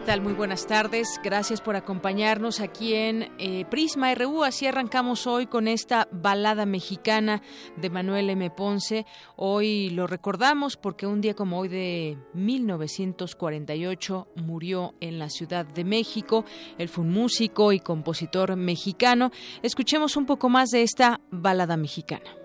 Muy buenas tardes. Gracias por acompañarnos aquí en eh, Prisma RU. Así arrancamos hoy con esta balada mexicana de Manuel M. Ponce. Hoy lo recordamos porque un día como hoy de 1948 murió en la Ciudad de México. Él fue un músico y compositor mexicano. Escuchemos un poco más de esta balada mexicana.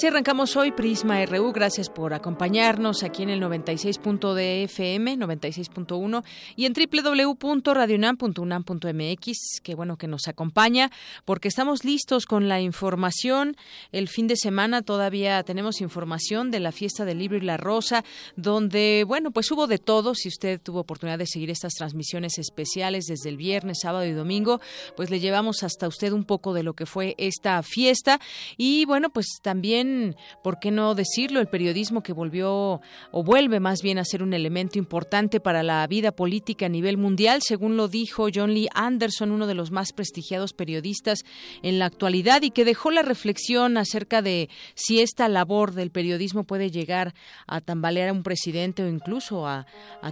Así arrancamos hoy Prisma RU. Gracias por acompañarnos aquí en el 96.de FM, 96.1 y en www.radionam.unam.mx. Qué bueno que nos acompaña porque estamos listos con la información. El fin de semana todavía tenemos información de la fiesta del libro y la rosa, donde, bueno, pues hubo de todo. Si usted tuvo oportunidad de seguir estas transmisiones especiales desde el viernes, sábado y domingo, pues le llevamos hasta usted un poco de lo que fue esta fiesta. Y bueno, pues también ¿por qué no decirlo?, el periodismo que volvió o vuelve más bien a ser un elemento importante para la vida política a nivel mundial, según lo dijo John Lee Anderson, uno de los más prestigiados periodistas en la actualidad y que dejó la reflexión acerca de si esta labor del periodismo puede llegar a tambalear a un presidente o incluso a,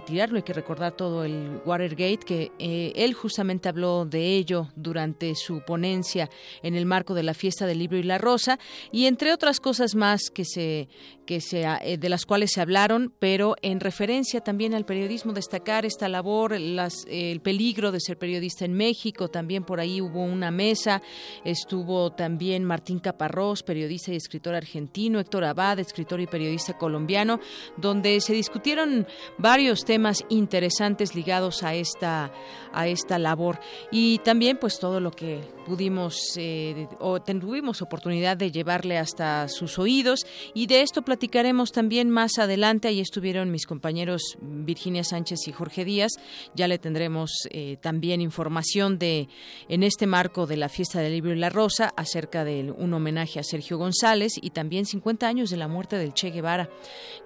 tirarlo. Hay que recordar todo el Watergate, que eh, él justamente habló de ello durante su ponencia en el marco de la fiesta del libro y la rosa y entre otras cosas más que se que se eh, de las cuales se hablaron, pero en referencia también al periodismo destacar esta labor, las, el peligro de ser periodista en México, también por ahí hubo una mesa, estuvo también Martín Caparrós, periodista y escritor argentino, Héctor Abad, escritor y periodista colombiano, donde se discutieron varios temas interesantes ligados a esta a esta labor. Y también pues todo lo que pudimos eh, o tuvimos oportunidad de llevarle hasta sus oídos y de esto platicaremos también más adelante. Ahí estuvieron mis compañeros Virginia Sánchez y Jorge Díaz. Ya le tendremos eh, también información de en este marco de la fiesta del libro y la rosa acerca de un homenaje a Sergio González y también 50 años de la muerte del Che Guevara.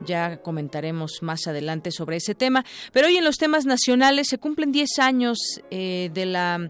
Ya comentaremos más adelante sobre ese tema. Pero hoy en los temas nacionales se cumplen 10 años eh, de la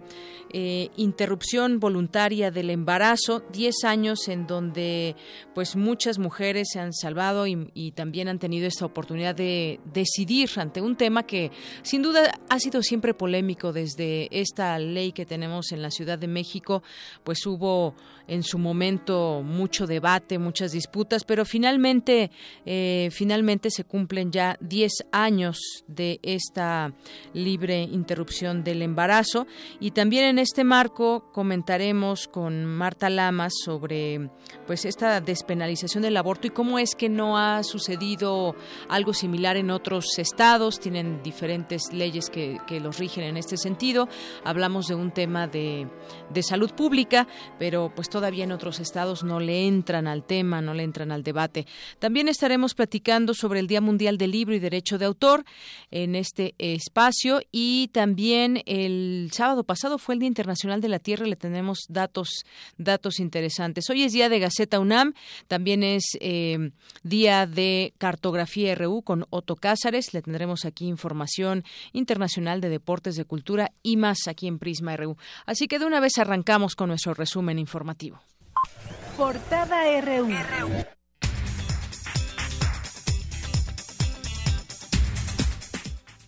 eh, interrupción voluntaria del embarazo, 10 años en donde pues muchas mujeres se han salvado y, también han tenido esta oportunidad de decidir ante un tema que sin duda ha sido siempre polémico desde esta ley que tenemos en la Ciudad de México, pues hubo en su momento mucho debate, muchas disputas, pero finalmente, eh, finalmente se cumplen ya 10 años de esta libre interrupción del embarazo. Y también en este marco comentaremos con Marta Lamas sobre pues esta despenalización del aborto y cómo es que no ha sucedido algo similar en otros estados, tienen diferentes leyes que, los rigen en este sentido. Hablamos de un tema de, de salud pública, pero pues todavía en otros estados no le entran al tema, no le entran al debate. También estaremos platicando sobre el Día Mundial del Libro y Derecho de Autor en este espacio y también el sábado pasado fue el Día Internacional de la Tierra, le tenemos datos datos interesantes. Hoy es día de Gaceta UNAM También es eh, día de cartografía RU con Otto Cázares. Le tendremos aquí información internacional de deportes, de cultura y más aquí en Prisma RU. Así que de una vez arrancamos con nuestro resumen informativo. Portada RU.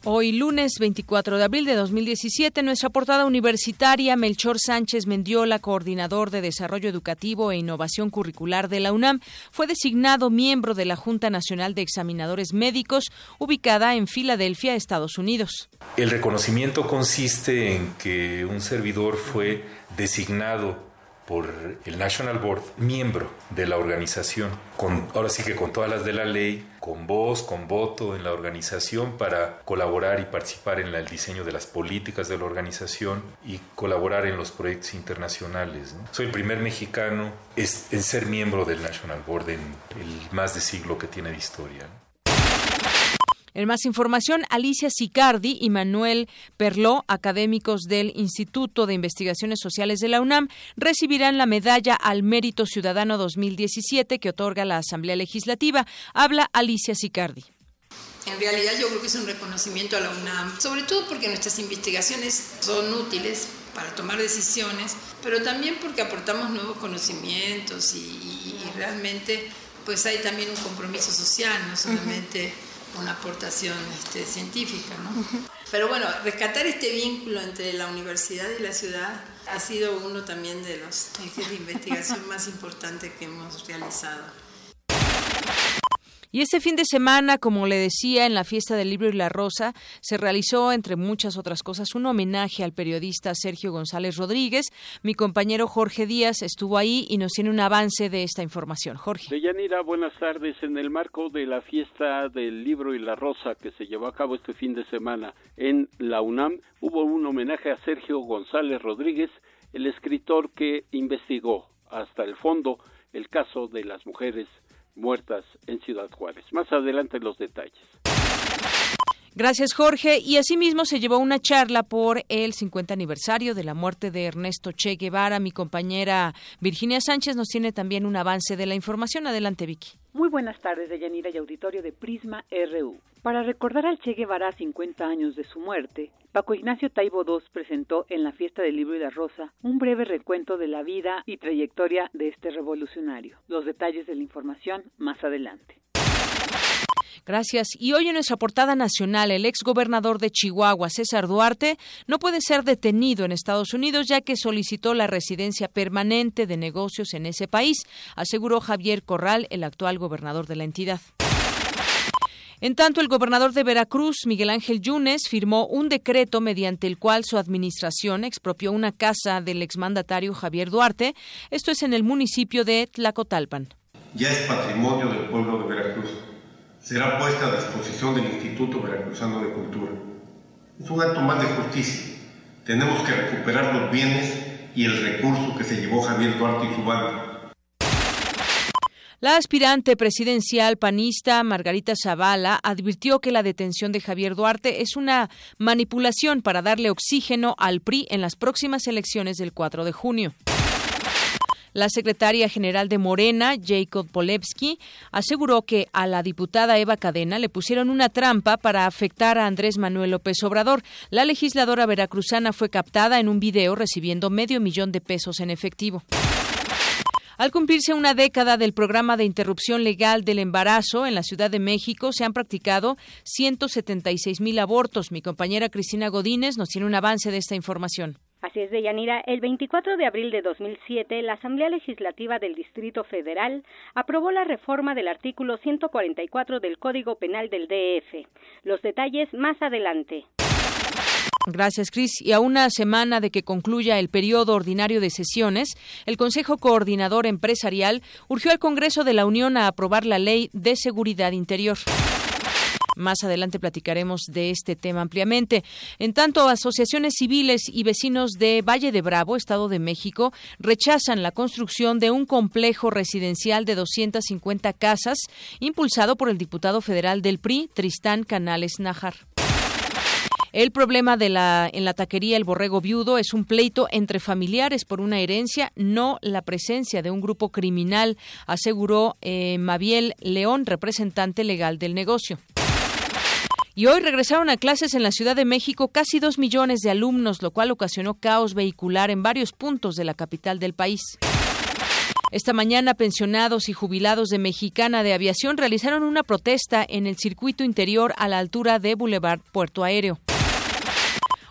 Hoy lunes 24 de abril de 2017, nuestra portada universitaria, Melchor Sánchez Mendiola, coordinador de Desarrollo Educativo e Innovación Curricular de la UNAM, fue designado miembro de la Junta Nacional de Examinadores Médicos, ubicada en Filadelfia, Estados Unidos. El reconocimiento consiste en que un servidor fue designado por el National Board, miembro de la organización, con, ahora sí que con todas las de la ley, con voz, con voto en la organización para colaborar y participar en el diseño de las políticas de la organización y colaborar en los proyectos internacionales. Soy el primer mexicano en ser miembro del National Board en el más de siglo que tiene de historia. En más información, Alicia Sicardi y Manuel Perló, académicos del Instituto de Investigaciones Sociales de la UNAM, recibirán la medalla al Mérito Ciudadano 2017 que otorga la Asamblea Legislativa. Habla Alicia Sicardi. En realidad yo creo que es un reconocimiento a la UNAM, sobre todo porque nuestras investigaciones son útiles para tomar decisiones, pero también porque aportamos nuevos conocimientos y, realmente pues hay también un compromiso social, no solamente una aportación este, científica. ¿no? Pero bueno, rescatar este vínculo entre la universidad y la ciudad ha sido uno también de los ejes de investigación más importantes que hemos realizado. Y este fin de semana, como le decía, en la fiesta del libro y la rosa, se realizó, entre muchas otras cosas, un homenaje al periodista Sergio González Rodríguez. Mi compañero Jorge Díaz estuvo ahí y nos tiene un avance de esta información. Jorge. Deyanira, buenas tardes. En el marco de la fiesta del libro y la rosa que se llevó a cabo este fin de semana en la UNAM, hubo un homenaje a Sergio González Rodríguez, el escritor que investigó hasta el fondo el caso de las mujeres muertas en Ciudad Juárez. Más adelante los detalles. Gracias, Jorge. Y asimismo se llevó una charla por el 50 aniversario de la muerte de Ernesto Che Guevara. Mi compañera Virginia Sánchez nos tiene también un avance de la información. Adelante, Vicky. Muy buenas tardes, Deyanira y auditorio de Prisma RU. Para recordar al Che Guevara 50 años de su muerte, Paco Ignacio Taibo II presentó en la Fiesta del Libro y la Rosa un breve recuento de la vida y trayectoria de este revolucionario. Los detalles de la información más adelante. Gracias. Y hoy en nuestra portada nacional, el ex gobernador de Chihuahua, César Duarte, no puede ser detenido en Estados Unidos ya que solicitó la residencia permanente de negocios en ese país, aseguró Javier Corral, el actual gobernador de la entidad. En tanto, el gobernador de Veracruz, Miguel Ángel Yunes, firmó un decreto mediante el cual su administración expropió una casa del exmandatario Javier Duarte, esto es en el municipio de Tlacotalpan. Ya es patrimonio del pueblo de Veracruz será puesta a disposición del Instituto Veracruzano de Cultura. Es un acto más de justicia. Tenemos que recuperar los bienes y el recurso que se llevó Javier Duarte y su banda. La aspirante presidencial panista Margarita Zavala advirtió que la detención de Javier Duarte es una manipulación para darle oxígeno al PRI en las próximas elecciones del 4 de junio. La secretaria general de Morena, Jacob Polevsky, aseguró que a la diputada Eva Cadena le pusieron una trampa para afectar a Andrés Manuel López Obrador. La legisladora veracruzana fue captada en un video recibiendo medio millón de pesos en efectivo. Al cumplirse una década del programa de interrupción legal del embarazo en la Ciudad de México, se han practicado 176 mil abortos. Mi compañera Cristina Godínez nos tiene un avance de esta información. Así es, Deyanira. El 24 de abril de 2007, la Asamblea Legislativa del Distrito Federal aprobó la reforma del artículo 144 del Código Penal del DF. Los detalles más adelante. Gracias, Cris. Y a una semana de que concluya el periodo ordinario de sesiones, el Consejo Coordinador Empresarial urgió al Congreso de la Unión a aprobar la Ley de Seguridad Interior. Más adelante platicaremos de este tema ampliamente. En tanto, asociaciones civiles y vecinos de Valle de Bravo, Estado de México, rechazan la construcción de un complejo residencial de 250 casas impulsado por el diputado federal del PRI, Tristán Canales Najar. El problema de la, en la taquería El Borrego Viudo es un pleito entre familiares por una herencia, no la presencia de un grupo criminal, aseguró eh, Mabiel León, representante legal del negocio. Y hoy regresaron a clases en la Ciudad de México casi dos millones de alumnos, lo cual ocasionó caos vehicular en varios puntos de la capital del país. Esta mañana, pensionados y jubilados de Mexicana de Aviación realizaron una protesta en el circuito interior a la altura de Boulevard Puerto Aéreo.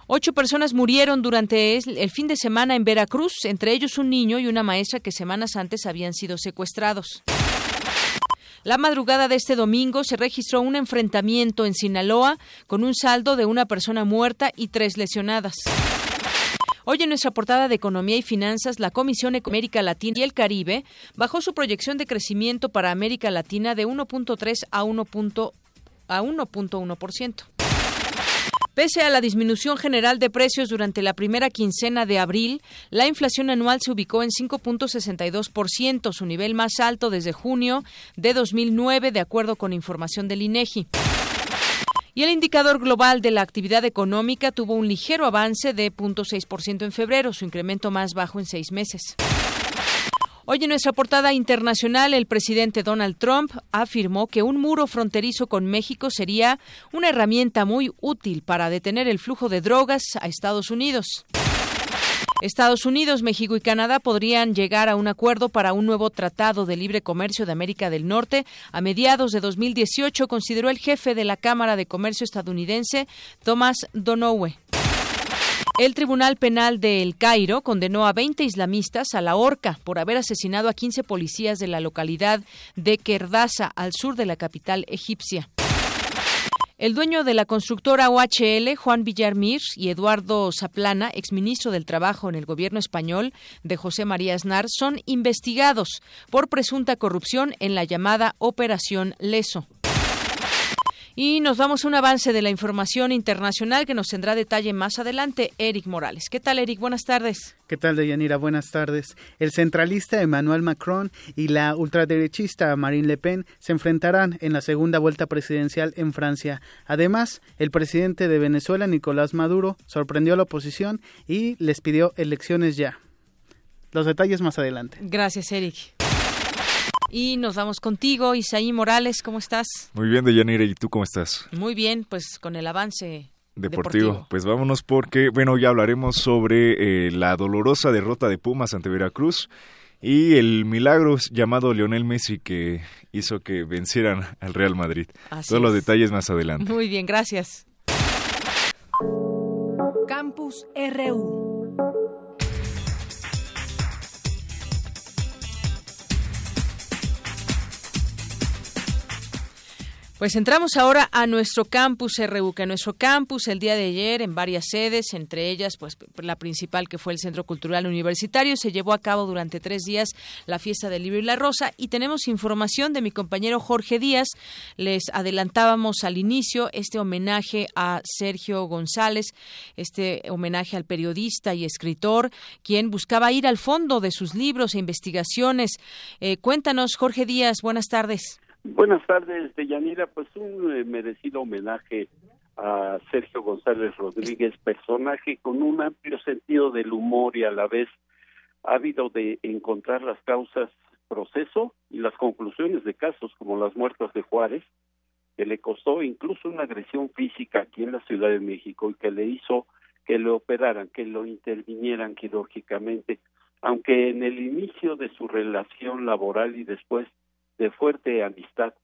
Ocho personas murieron durante el fin de semana en Veracruz, entre ellos un niño y una maestra que semanas antes habían sido secuestrados. La madrugada de este domingo se registró un enfrentamiento en Sinaloa con un saldo de una persona muerta y tres lesionadas. Hoy en nuestra portada de Economía y Finanzas, la Comisión América Latina y el Caribe bajó su proyección de crecimiento para América Latina de 1.3 a 1.1%. Pese a la disminución general de precios durante la primera quincena de abril, la inflación anual se ubicó en 5.62%, su nivel más alto desde junio de 2009, de acuerdo con información del INEGI. Y el indicador global de la actividad económica tuvo un ligero avance de 0.6% en febrero, su incremento más bajo en seis meses. Hoy en nuestra portada internacional, el presidente Donald Trump afirmó que un muro fronterizo con México sería una herramienta muy útil para detener el flujo de drogas a Estados Unidos. Estados Unidos, México y Canadá podrían llegar a un acuerdo para un nuevo tratado de libre comercio de América del Norte a mediados de 2018, consideró el jefe de la Cámara de Comercio estadounidense, Thomas Donohue. El Tribunal Penal de El Cairo condenó a 20 islamistas a la horca por haber asesinado a 15 policías de la localidad de Kerdasa, al sur de la capital egipcia. El dueño de la constructora OHL, Juan Villarmir, y Eduardo Zaplana, exministro del Trabajo en el gobierno español de José María Aznar, son investigados por presunta corrupción en la llamada Operación Leso. Y nos vamos a un avance de la información internacional que nos tendrá detalle más adelante Eric Morales. ¿Qué tal, Eric? Buenas tardes. ¿Qué tal, Deyanira? Buenas tardes. El centralista Emmanuel Macron y la ultraderechista Marine Le Pen se enfrentarán en la segunda vuelta presidencial en Francia. Además, el presidente de Venezuela, Nicolás Maduro, sorprendió a la oposición y les pidió elecciones ya. Los detalles más adelante. Gracias, Eric. Y nos vamos contigo, Isaí Morales, ¿cómo estás? Muy bien, Deyanira, ¿y tú cómo estás? Muy bien, pues con el avance Deportivo. Pues vámonos porque, bueno, ya hablaremos sobre eh, la dolorosa derrota de Pumas ante Veracruz y el milagro llamado Lionel Messi que hizo que vencieran al Real Madrid. Todos los detalles más adelante. Muy bien, gracias. Campus RU. Pues entramos ahora a nuestro campus RU, que nuestro campus el día de ayer en varias sedes, entre ellas pues la principal que fue el Centro Cultural Universitario, se llevó a cabo durante tres días la fiesta del libro y la rosa y tenemos información de mi compañero Jorge Díaz. Les adelantábamos al inicio este homenaje a Sergio González, este homenaje al periodista y escritor, quien buscaba ir al fondo de sus libros e investigaciones. Eh, cuéntanos, Jorge Díaz, buenas tardes. Buenas tardes, Deyanira. Pues un eh, merecido homenaje a Sergio González Rodríguez, personaje con un amplio sentido del humor y a la vez ávido de encontrar las causas, proceso y las conclusiones de casos como las muertas de Juárez, que le costó incluso una agresión física aquí en la Ciudad de México y que le hizo que le operaran, que lo intervinieran quirúrgicamente, aunque en el inicio de su relación laboral y después de fuerte amistad.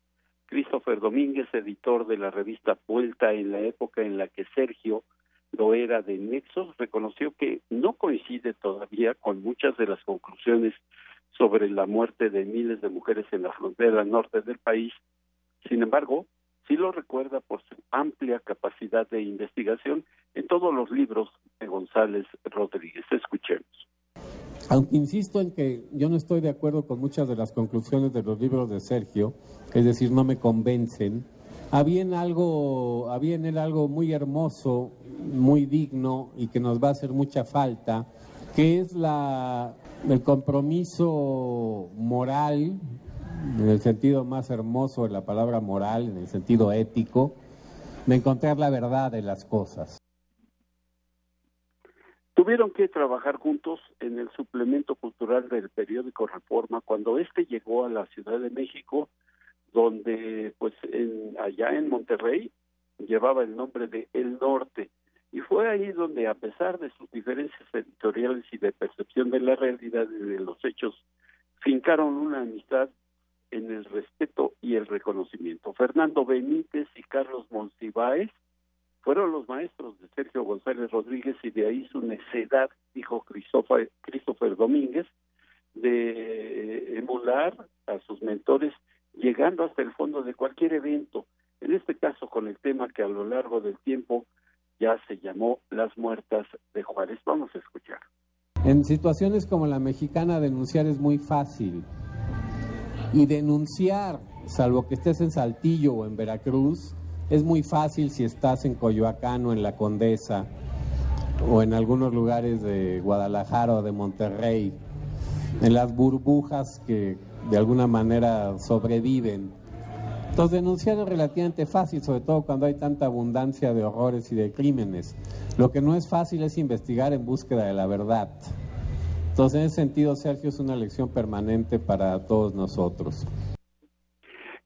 Christopher Domínguez, editor de la revista Vuelta en la época en la que Sergio lo era de Nexos, reconoció que no coincide todavía con muchas de las conclusiones sobre la muerte de miles de mujeres en la frontera norte del país. Sin embargo, sí lo recuerda por su amplia capacidad de investigación en todos los libros de González Rodríguez. Escuchemos. Aunque insisto en que yo no estoy de acuerdo con muchas de las conclusiones de los libros de Sergio, es decir, no me convencen, había en, algo, había en él algo muy hermoso, muy digno y que nos va a hacer mucha falta, que es la, el compromiso moral, en el sentido más hermoso de la palabra moral, en el sentido ético, de encontrar la verdad de las cosas. Tuvieron que trabajar juntos en el suplemento cultural del periódico Reforma cuando este llegó a la Ciudad de México, donde pues en, allá en Monterrey llevaba el nombre de El Norte y fue ahí donde a pesar de sus diferencias editoriales y de percepción de la realidad y de los hechos fincaron una amistad en el respeto y el reconocimiento. Fernando Benítez y Carlos Monsiváis fueron los maestros de Sergio González Rodríguez y de ahí su necedad, dijo Christopher, Christopher Domínguez, de emular a sus mentores llegando hasta el fondo de cualquier evento, en este caso con el tema que a lo largo del tiempo ya se llamó Las Muertas de Juárez. Vamos a escuchar. En situaciones como la mexicana denunciar es muy fácil. Y denunciar, salvo que estés en Saltillo o en Veracruz, es muy fácil si estás en Coyoacán o en La Condesa o en algunos lugares de Guadalajara o de Monterrey, en las burbujas que de alguna manera sobreviven. Entonces denunciar es relativamente fácil, sobre todo cuando hay tanta abundancia de horrores y de crímenes. Lo que no es fácil es investigar en búsqueda de la verdad. Entonces en ese sentido, Sergio, es una lección permanente para todos nosotros.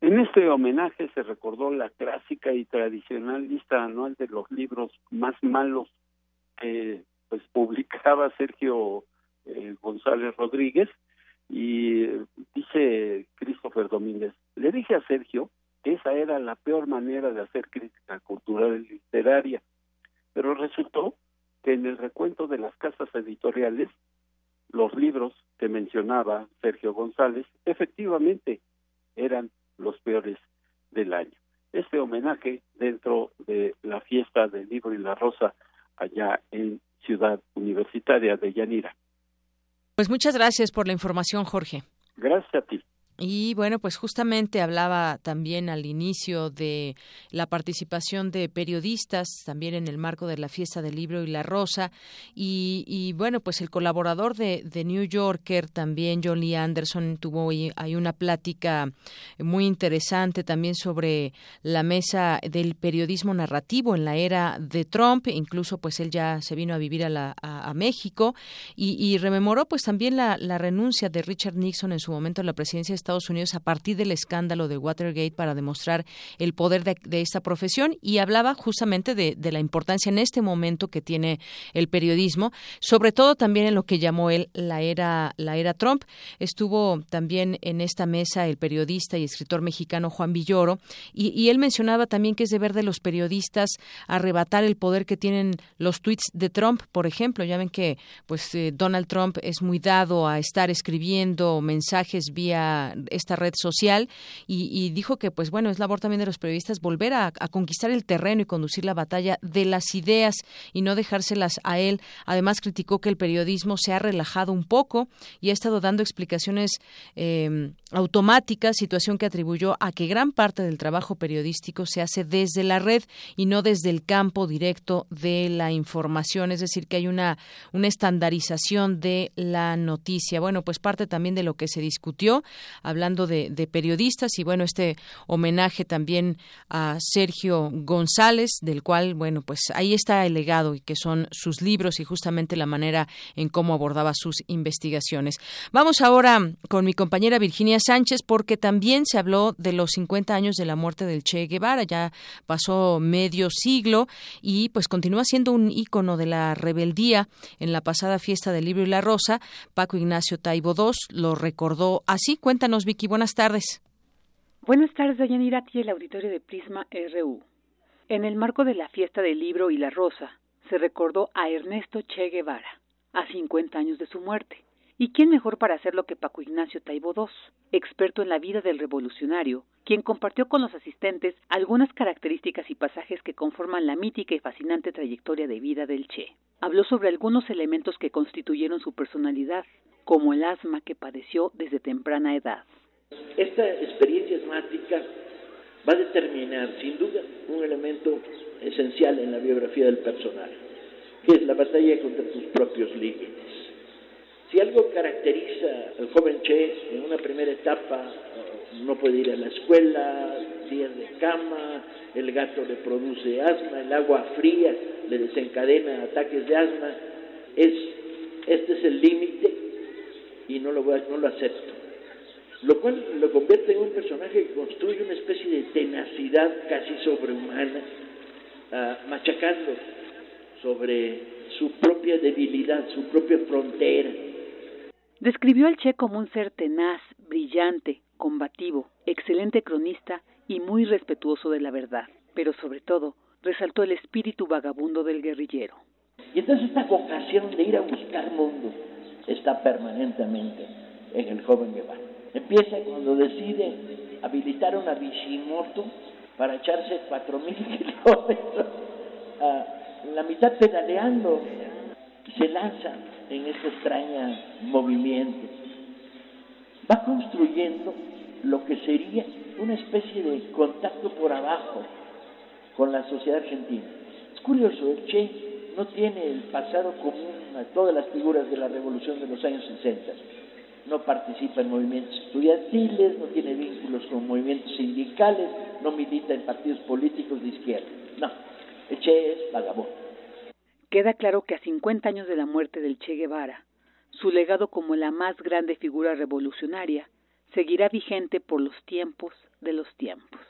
En este homenaje se recordó la clásica y tradicional lista anual de los libros más malos que pues publicaba Sergio eh, González Rodríguez. Y eh, dice Christopher Domínguez, le dije a Sergio que esa era la peor manera de hacer crítica cultural y literaria, pero resultó que en el recuento de las casas editoriales, los libros que mencionaba Sergio González efectivamente eran los peores del año. Este homenaje dentro de la fiesta del libro y la rosa allá en Ciudad Universitaria de Yanira. Pues muchas gracias por la información, Jorge. Gracias a ti. Y bueno, pues justamente hablaba también al inicio de la participación de periodistas, también en el marco de la fiesta del libro y la rosa. Y, bueno, pues el colaborador de, New Yorker, también John Lee Anderson, tuvo hoy hay una plática muy interesante también sobre la mesa del periodismo narrativo en la era de Trump. Incluso, pues él ya se vino a vivir a, la, a, México y, rememoró pues también la, la renuncia de Richard Nixon en su momento a la presidencia de Estados Unidos a partir del escándalo de Watergate para demostrar el poder de, esta profesión y hablaba justamente de, la importancia en este momento que tiene el periodismo, sobre todo también en lo que llamó él la era la era Trump. Estuvo también en esta mesa el periodista y escritor mexicano Juan Villoro y, él mencionaba también que es deber de los periodistas arrebatar el poder que tienen los tweets de Trump, por ejemplo. Ya ven que pues eh, Donald Trump es muy dado a estar escribiendo mensajes vía esta red social y, dijo que pues bueno es labor también de los periodistas volver a, conquistar el terreno y conducir la batalla de las ideas y no dejárselas a él. Además criticó que el periodismo se ha relajado un poco y ha estado dando explicaciones eh, automáticas, situación que atribuyó a que gran parte del trabajo periodístico se hace desde la red y no desde el campo directo de la información, es decir, que hay una, una estandarización de la noticia. Bueno, pues parte también de lo que se discutió hablando de, periodistas y bueno, este homenaje también a Sergio González, del cual, bueno, pues ahí está el legado y que son sus libros y justamente la manera en cómo abordaba sus investigaciones. Vamos ahora con mi compañera Virginia Sánchez porque también se habló de los 50 años de la muerte del Che Guevara, ya pasó medio siglo y pues continúa siendo un ícono de la rebeldía. En la pasada fiesta del libro y la rosa, Paco Ignacio Taibo II lo recordó así. Cuéntanos Vicky. Buenas tardes. Buenas tardes, Dayanira, y el auditorio de Prisma RU. En el marco de la fiesta del libro y la rosa, se recordó a Ernesto Che Guevara, a 50 años de su muerte. ¿Y quién mejor para hacerlo que Paco Ignacio Taibo II, experto en la vida del revolucionario, quien compartió con los asistentes algunas características y pasajes que conforman la mítica y fascinante trayectoria de vida del Che? Habló sobre algunos elementos que constituyeron su personalidad, como el asma que padeció desde temprana edad. Esta experiencia asmática va a determinar, sin duda, un elemento esencial en la biografía del personaje, que es la batalla contra tus propios límites. Si algo caracteriza al joven Che en una primera etapa, no puede ir a la escuela, días de cama, el gato le produce asma, el agua fría le desencadena ataques de asma, es, este es el límite y no lo, voy no lo acepto. Lo cual lo convierte en un personaje que construye una especie de tenacidad casi sobrehumana, uh, machacando sobre su propia debilidad, su propia frontera. Describió al Che como un ser tenaz, brillante, combativo, excelente cronista y muy respetuoso de la verdad, pero sobre todo resaltó el espíritu vagabundo del guerrillero. Y entonces esta vocación de ir a buscar mundo está permanentemente en el joven Guevara. Empieza cuando decide habilitar una bicimoto para echarse cuatro mil kilómetros, la mitad pedaleando, se lanza en este extraño movimiento. Va construyendo lo que sería una especie de contacto por abajo con la sociedad argentina. Es curioso, el Che no tiene el pasado común a todas las figuras de la revolución de los años 60. No participa en movimientos estudiantiles, no tiene vínculos con movimientos sindicales, no milita en partidos políticos de izquierda. No, el Che es vagabundo. Queda claro que a 50 años de la muerte del Che Guevara, su legado como la más grande figura revolucionaria seguirá vigente por los tiempos de los tiempos.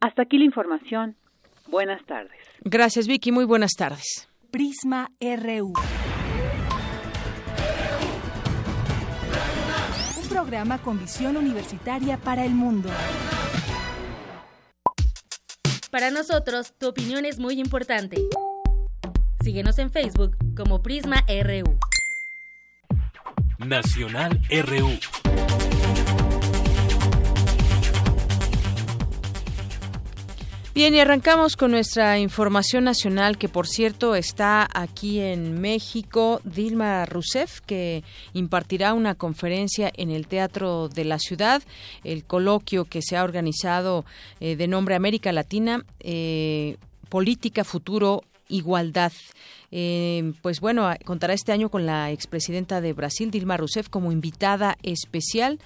Hasta aquí la información. Buenas tardes. Gracias, Vicky. Muy buenas tardes. Prisma RU. Un programa con visión universitaria para el mundo. Para nosotros, tu opinión es muy importante. Síguenos en Facebook como Prisma RU. Nacional RU. Bien, y arrancamos con nuestra información nacional, que por cierto está aquí en México, Dilma Rousseff, que impartirá una conferencia en el Teatro de la Ciudad, el coloquio que se ha organizado eh, de nombre América Latina, eh, Política, Futuro, Igualdad. Eh, pues bueno, contará este año con la expresidenta de Brasil, Dilma Rousseff, como invitada especial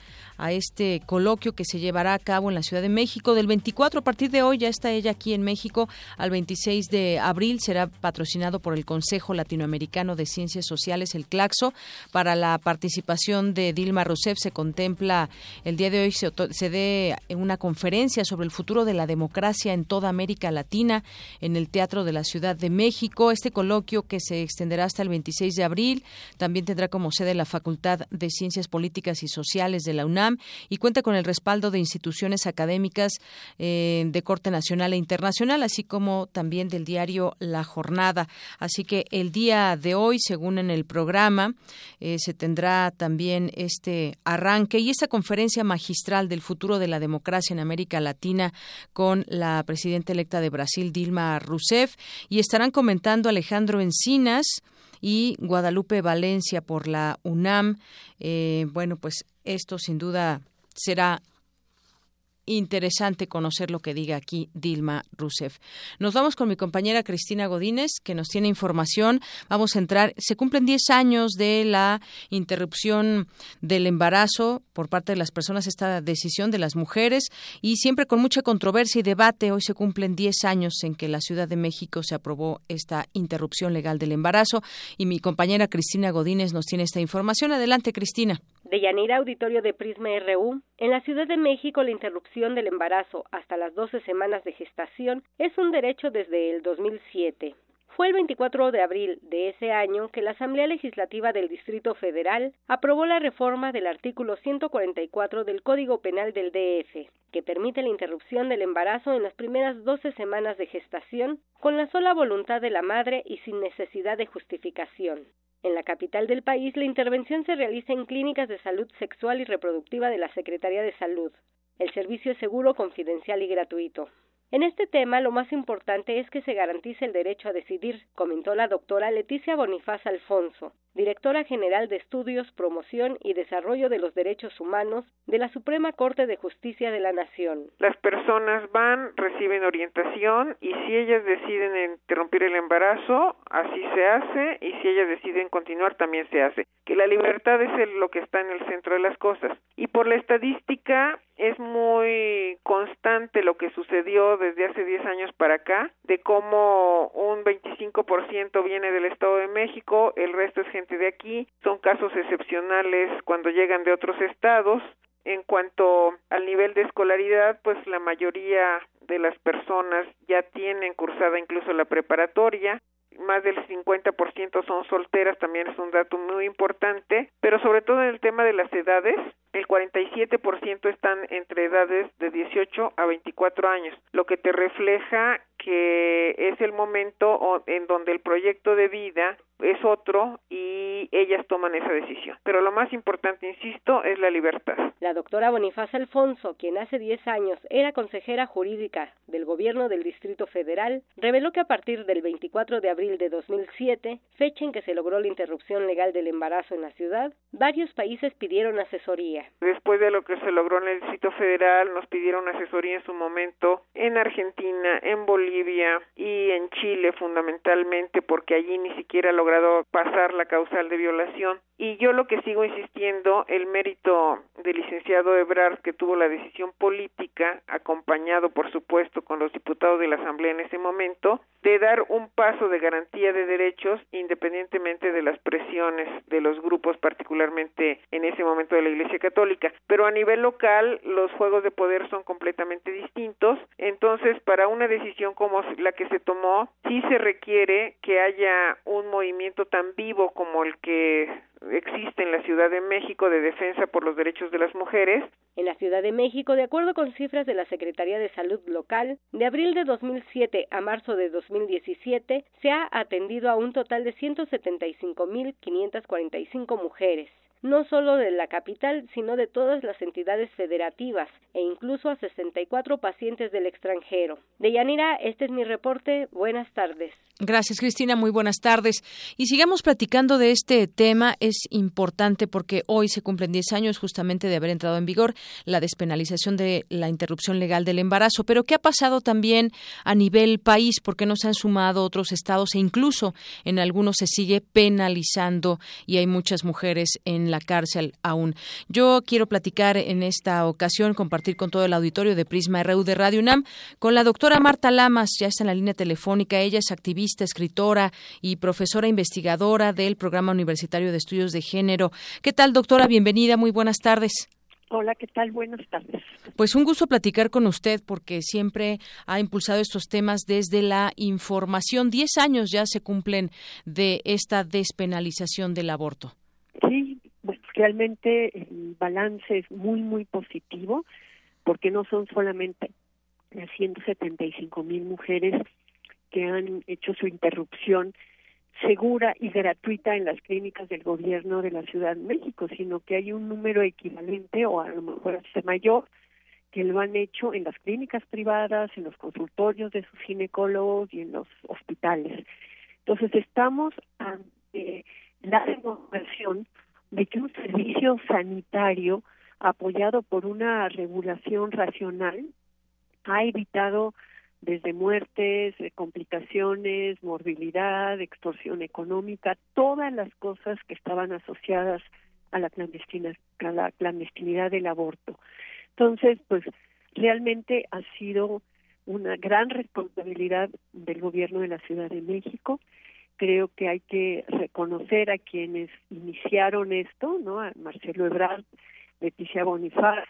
a este coloquio que se llevará a cabo en la Ciudad de México. Del 24 a partir de hoy ya está ella aquí en México al 26 de abril será patrocinado por el Consejo Latinoamericano de Ciencias Sociales el CLACSO para la participación de Dilma Rousseff se contempla el día de hoy se, se dé una conferencia sobre el futuro de la democracia en toda América Latina en el Teatro de la Ciudad de México. Este coloquio que se extenderá hasta el 26 de abril también tendrá como sede la Facultad de Ciencias Políticas y Sociales de la UNAM y cuenta con el respaldo de instituciones académicas eh, de corte nacional e internacional, así como también del diario La Jornada. Así que el día de hoy, según en el programa, eh, se tendrá también este arranque y esta conferencia magistral del futuro de la democracia en América Latina con la presidenta electa de Brasil, Dilma Rousseff, y estarán comentando Alejandro Encinas, y Guadalupe Valencia por la UNAM. Eh, bueno, pues esto sin duda será interesante conocer lo que diga aquí Dilma Rousseff. Nos vamos con mi compañera Cristina Godínez, que nos tiene información. Vamos a entrar. Se cumplen 10 años de la interrupción del embarazo por parte de las personas, esta decisión de las mujeres, y siempre con mucha controversia y debate. Hoy se cumplen 10 años en que la Ciudad de México se aprobó esta interrupción legal del embarazo. Y mi compañera Cristina Godínez nos tiene esta información. Adelante, Cristina. De Yanira Auditorio de Prisma RU, en la Ciudad de México la interrupción del embarazo hasta las 12 semanas de gestación es un derecho desde el 2007. Fue el 24 de abril de ese año que la Asamblea Legislativa del Distrito Federal aprobó la reforma del artículo 144 del Código Penal del DF, que permite la interrupción del embarazo en las primeras 12 semanas de gestación con la sola voluntad de la madre y sin necesidad de justificación. En la capital del país, la intervención se realiza en clínicas de salud sexual y reproductiva de la Secretaría de Salud. El servicio es seguro, confidencial y gratuito. En este tema, lo más importante es que se garantice el derecho a decidir, comentó la doctora Leticia Bonifaz Alfonso, directora general de Estudios, Promoción y Desarrollo de los Derechos Humanos de la Suprema Corte de Justicia de la Nación. Las personas van, reciben orientación y si ellas deciden interrumpir el embarazo, así se hace y si ellas deciden continuar, también se hace. Que la libertad es lo que está en el centro de las cosas. Y por la estadística, es muy constante lo que sucedió desde hace 10 años para acá, de cómo un 25% viene del Estado de México, el resto es de aquí, son casos excepcionales cuando llegan de otros estados. En cuanto al nivel de escolaridad, pues la mayoría de las personas ya tienen cursada incluso la preparatoria, más del 50% son solteras, también es un dato muy importante, pero sobre todo en el tema de las edades, el 47% están entre edades de 18 a 24 años, lo que te refleja que es el momento en donde el proyecto de vida es otro y ellas toman esa decisión. Pero lo más importante, insisto, es la libertad. La doctora Bonifaz Alfonso, quien hace 10 años era consejera jurídica del gobierno del Distrito Federal, reveló que a partir del 24 de abril de 2007, fecha en que se logró la interrupción legal del embarazo en la ciudad, varios países pidieron asesoría. Después de lo que se logró en el Distrito Federal, nos pidieron asesoría en su momento en Argentina, en Bolivia y en Chile fundamentalmente porque allí ni siquiera lograron pasar la causal de violación. Y yo lo que sigo insistiendo, el mérito del licenciado Ebrard, que tuvo la decisión política, acompañado por supuesto con los diputados de la Asamblea en ese momento, de dar un paso de garantía de derechos independientemente de las presiones de los grupos, particularmente en ese momento de la Iglesia Católica. Pero a nivel local, los juegos de poder son completamente distintos. Entonces, para una decisión como la que se tomó, sí se requiere que haya un movimiento tan vivo como el que existe en la Ciudad de México de defensa por los derechos de las mujeres. En la Ciudad de México, de acuerdo con cifras de la Secretaría de Salud local, de abril de 2007 a marzo de 2017 se ha atendido a un total de 175.545 mujeres no solo de la capital, sino de todas las entidades federativas e incluso a 64 pacientes del extranjero. De Yanira, este es mi reporte. Buenas tardes. Gracias, Cristina. Muy buenas tardes. Y sigamos platicando de este tema. Es importante porque hoy se cumplen 10 años justamente de haber entrado en vigor la despenalización de la interrupción legal del embarazo. Pero ¿qué ha pasado también a nivel país? Porque no se han sumado otros estados e incluso en algunos se sigue penalizando y hay muchas mujeres en la cárcel aún. Yo quiero platicar en esta ocasión, compartir con todo el auditorio de Prisma RU de Radio UNAM con la doctora Marta Lamas, ya está en la línea telefónica. Ella es activista, escritora y profesora investigadora del Programa Universitario de Estudios de Género. ¿Qué tal, doctora? Bienvenida, muy buenas tardes. Hola, ¿qué tal? Buenas tardes. Pues un gusto platicar con usted porque siempre ha impulsado estos temas desde la información. Diez años ya se cumplen de esta despenalización del aborto. Sí, realmente el balance es muy, muy positivo porque no son solamente las 175 mil mujeres que han hecho su interrupción segura y gratuita en las clínicas del gobierno de la Ciudad de México, sino que hay un número equivalente o a lo mejor hasta mayor que lo han hecho en las clínicas privadas, en los consultorios de sus ginecólogos y en los hospitales. Entonces estamos ante la demostración de que un servicio sanitario apoyado por una regulación racional ha evitado desde muertes, eh, complicaciones, morbilidad, extorsión económica, todas las cosas que estaban asociadas a la, clandestina, a la clandestinidad del aborto. Entonces, pues realmente ha sido una gran responsabilidad del gobierno de la Ciudad de México creo que hay que reconocer a quienes iniciaron esto, ¿no? A Marcelo Ebrard, Leticia Bonifaz,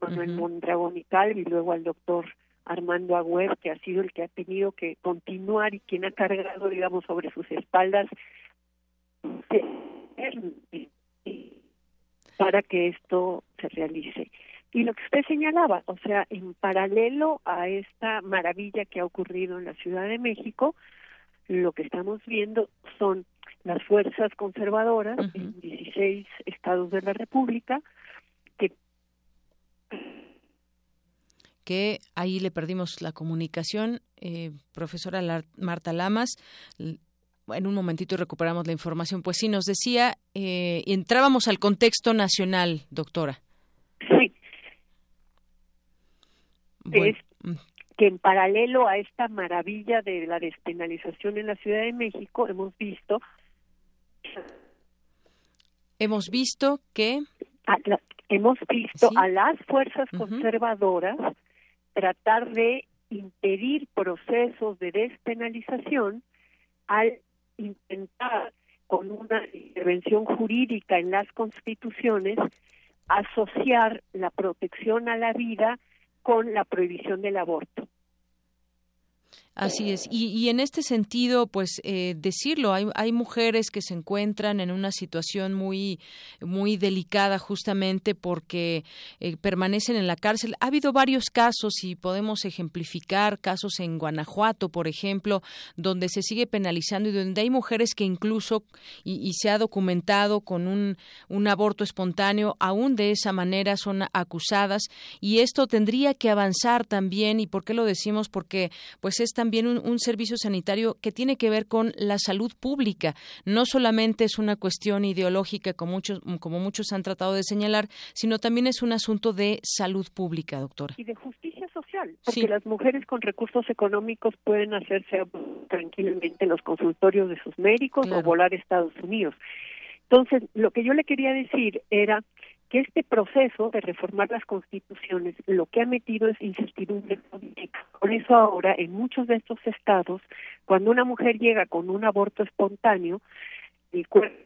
Manuel Mondragón y y luego al doctor Armando Agüer, que ha sido el que ha tenido que continuar y quien ha cargado, digamos, sobre sus espaldas para que esto se realice. Y lo que usted señalaba, o sea, en paralelo a esta maravilla que ha ocurrido en la Ciudad de México, lo que estamos viendo son las fuerzas conservadoras en 16 estados de la República que que ahí le perdimos la comunicación, eh, profesora Marta Lamas. En un momentito recuperamos la información. Pues sí, nos decía, eh, entrábamos al contexto nacional, doctora. Sí. Mm que en paralelo a esta maravilla de la despenalización en la Ciudad de México hemos visto hemos visto que hemos visto a las fuerzas conservadoras tratar de impedir procesos de despenalización al intentar con una intervención jurídica en las constituciones asociar la protección a la vida con la prohibición del aborto. Así es. Y, en este sentido, pues eh, decirlo, hay, hay mujeres que se encuentran en una situación muy, muy delicada justamente porque eh, permanecen en la cárcel. Ha habido varios casos y podemos ejemplificar casos en Guanajuato, por ejemplo, donde se sigue penalizando y donde hay mujeres que incluso, y, se ha documentado con un, un aborto espontáneo, aún de esa manera son acusadas. Y esto tendría que avanzar también. ¿Y por qué lo decimos? Porque pues es también también un, servicio sanitario que tiene que ver con la salud pública. No solamente es una cuestión ideológica, como muchos, como muchos han tratado de señalar, sino también es un asunto de salud pública, doctora. Y de justicia social, porque las mujeres con recursos económicos pueden hacerse tranquilamente en los consultorios de sus médicos o volar a Estados Unidos. Entonces, lo que yo le quería decir era que este proceso de reformar las constituciones lo que ha metido es incertidumbre política. Por eso ahora en muchos de estos estados, cuando una mujer llega con un aborto espontáneo, el cuerpo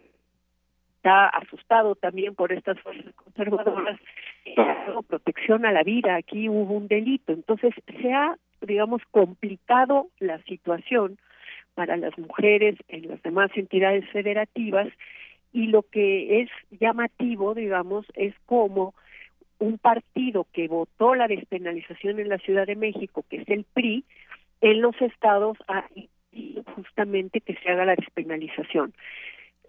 está asustado también por estas fuerzas conservadoras, protección a la vida, aquí hubo un delito. Entonces se ha, digamos, complicado la situación para las mujeres en las demás entidades federativas y lo que es llamativo, digamos, es como un partido que votó la despenalización en la Ciudad de México, que es el PRI, en los estados justamente que se haga la despenalización.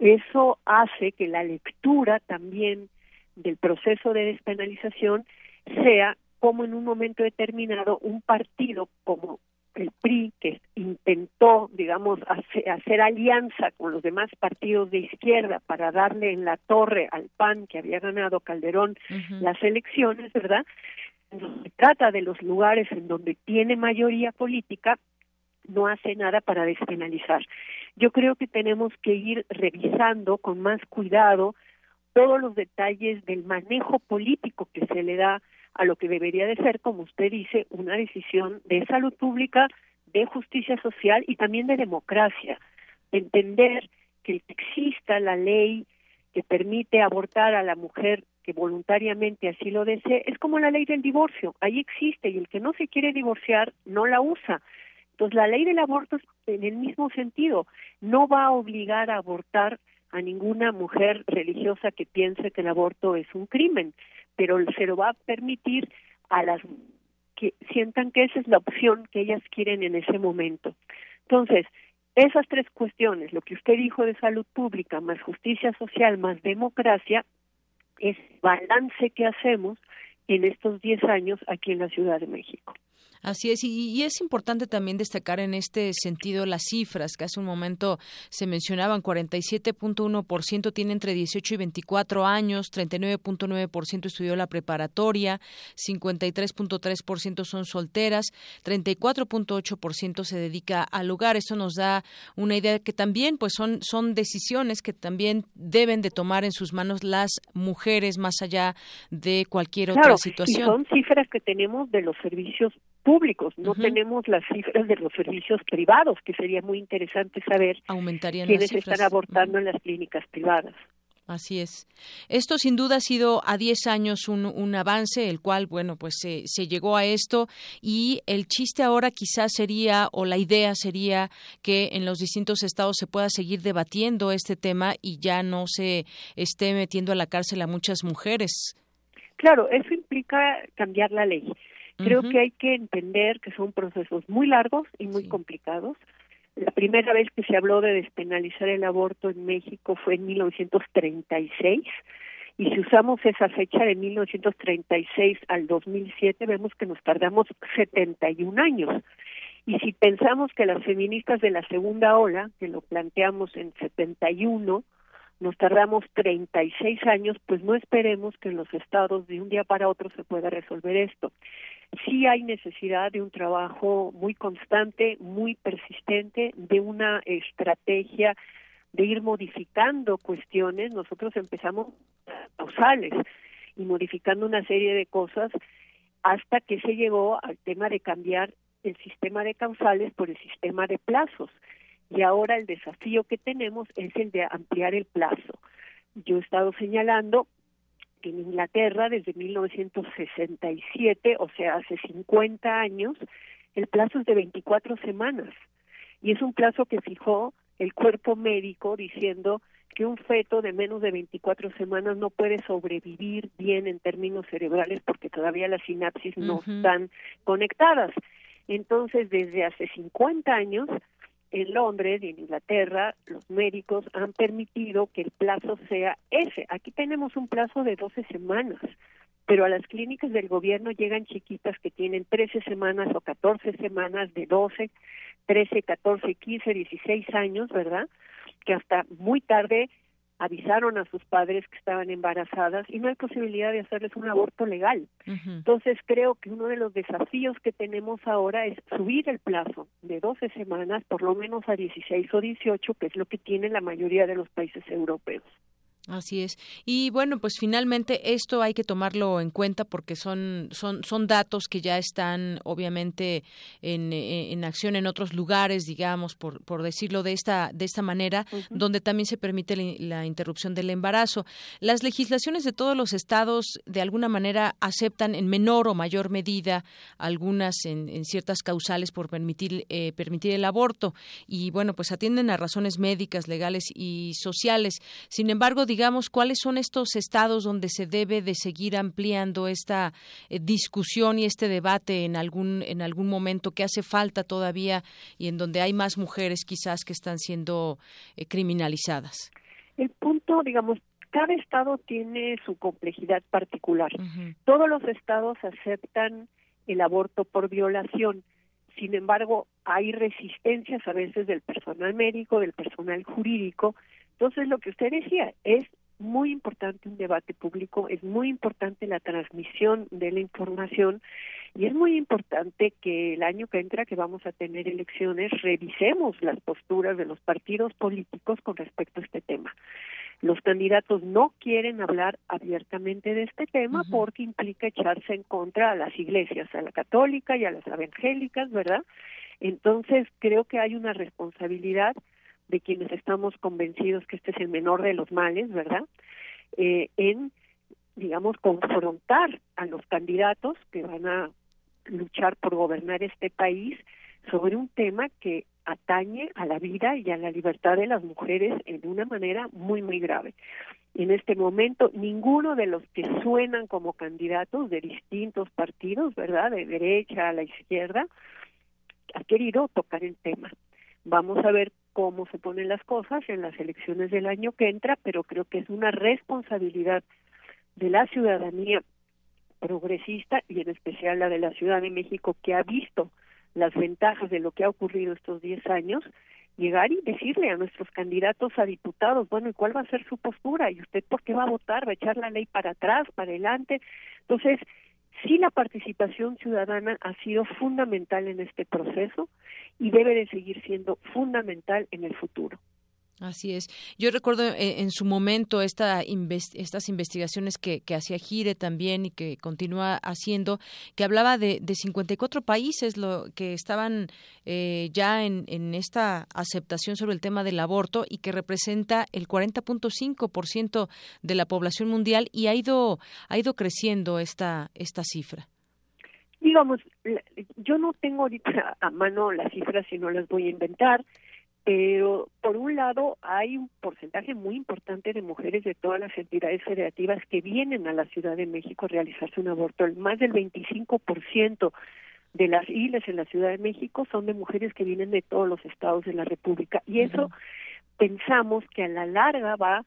Eso hace que la lectura también del proceso de despenalización sea como en un momento determinado un partido como el PRI, que intentó, digamos, hacer, alianza con los demás partidos de izquierda para darle en la torre al PAN que había ganado Calderón las elecciones, ¿verdad? Se trata de los lugares en donde tiene mayoría política, no hace nada para despenalizar. Yo creo que tenemos que ir revisando con más cuidado todos los detalles del manejo político que se le da a lo que debería de ser, como usted dice, una decisión de salud pública, de justicia social y también de democracia. Entender que exista la ley que permite abortar a la mujer que voluntariamente así lo desee, es como la ley del divorcio, ahí existe y el que no se quiere divorciar no la usa. Entonces la ley del aborto es en el mismo sentido, no va a obligar a abortar a ninguna mujer religiosa que piense que el aborto es un crimen pero se lo va a permitir a las que sientan que esa es la opción que ellas quieren en ese momento. Entonces, esas tres cuestiones, lo que usted dijo de salud pública, más justicia social, más democracia, es balance que hacemos en estos 10 años aquí en la Ciudad de México. Así es, y, es importante también destacar en este sentido las cifras que hace un momento se mencionaban, 47.1% tiene entre 18 y 24 años, 39.9% estudió la preparatoria, 53.3% son solteras, 34.8% se dedica al hogar. Esto nos da una idea que también pues son, son decisiones que también deben de tomar en sus manos las mujeres más allá de cualquier otra situación. Y son cifras que tenemos de los servicios públicos, no tenemos las cifras de los servicios privados, que sería muy interesante saber quiénes están abortando en las clínicas privadas. Así es. Esto sin duda ha sido a 10 años un, un avance, el cual, bueno, pues se, se, llegó a esto y el chiste ahora quizás sería, o la idea sería que en los distintos estados se pueda seguir debatiendo este tema y ya no se esté metiendo a la cárcel a muchas mujeres. Claro, eso implica cambiar la ley. Creo que hay que entender que son procesos muy largos y muy complicados. La primera vez que se habló de despenalizar el aborto en México fue en 1936 y si usamos esa fecha de 1936 al 2007 vemos que nos tardamos 71 años. Y si pensamos que las feministas de la segunda ola, que lo planteamos en 71, nos tardamos 36 años, pues no esperemos que en los estados de un día para otro se pueda resolver esto sí hay necesidad de un trabajo muy constante, muy persistente, de una estrategia de ir modificando cuestiones. Nosotros empezamos causales y modificando una serie de cosas hasta que se llegó al tema de cambiar el sistema de causales por el sistema de plazos. Y ahora el desafío que tenemos es el de ampliar el plazo. Yo he estado señalando que en Inglaterra desde 1967, o sea, hace 50 años, el plazo es de 24 semanas. Y es un plazo que fijó el cuerpo médico diciendo que un feto de menos de 24 semanas no puede sobrevivir bien en términos cerebrales porque todavía las sinapsis no están conectadas. Entonces, desde hace 50 años, en Londres y en Inglaterra, los médicos han permitido que el plazo sea ese. Aquí tenemos un plazo de 12 semanas, pero a las clínicas del gobierno llegan chiquitas que tienen 13 semanas o 14 semanas de 12, 13, 14, 15, 16 años, ¿verdad? que hasta muy tarde avisaron a sus padres que estaban embarazadas y no hay posibilidad de hacerles un aborto legal. Entonces creo que uno de los desafíos que tenemos ahora es subir el plazo de 12 semanas por lo menos a 16 o 18, que es lo que tienen la mayoría de los países europeos. Así es. Y bueno, pues finalmente esto hay que tomarlo en cuenta porque son, son, son datos que ya están obviamente en, eh, en acción en otros lugares, digamos, por, por decirlo de esta, de esta manera, donde también se permite la, interrupción del embarazo. Las legislaciones de todos los estados de alguna manera aceptan en menor o mayor medida algunas en, en ciertas causales por permitir, eh, permitir el aborto. Y bueno, pues atienden a razones médicas, legales y sociales. Sin embargo, digamos, cuáles son estos estados donde se debe de seguir ampliando esta eh, discusión y este debate en algún en algún momento que hace falta todavía y en donde hay más mujeres quizás que están siendo eh, criminalizadas. El punto, digamos, cada estado tiene su complejidad particular. Todos los estados aceptan el aborto por violación. Sin embargo, hay resistencias a veces del personal médico, del personal jurídico, entonces, lo que usted decía, es muy importante un debate público, es muy importante la transmisión de la información y es muy importante que el año que entra, que vamos a tener elecciones, revisemos las posturas de los partidos políticos con respecto a este tema. Los candidatos no quieren hablar abiertamente de este tema porque implica echarse en contra a las iglesias, a la católica y a las evangélicas, ¿verdad? Entonces, creo que hay una responsabilidad de quienes estamos convencidos que este es el menor de los males, ¿verdad? Eh, en, digamos, confrontar a los candidatos que van a luchar por gobernar este país sobre un tema que atañe a la vida y a la libertad de las mujeres en una manera muy, muy grave. En este momento, ninguno de los que suenan como candidatos de distintos partidos, ¿verdad?, de derecha a la izquierda, ha querido tocar el tema. Vamos a ver cómo se ponen las cosas en las elecciones del año que entra, pero creo que es una responsabilidad de la ciudadanía progresista y en especial la de la Ciudad de México que ha visto las ventajas de lo que ha ocurrido estos 10 años, llegar y decirle a nuestros candidatos a diputados, bueno, ¿y cuál va a ser su postura? ¿Y usted por qué va a votar? ¿Va a echar la ley para atrás, para adelante? Entonces, sí la participación ciudadana ha sido fundamental en este proceso y debe de seguir siendo fundamental en el futuro. Así es. Yo recuerdo eh, en su momento esta estas investigaciones que, que, hacía Gire también y que continúa haciendo, que hablaba de, de 54 países lo, que estaban eh, ya en, esta aceptación sobre el tema del aborto y que representa el 40.5% de la población mundial y ha ido, ha ido creciendo esta, esta cifra digamos, yo no tengo ahorita a mano las cifras y no las voy a inventar, pero por un lado hay un porcentaje muy importante de mujeres de todas las entidades federativas que vienen a la Ciudad de México a realizarse un aborto. Más del 25% de las islas en la Ciudad de México son de mujeres que vienen de todos los estados de la República. Y eso pensamos que a la larga va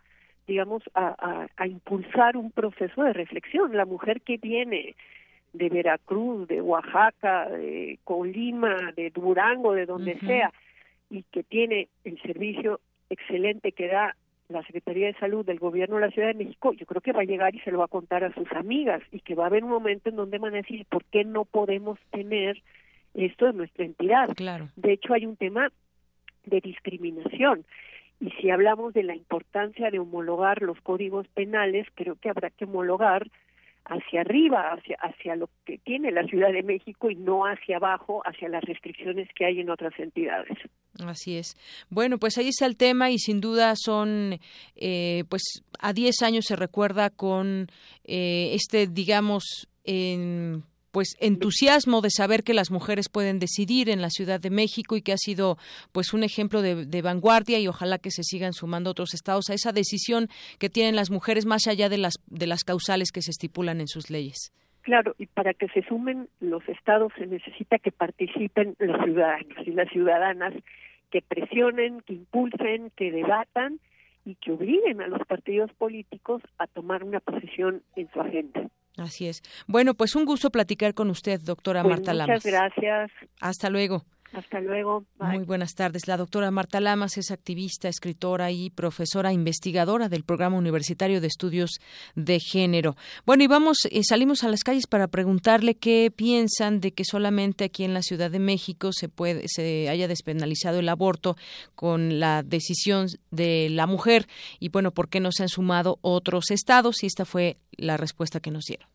digamos, a, a impulsar un proceso de reflexión. La mujer que viene de Veracruz, de Oaxaca, de Colima, de Durango, de donde sea, y que tiene el servicio excelente que da la Secretaría de Salud del Gobierno de la Ciudad de México, yo creo que va a llegar y se lo va a contar a sus amigas y que va a haber un momento en donde van a decir, ¿por qué no podemos tener esto en nuestra entidad? Claro. De hecho, hay un tema de discriminación. Y si hablamos de la importancia de homologar los códigos penales, creo que habrá que homologar hacia arriba, hacia, hacia lo que tiene la Ciudad de México y no hacia abajo, hacia las restricciones que hay en otras entidades. Así es. Bueno, pues ahí está el tema y sin duda son, eh, pues a 10 años se recuerda con eh, este, digamos, en pues entusiasmo de saber que las mujeres pueden decidir en la Ciudad de México y que ha sido pues un ejemplo de, vanguardia y ojalá que se sigan sumando otros estados a esa decisión que tienen las mujeres más allá de las de las causales que se estipulan en sus leyes. Claro, y para que se sumen los estados se necesita que participen los ciudadanos y las ciudadanas, que presionen, que impulsen, que debatan y que obliguen a los partidos políticos a tomar una posición en su agenda. Así es. Bueno, pues un gusto platicar con usted, doctora pues Marta Lamas. Muchas gracias. Hasta luego. Hasta luego. Muy buenas tardes. La doctora Marta Lamas es activista, escritora y profesora investigadora del Programa Universitario de Estudios de Género. Bueno, y vamos, eh, salimos a las calles para preguntarle qué piensan de que solamente aquí en la Ciudad de México se puede, se haya despenalizado el aborto con la decisión de la mujer y bueno, por qué no se han sumado otros estados y esta fue la respuesta que nos dieron.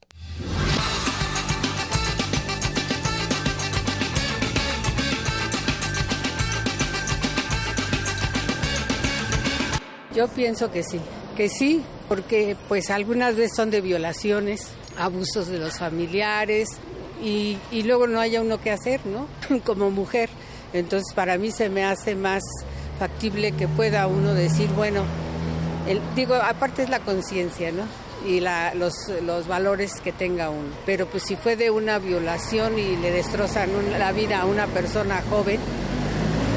Yo pienso que sí, que sí, porque pues algunas veces son de violaciones, abusos de los familiares y, luego no haya uno que hacer, ¿no? Como mujer. Entonces para mí se me hace más factible que pueda uno decir, bueno, digo, aparte es la conciencia, ¿no? Y la, los, los valores que tenga uno. Pero pues si fue de una violación y le destrozan la vida a una persona joven,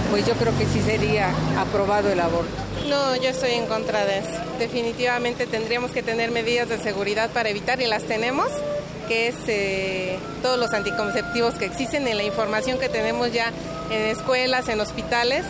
pues yo creo que sí sería aprobado el aborto. No, yo estoy en contra de eso. Definitivamente tendríamos que tener medidas de seguridad para evitar, y las tenemos, que es eh, todos los anticonceptivos que existen y la información que tenemos ya en escuelas, en hospitales,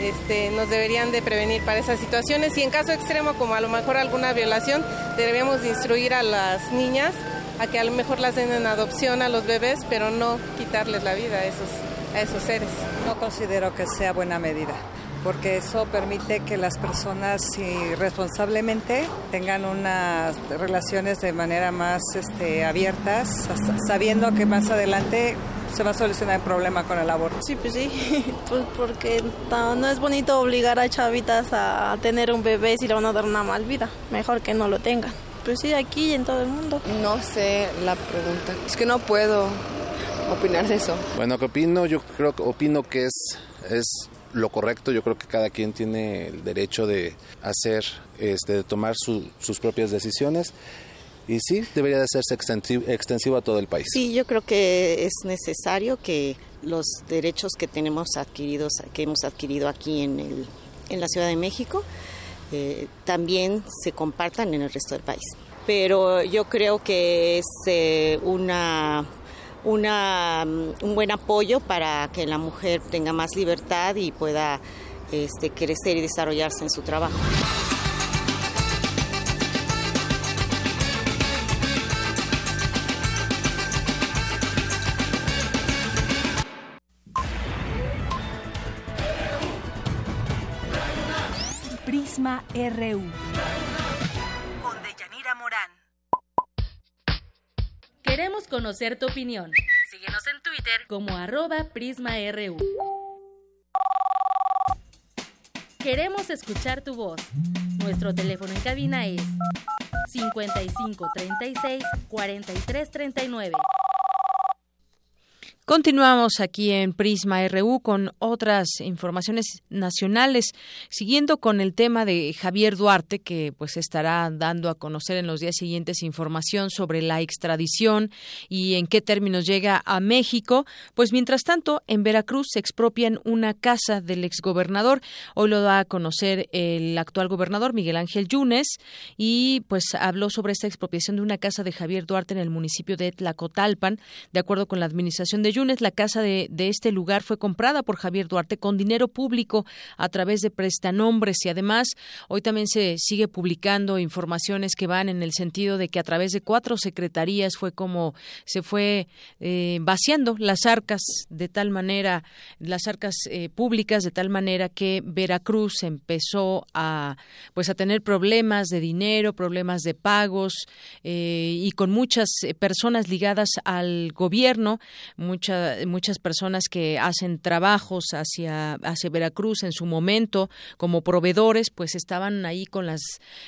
este, nos deberían de prevenir para esas situaciones y en caso extremo como a lo mejor alguna violación deberíamos de instruir a las niñas a que a lo mejor las den en adopción a los bebés pero no quitarles la vida a esos a esos seres. No considero que sea buena medida, porque eso permite que las personas irresponsablemente tengan unas relaciones de manera más este, abiertas, sabiendo que más adelante se va a solucionar el problema con el aborto. Sí, pues sí, pues porque no es bonito obligar a chavitas a tener un bebé si le van a dar una mal vida. Mejor que no lo tengan. Pues sí, aquí y en todo el mundo. No sé la pregunta. Es que no puedo opinar de eso? Bueno, ¿qué opino? Yo creo que opino que es, es lo correcto. Yo creo que cada quien tiene el derecho de hacer, este, de tomar sus propias decisiones. Y sí, debería de hacerse extensivo, a todo el país. Sí, yo creo que es necesario que los derechos que tenemos adquiridos, que hemos adquirido aquí en, el, en la Ciudad de México, eh, también se compartan en el resto del país. Pero yo creo que es eh, una una, mm, un buen apoyo para que la mujer tenga más libertad y pueda este, crecer y desarrollarse en su trabajo. Prisma RU. Queremos conocer tu opinión. Síguenos en Twitter como arroba PrismaRU. Queremos escuchar tu voz. Nuestro teléfono en cabina es 5536 4339. Continuamos aquí en Prisma RU con otras informaciones nacionales, siguiendo con el tema de Javier Duarte, que pues estará dando a conocer en los días siguientes información sobre la extradición y en qué términos llega a México. Pues mientras tanto, en Veracruz se expropian una casa del exgobernador. Hoy lo da a conocer el actual gobernador Miguel Ángel Yunes y pues habló sobre esta expropiación de una casa de Javier Duarte en el municipio de Tlacotalpan, de acuerdo con la administración de Yunes, la casa de, de este lugar fue comprada por Javier Duarte con dinero público a través de prestanombres. Y además hoy también se sigue publicando informaciones que van en el sentido de que a través de cuatro secretarías fue como se fue eh, vaciando las arcas de tal manera, las arcas eh, públicas de tal manera que Veracruz empezó a pues a tener problemas de dinero, problemas de pagos eh, y con muchas personas ligadas al gobierno, muchas muchas personas que hacen trabajos hacia hacia Veracruz en su momento como proveedores, pues estaban ahí con las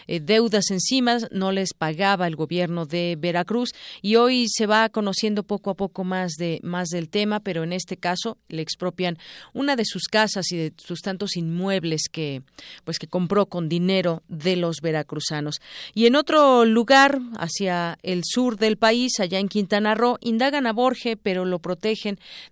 deudas encima, no les pagaba el gobierno de Veracruz y hoy se va conociendo poco a poco más de más del tema, pero en este caso le expropian una de sus casas y de sus tantos inmuebles que pues que compró con dinero de los veracruzanos. Y en otro lugar, hacia el sur del país, allá en Quintana Roo, indagan a Borge, pero lo protegen.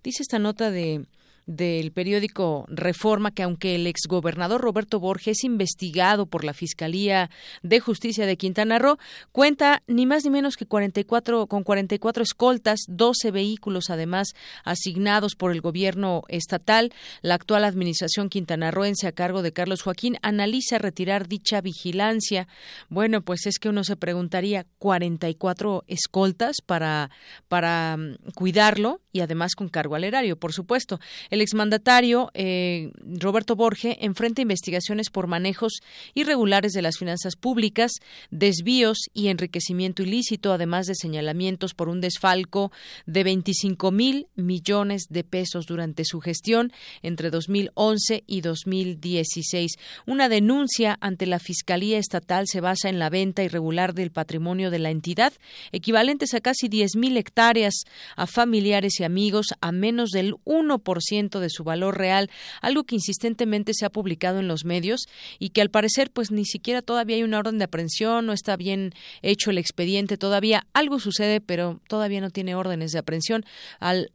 Dice esta nota de del periódico Reforma que aunque el exgobernador Roberto Borges es investigado por la Fiscalía de Justicia de Quintana Roo, cuenta ni más ni menos que 44 con 44 escoltas, 12 vehículos además asignados por el gobierno estatal. La actual administración quintanarroense a cargo de Carlos Joaquín analiza retirar dicha vigilancia. Bueno, pues es que uno se preguntaría 44 escoltas para para mm, cuidarlo y además con cargo al erario, por supuesto. El exmandatario eh, Roberto Borge enfrenta investigaciones por manejos irregulares de las finanzas públicas, desvíos y enriquecimiento ilícito, además de señalamientos por un desfalco de 25 mil millones de pesos durante su gestión entre 2011 y 2016. Una denuncia ante la Fiscalía Estatal se basa en la venta irregular del patrimonio de la entidad, equivalentes a casi 10 mil hectáreas a familiares amigos a menos del 1% de su valor real, algo que insistentemente se ha publicado en los medios y que al parecer pues ni siquiera todavía hay una orden de aprehensión, no está bien hecho el expediente todavía, algo sucede, pero todavía no tiene órdenes de aprehensión.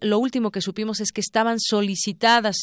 Lo último que supimos es que estaban solicitadas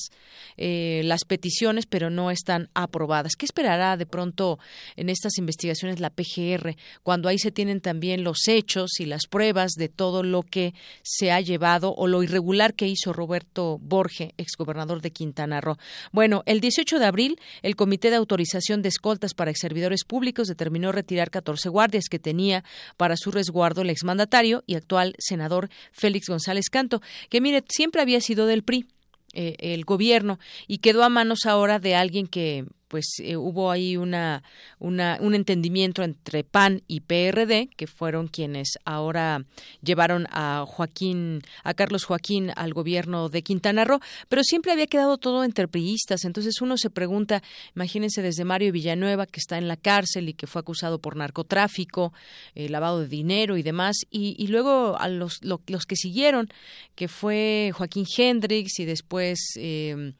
eh, las peticiones, pero no están aprobadas. ¿Qué esperará de pronto en estas investigaciones la PGR cuando ahí se tienen también los hechos y las pruebas de todo lo que se ha llevado o lo irregular que hizo Roberto Borge exgobernador de Quintana Roo. Bueno, el 18 de abril, el Comité de Autorización de Escoltas para Servidores Públicos determinó retirar 14 guardias que tenía para su resguardo el exmandatario y actual senador Félix González Canto, que mire, siempre había sido del PRI. Eh, el gobierno y quedó a manos ahora de alguien que pues eh, hubo ahí una, un entendimiento entre PAN y PRD, que fueron quienes ahora llevaron a Joaquín, a Carlos Joaquín al gobierno de Quintana Roo, pero siempre había quedado todo entre priistas. Entonces uno se pregunta, imagínense desde Mario Villanueva, que está en la cárcel y que fue acusado por narcotráfico, eh, lavado de dinero y demás, y, luego a los, los que siguieron, que fue Joaquín Hendrix y después eh,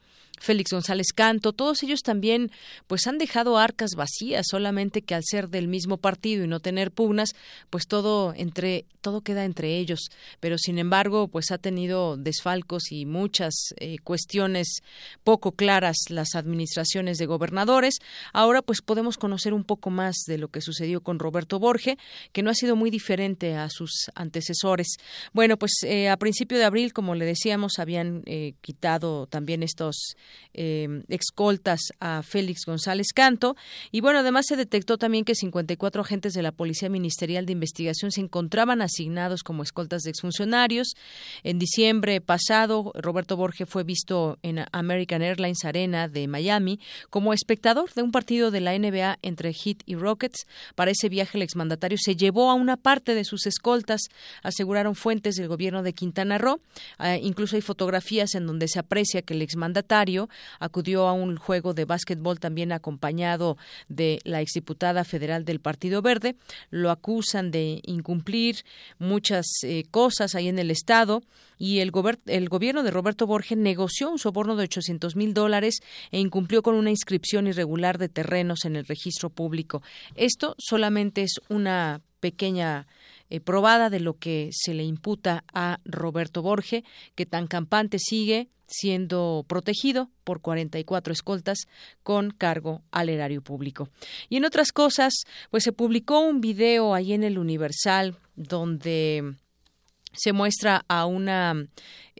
Félix González Canto, todos ellos también pues han dejado arcas vacías, solamente que al ser del mismo partido y no tener pugnas, pues todo entre todo queda entre ellos, pero sin embargo, pues ha tenido desfalcos y muchas eh, cuestiones poco claras las administraciones de gobernadores. Ahora pues podemos conocer un poco más de lo que sucedió con Roberto Borge, que no ha sido muy diferente a sus antecesores. Bueno, pues eh, a principio de abril, como le decíamos, habían eh, quitado también estos eh, excoltas a Félix González Canto. Y bueno, además se detectó también que 54 agentes de la Policía Ministerial de Investigación se encontraban asignados como escoltas de exfuncionarios. En diciembre pasado, Roberto Borges fue visto en American Airlines Arena de Miami como espectador de un partido de la NBA entre Heat y Rockets. Para ese viaje, el exmandatario se llevó a una parte de sus escoltas, aseguraron fuentes del gobierno de Quintana Roo. Ah, incluso hay fotografías en donde se aprecia que el exmandatario acudió a un juego de básquetbol también acompañado de la exdiputada federal del Partido Verde. Lo acusan de incumplir muchas eh, cosas ahí en el Estado y el, el gobierno de Roberto Borges negoció un soborno de 800 mil dólares e incumplió con una inscripción irregular de terrenos en el registro público. Esto solamente es una pequeña eh, probada de lo que se le imputa a Roberto Borge, que tan campante sigue siendo protegido por 44 escoltas con cargo al erario público. Y en otras cosas, pues se publicó un video ahí en el Universal donde se muestra a una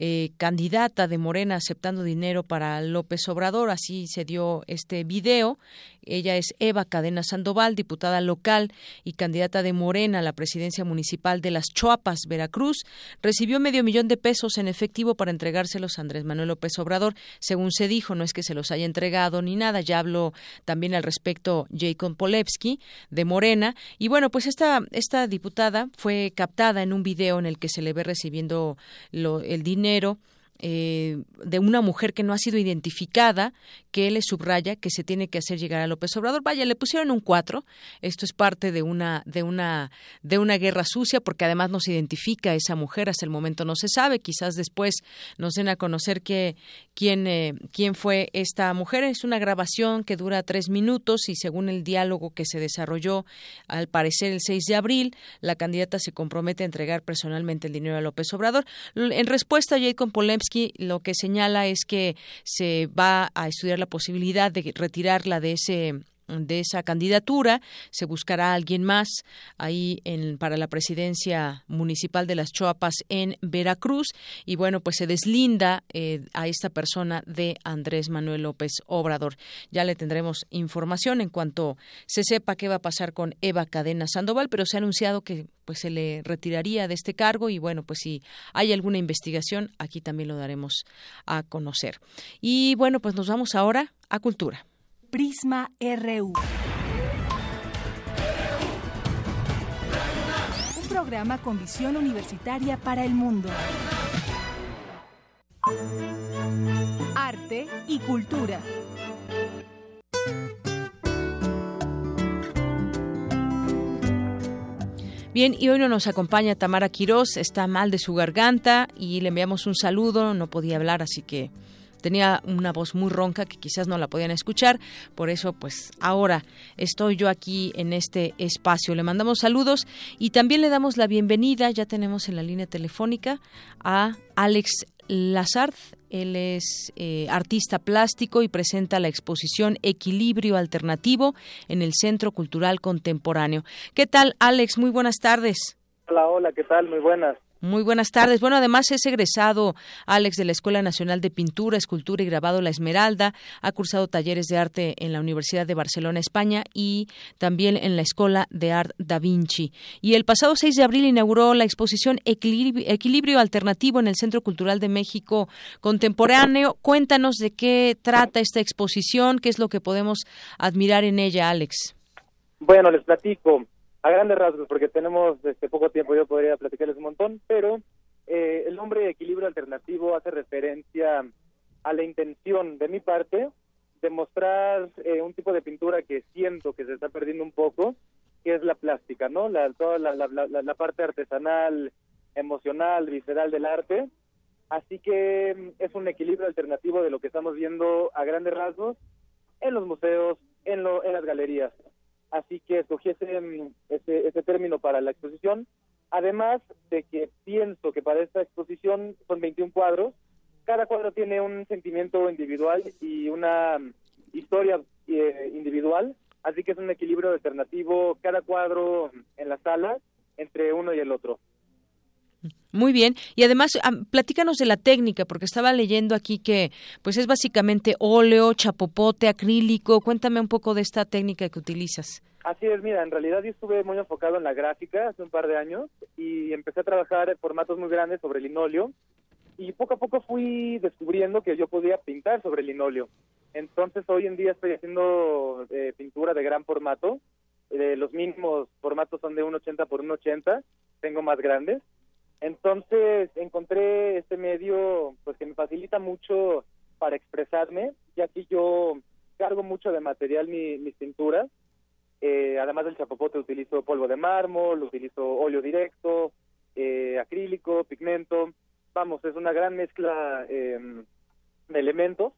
eh, candidata de Morena aceptando dinero para López Obrador. Así se dio este video. Ella es Eva Cadena Sandoval, diputada local y candidata de Morena a la presidencia municipal de Las Choapas, Veracruz. Recibió medio millón de pesos en efectivo para entregárselos a Andrés Manuel López Obrador. Según se dijo, no es que se los haya entregado ni nada. Ya habló también al respecto Jacob Polevsky de Morena. Y bueno, pues esta, esta diputada fue captada en un video en el que se le ve recibiendo el dinero dinero eh, de una mujer que no ha sido identificada, que le subraya que se tiene que hacer llegar a López Obrador. Vaya, le pusieron un cuatro. Esto es parte de una de una de una guerra sucia, porque además no se identifica esa mujer. Hasta el momento no se sabe. Quizás después nos den a conocer que quién eh, quién fue esta mujer. Es una grabación que dura tres minutos y según el diálogo que se desarrolló, al parecer el 6 de abril, la candidata se compromete a entregar personalmente el dinero a López Obrador. En respuesta, Jacob Polemski lo que señala es que se va a estudiar la posibilidad de retirarla de ese de esa candidatura se buscará a alguien más ahí en, para la presidencia municipal de las Choapas en Veracruz y bueno pues se deslinda eh, a esta persona de Andrés Manuel López Obrador ya le tendremos información en cuanto se sepa qué va a pasar con Eva Cadena Sandoval pero se ha anunciado que pues se le retiraría de este cargo y bueno, pues si hay alguna investigación, aquí también lo daremos a conocer. Y bueno, pues nos vamos ahora a cultura. Prisma RU. Un programa con visión universitaria para el mundo. Arte y cultura. Bien, y hoy no nos acompaña Tamara Quirós, está mal de su garganta y le enviamos un saludo, no podía hablar, así que tenía una voz muy ronca que quizás no la podían escuchar, por eso pues ahora estoy yo aquí en este espacio. Le mandamos saludos y también le damos la bienvenida, ya tenemos en la línea telefónica a Alex Lazard. Él es eh, artista plástico y presenta la exposición Equilibrio Alternativo en el Centro Cultural Contemporáneo. ¿Qué tal, Alex? Muy buenas tardes. Hola, hola, ¿qué tal? Muy buenas. Muy buenas tardes. Bueno, además es egresado Alex de la Escuela Nacional de Pintura, Escultura y Grabado La Esmeralda. Ha cursado talleres de arte en la Universidad de Barcelona, España y también en la Escuela de Art Da Vinci. Y el pasado 6 de abril inauguró la exposición Equilibrio, Alternativo en el Centro Cultural de México Contemporáneo. Cuéntanos de qué trata esta exposición, qué es lo que podemos admirar en ella, Alex. Bueno, les platico a grandes rasgos, porque tenemos este poco tiempo, yo podría platicarles un montón, pero eh, el nombre equilibrio alternativo hace referencia a la intención de mi parte de mostrar eh, un tipo de pintura que siento que se está perdiendo un poco, que es la plástica, ¿no? La, toda la, la, la, parte artesanal, emocional, visceral del arte. Así que es un equilibrio alternativo de lo que estamos viendo a grandes rasgos en los museos, en, lo, en las galerías así que escogí ese, ese, término para la exposición. Además de que pienso que para esta exposición son 21 cuadros, cada cuadro tiene un sentimiento individual y una historia eh, individual, así que es un equilibrio alternativo cada cuadro en la sala entre uno y el otro. Muy bien. Y además, platícanos de la técnica, porque estaba leyendo aquí que pues es básicamente óleo, chapopote, acrílico. Cuéntame un poco de esta técnica que utilizas. Así es, mira, en realidad yo estuve muy enfocado en la gráfica hace un par de años y empecé a trabajar en formatos muy grandes sobre linóleo y poco a poco fui descubriendo que yo podía pintar sobre linóleo. Entonces hoy en día estoy haciendo eh, pintura de gran formato. Eh, los mínimos formatos son de 1,80 por 1,80, tengo más grandes entonces encontré este medio pues que me facilita mucho para expresarme, ya que yo cargo mucho de material mi, mis pinturas. Eh, además del chapopote utilizo polvo de mármol, utilizo óleo directo, eh, acrílico, pigmento. Vamos, es una gran mezcla em, de elementos.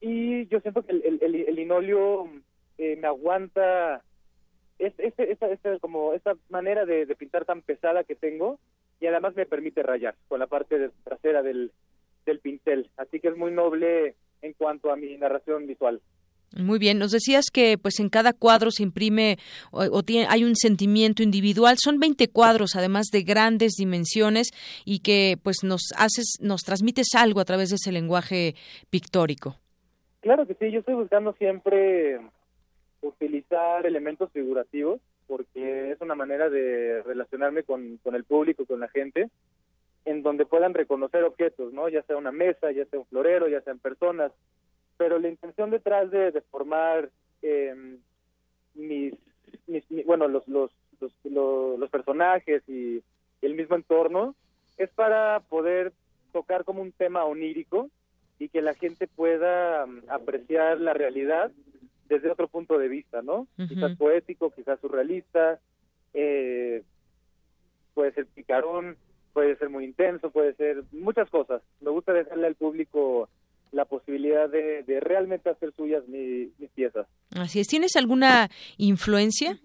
Y yo siento que el, el, el linóleo eh, me aguanta este, esta, como esta manera de pintar tan pesada que tengo y además me permite rayar con la parte trasera del, del pincel. Así que es muy noble en cuanto a mi narración visual. Muy bien, nos decías que pues en cada cuadro se imprime o, tiene, hay un sentimiento individual. Son 20 cuadros, además de grandes dimensiones y que pues nos haces, nos transmites algo a través de ese lenguaje pictórico. Claro que sí, yo estoy buscando siempre utilizar elementos figurativos porque es una manera de relacionarme con, con el público, con la gente, en donde puedan reconocer objetos, ¿no? Ya sea una mesa, ya sea un florero, ya sean personas pero la intención detrás de, formar em, mis, bueno los los, los personajes y el mismo entorno es para poder tocar como un tema onírico y que la gente pueda um, apreciar la realidad desde otro punto de vista, ¿no? Quizás poético, quizás surrealista, eh, puede ser picarón, puede ser muy intenso, puede ser muchas cosas. Me gusta dejarle al público la posibilidad de, realmente hacer suyas mis piezas. Así es. ¿Tienes alguna influencia?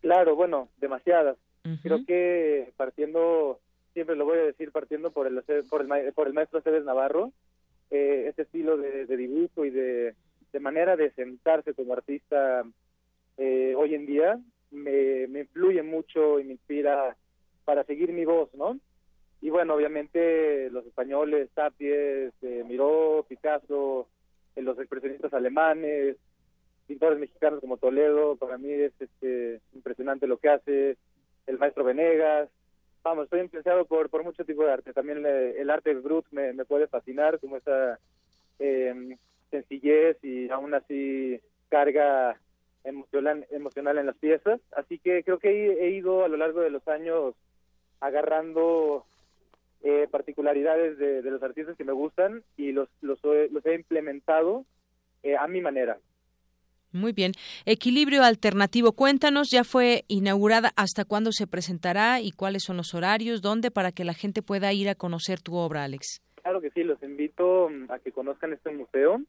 Claro, bueno, demasiadas. Creo que partiendo, siempre lo voy a decir, partiendo por el, por el, por el maestro César Navarro, eh, ese estilo de, dibujo y de, manera de sentarse como artista eh, hoy en día me, me influye mucho y me inspira para seguir mi voz, ¿no? y bueno, obviamente los españoles, Tapies, eh, Miró, Picasso, eh, los expresionistas alemanes, pintores mexicanos como Toledo, para mí es este, impresionante lo que hace, el maestro Venegas, vamos, estoy influenciado por, por mucho tipo de arte, también el arte brut me, me puede fascinar, como esa em, sencillez y aún así carga emocional, emocional en las piezas, así que creo que he ido a lo largo de los años agarrando eh, particularidades de, los artistas que me gustan y los, los, he implementado eh, a mi manera. Muy bien. Equilibrio Alternativo, cuéntanos, ya fue inaugurada, ¿hasta cuándo se presentará y cuáles son los horarios? ¿Dónde para que la gente pueda ir a conocer tu obra, Alex? Claro que sí, los invito mm, a que conozcan este museo.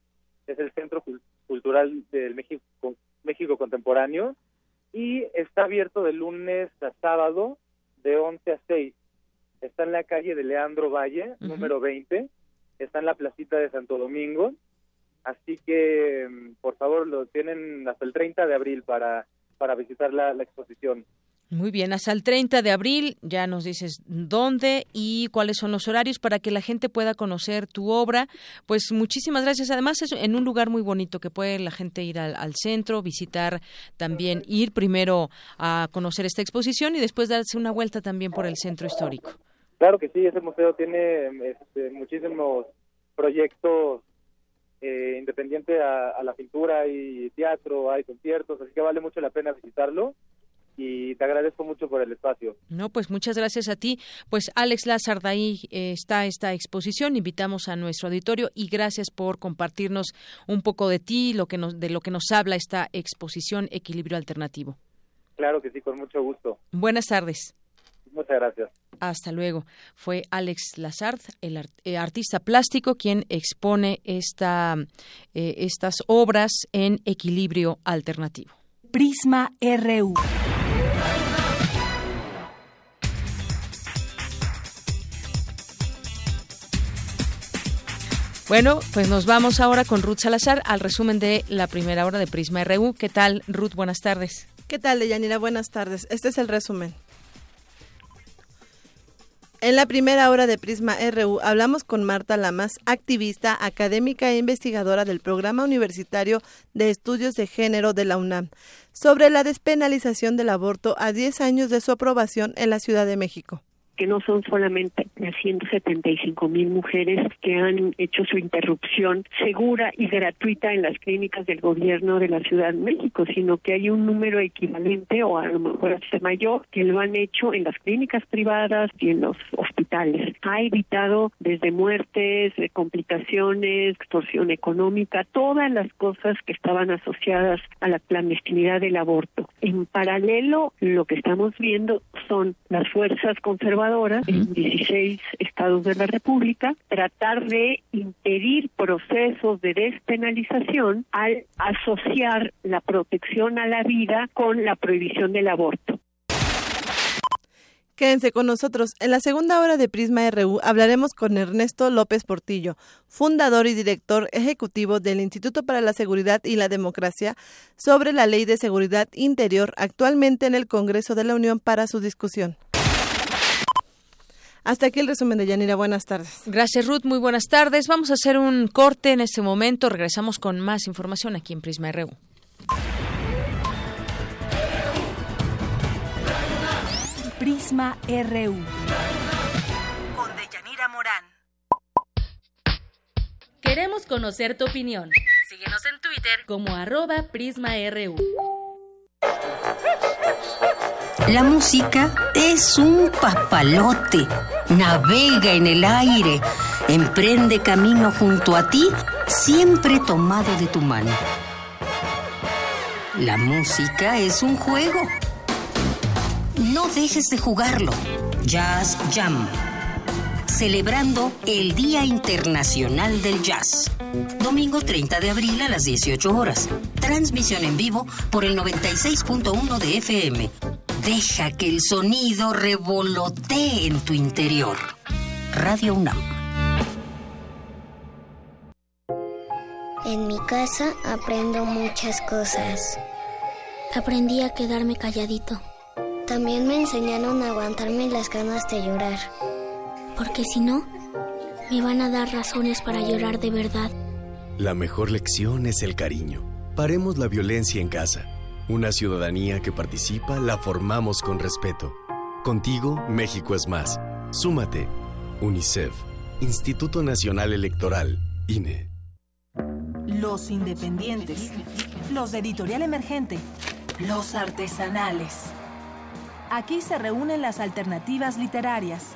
Es el Centro Cultural del México, México Contemporáneo y está abierto de lunes a sábado de 11 a 6 está en la calle de Leandro Valle, número 20, está en la placita de Santo Domingo, así que mm, por favor lo tienen hasta el 30 de abril para, para visitar la, la exposición. Muy bien, hasta el 30 de abril ya nos dices dónde y cuáles son los horarios para que la gente pueda conocer tu obra. Pues muchísimas gracias. Además es en un lugar muy bonito que puede la gente ir al, centro, visitar también, ir primero a conocer esta exposición y después darse una vuelta también por el centro histórico. Claro que sí, ese museo tiene este, muchísimos proyectos eh, independiente a, la pintura y teatro, hay conciertos, así que vale mucho la pena visitarlo y te agradezco mucho por el espacio. No, pues muchas gracias a ti. Pues Alex Lázard, ahí eh, está esta exposición. Invitamos a nuestro auditorio y gracias por compartirnos un poco de ti, lo que nos, de lo que nos habla esta exposición Equilibrio Alternativo. Claro que sí, con mucho gusto. Buenas tardes. Muchas gracias. Hasta luego. Fue Alex Lazard, el eh, artista plástico, quien expone esta, eh, estas obras en equilibrio alternativo. Prisma RU. Bueno, pues nos vamos ahora con Ruth Salazar al resumen de la primera hora de Prisma RU. ¿Qué tal, Ruth? Buenas tardes. ¿Qué tal, Deyanira? Buenas tardes. Este es el resumen. En la primera hora de Prisma RU hablamos con Marta Lamas, activista, académica e investigadora del Programa Universitario de Estudios de Género de la UNAM, sobre la despenalización del aborto a 10 años de su aprobación en la Ciudad de México que no son solamente las 175 mil mujeres que han hecho su interrupción segura y gratuita en las clínicas del gobierno de la Ciudad de México, sino que hay un número equivalente o a lo mejor hasta mayor que lo han hecho en las clínicas privadas y en los hospitales. Ha evitado desde muertes, complicaciones, extorsión económica, todas las cosas que estaban asociadas a la clandestinidad del aborto. En paralelo, lo que estamos viendo son las fuerzas conservadoras en 16 estados de la República, tratar de impedir procesos de despenalización al asociar la protección a la vida con la prohibición del aborto. Quédense con nosotros. En la segunda hora de Prisma RU hablaremos con Ernesto López Portillo, fundador y director ejecutivo del Instituto para la Seguridad y la Democracia, sobre la Ley de Seguridad Interior actualmente en el Congreso de la Unión para su discusión. Hasta aquí el resumen de Yanira. Buenas tardes. Gracias, Ruth. Muy buenas tardes. Vamos a hacer un corte en este momento. Regresamos con más información aquí en Prisma RU. Prisma RU. Con Deyanira Morán. Queremos conocer tu opinión. Síguenos en Twitter como arroba PrismaRU. La música es un papalote. Navega en el aire. Emprende camino junto a ti, siempre tomado de tu mano. La música es un juego no dejes de jugarlo. Jazz Jam. Celebrando el Día Internacional del Jazz. Domingo 30 de abril a las 18 horas. Transmisión en vivo por el 96.1 de FM. Deja que el sonido revolotee en tu interior. Radio UNAM. En mi casa aprendo muchas cosas. Aprendí a quedarme calladito también me enseñaron a aguantarme las ganas de llorar. Porque si no, me van a dar razones para llorar de verdad. La mejor lección es el cariño. Paremos la violencia en casa. Una ciudadanía que participa la formamos con respeto. Contigo, México es más. Súmate. UNICEF. Instituto Nacional Electoral. INE. Los independientes. Los de editorial emergente. Los artesanales. Aquí se reúnen las alternativas literarias,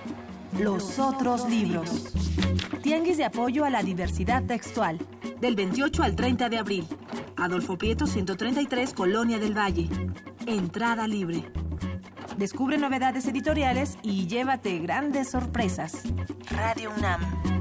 los otros libros. Tianguis de apoyo a la diversidad textual, del 28 al 30 de abril. Adolfo Prieto 133, Colonia del Valle. Entrada libre. Descubre novedades editoriales y llévate grandes sorpresas. Radio UNAM.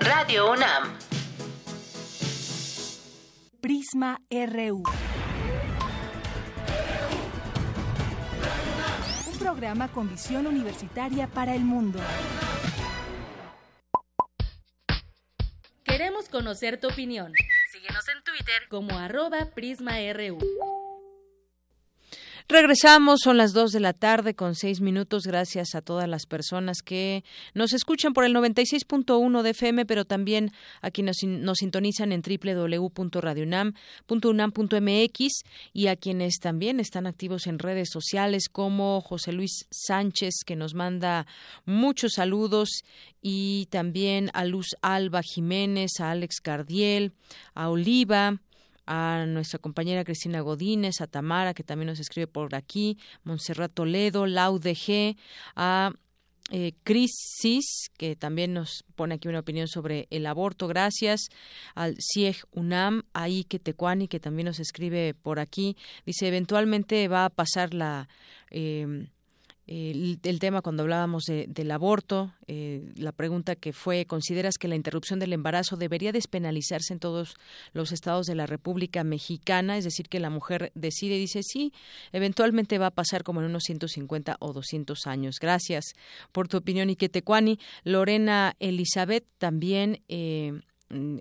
Radio UNAM. Prisma RU. Un programa con visión universitaria para el mundo. Queremos conocer tu opinión. Síguenos en Twitter como arroba PrismaRU. Regresamos, son las dos de la tarde con seis minutos. Gracias a todas las personas que nos escuchan por el 96.1 de FM, pero también a quienes nos sintonizan en www.radionam.unam.mx y a quienes también están activos en redes sociales como José Luis Sánchez, que nos manda muchos saludos, y también a Luz Alba Jiménez, a Alex Cardiel, a Oliva, a nuestra compañera Cristina Godínez, a Tamara, que también nos escribe por aquí, Montserrat Toledo, Lau G, a eh, Crisis, que también nos pone aquí una opinión sobre el aborto. Gracias al CIEG UNAM, a Ike Tecuani, que también nos escribe por aquí. Dice, eventualmente va a pasar la... Eh, el, tema cuando hablábamos del aborto, eh, la pregunta que fue, ¿consideras que la interrupción del embarazo debería despenalizarse en todos los estados de la República Mexicana? Es decir, que la mujer decide y dice, sí, eventualmente va a pasar como en unos 150 o 200 años. Gracias por tu opinión, Iquetecuani. Lorena Elizabeth también. Eh,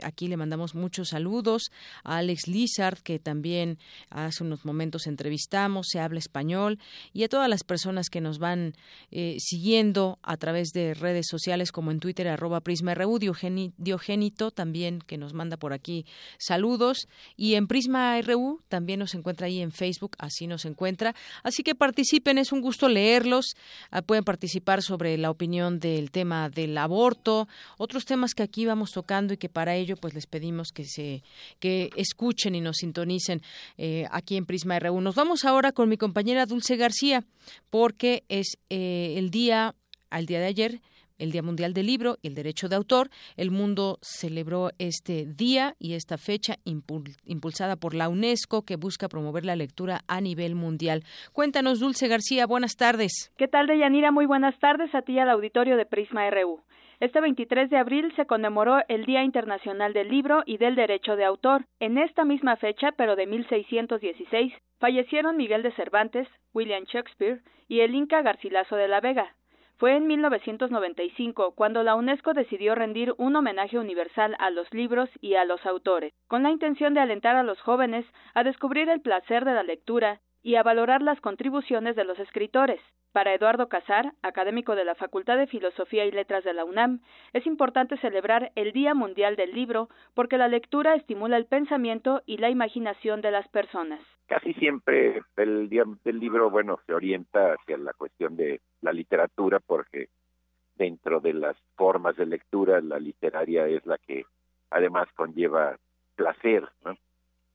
aquí le mandamos muchos saludos. A Alex Lizard, que también hace unos momentos entrevistamos, se habla español, y a todas las personas que nos van eh, siguiendo a través de redes sociales como en Twitter, arroba Prisma RU, Diogénito también, que nos manda por aquí saludos, y en Prisma RU también nos encuentra ahí en Facebook, así nos encuentra. Así que participen, es un gusto leerlos, ah, pueden participar sobre la opinión del tema del aborto, otros temas que aquí vamos tocando y que para ello, pues les pedimos que se que escuchen y nos sintonicen eh, aquí en Prisma R1. Nos vamos ahora con mi compañera Dulce García, porque es eh, el día, al día de ayer, el Día Mundial del Libro y el Derecho de Autor. El mundo celebró este día y esta fecha impulsada por la UNESCO que busca promover la lectura a nivel mundial. Cuéntanos, Dulce García, buenas tardes. ¿Qué tal, Deyanira? Muy buenas tardes a ti al auditorio de Prisma RU. Este 23 de abril se conmemoró el Día Internacional del Libro y del Derecho de Autor. En esta misma fecha, pero de 1616, fallecieron Miguel de Cervantes, William Shakespeare y el Inca Garcilaso de la Vega. Fue en 1995 cuando la UNESCO decidió rendir un homenaje universal a los libros y a los autores, con la intención de alentar a los jóvenes a descubrir el placer de la lectura y a valorar las contribuciones de los escritores. Para Eduardo Casar, académico de la Facultad de Filosofía y Letras de la UNAM, es importante celebrar el Día Mundial del Libro porque la lectura estimula el pensamiento y la imaginación de las personas. Casi siempre el Día del Libro, bueno, se orienta hacia la cuestión de la literatura porque dentro de las formas de lectura, la literaria es la que además conlleva placer, ¿no?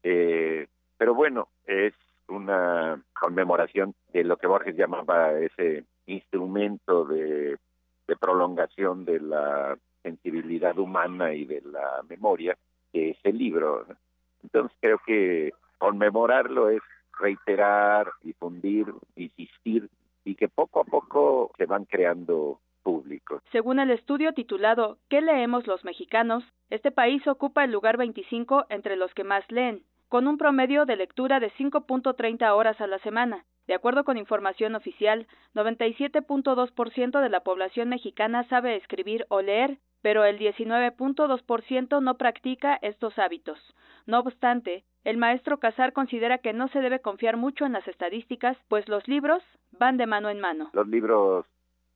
Eh, pero bueno, es una conmemoración de lo que Borges llamaba ese instrumento de, prolongación de la sensibilidad humana y de la memoria, que es el libro. Entonces creo que conmemorarlo es reiterar, difundir, insistir y que poco a poco se van creando públicos. Según el estudio titulado ¿Qué leemos los mexicanos? Este país ocupa el lugar 25 entre los que más leen con un promedio de lectura de 5.30 horas a la semana. De acuerdo con información oficial, 97.2% de la población mexicana sabe escribir o leer, pero el 19.2% no practica estos hábitos. No obstante, el maestro Casar considera que no se debe confiar mucho en las estadísticas, pues los libros van de mano en mano. Los libros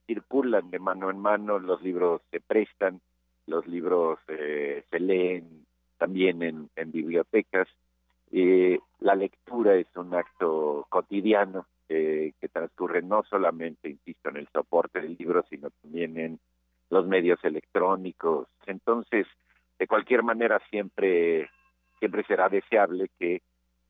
circulan de mano en mano, los libros se prestan, los libros eh, se leen también en bibliotecas eh, la lectura es un acto cotidiano eh, que transcurre no solamente, insisto, en el soporte del libro, sino también en los medios electrónicos. Entonces, de cualquier manera, siempre, siempre será deseable que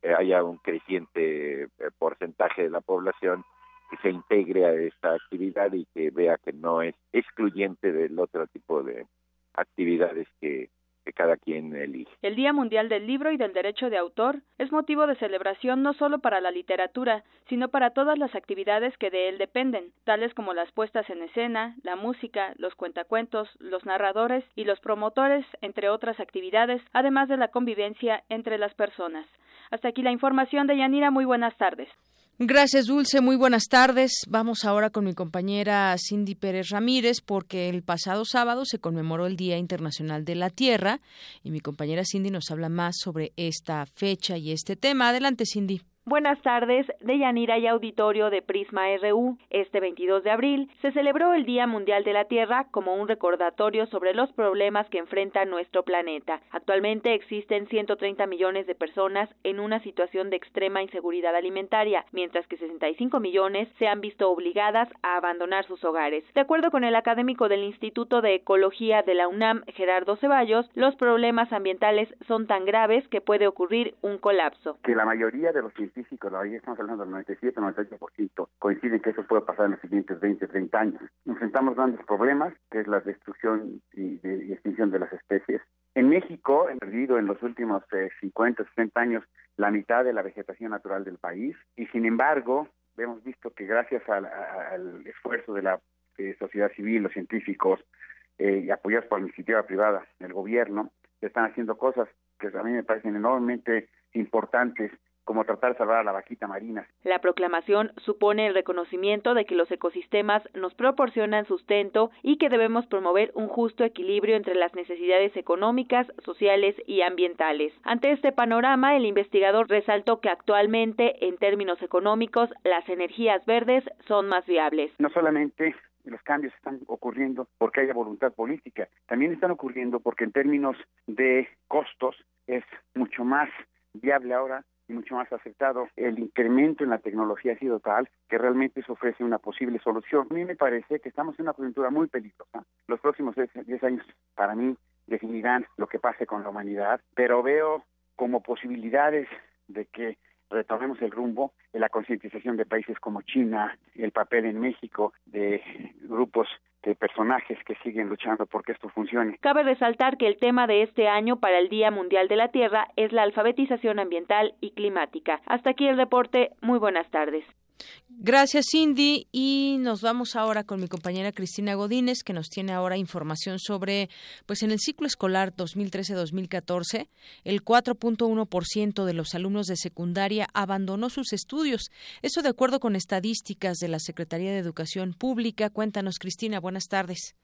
eh, haya un creciente eh, porcentaje de la población que se integre a esta actividad y que vea que no es excluyente del otro tipo de actividades que que cada quien elige. El Día Mundial del Libro y del Derecho de Autor es motivo de celebración no solo para la literatura, sino para todas las actividades que de él dependen, tales como las puestas en escena, la música, los cuentacuentos, los narradores y los promotores, entre otras actividades, además de la convivencia entre las personas. Hasta aquí la información de Yanira. Muy buenas tardes. Gracias, Dulce. Muy buenas tardes. Vamos ahora con mi compañera Cindy Pérez Ramírez porque el pasado sábado se conmemoró el Día Internacional de la Tierra y mi compañera Cindy nos habla más sobre esta fecha y este tema. Adelante, Cindy. Buenas tardes, de Yanira y Auditorio de Prisma RU. Este 22 de abril se celebró el Día Mundial de la Tierra como un recordatorio sobre los problemas que enfrenta nuestro planeta. Actualmente existen 130 millones de personas en una situación de extrema inseguridad alimentaria, mientras que 65 millones se han visto obligadas a abandonar sus hogares. De acuerdo con el académico del Instituto de Ecología de la UNAM, Gerardo Ceballos, los problemas ambientales son tan graves que puede ocurrir un colapso. Que la mayoría de los científicos, ahí estamos hablando del 97, 98%, coinciden que eso puede pasar en los siguientes 20, 30 años. Enfrentamos grandes problemas, que es la destrucción y, extinción de las especies. En México, han perdido en los últimos 50, 60 años la mitad de la vegetación natural del país y sin embargo hemos visto que gracias al, esfuerzo de la eh, sociedad civil, los científicos eh, y apoyados por la iniciativa privada, el gobierno, están haciendo cosas que a mí me parecen enormemente importantes como tratar de salvar a la vaquita marina. La proclamación supone el reconocimiento de que los ecosistemas nos proporcionan sustento y que debemos promover un justo equilibrio entre las necesidades económicas, sociales y ambientales. Ante este panorama, el investigador resaltó que actualmente, en términos económicos, las energías verdes son más viables. No solamente los cambios están ocurriendo porque haya voluntad política, también están ocurriendo porque en términos de costos es mucho más viable ahora y mucho más aceptado. El incremento en la tecnología ha sido tal que realmente se ofrece una posible solución. A mí me parece que estamos en una coyuntura muy peligrosa. Los próximos 10 años, para mí, definirán lo que pase con la humanidad, pero veo como posibilidades de que retomemos el rumbo en la concientización de países como China, el papel en México de grupos de personajes que siguen luchando porque esto funcione. Cabe resaltar que el tema de este año para el Día Mundial de la Tierra es la alfabetización ambiental y climática. Hasta aquí el reporte. Muy buenas tardes. Gracias, Cindy. Y nos vamos ahora con mi compañera Cristina Godínez, que nos tiene ahora información sobre, pues en el ciclo escolar 2013-2014, el 4.1% de los alumnos de secundaria abandonó sus estudios. Eso de acuerdo con estadísticas de la Secretaría de Educación Pública. Cuéntanos, Cristina. Buenas tardes.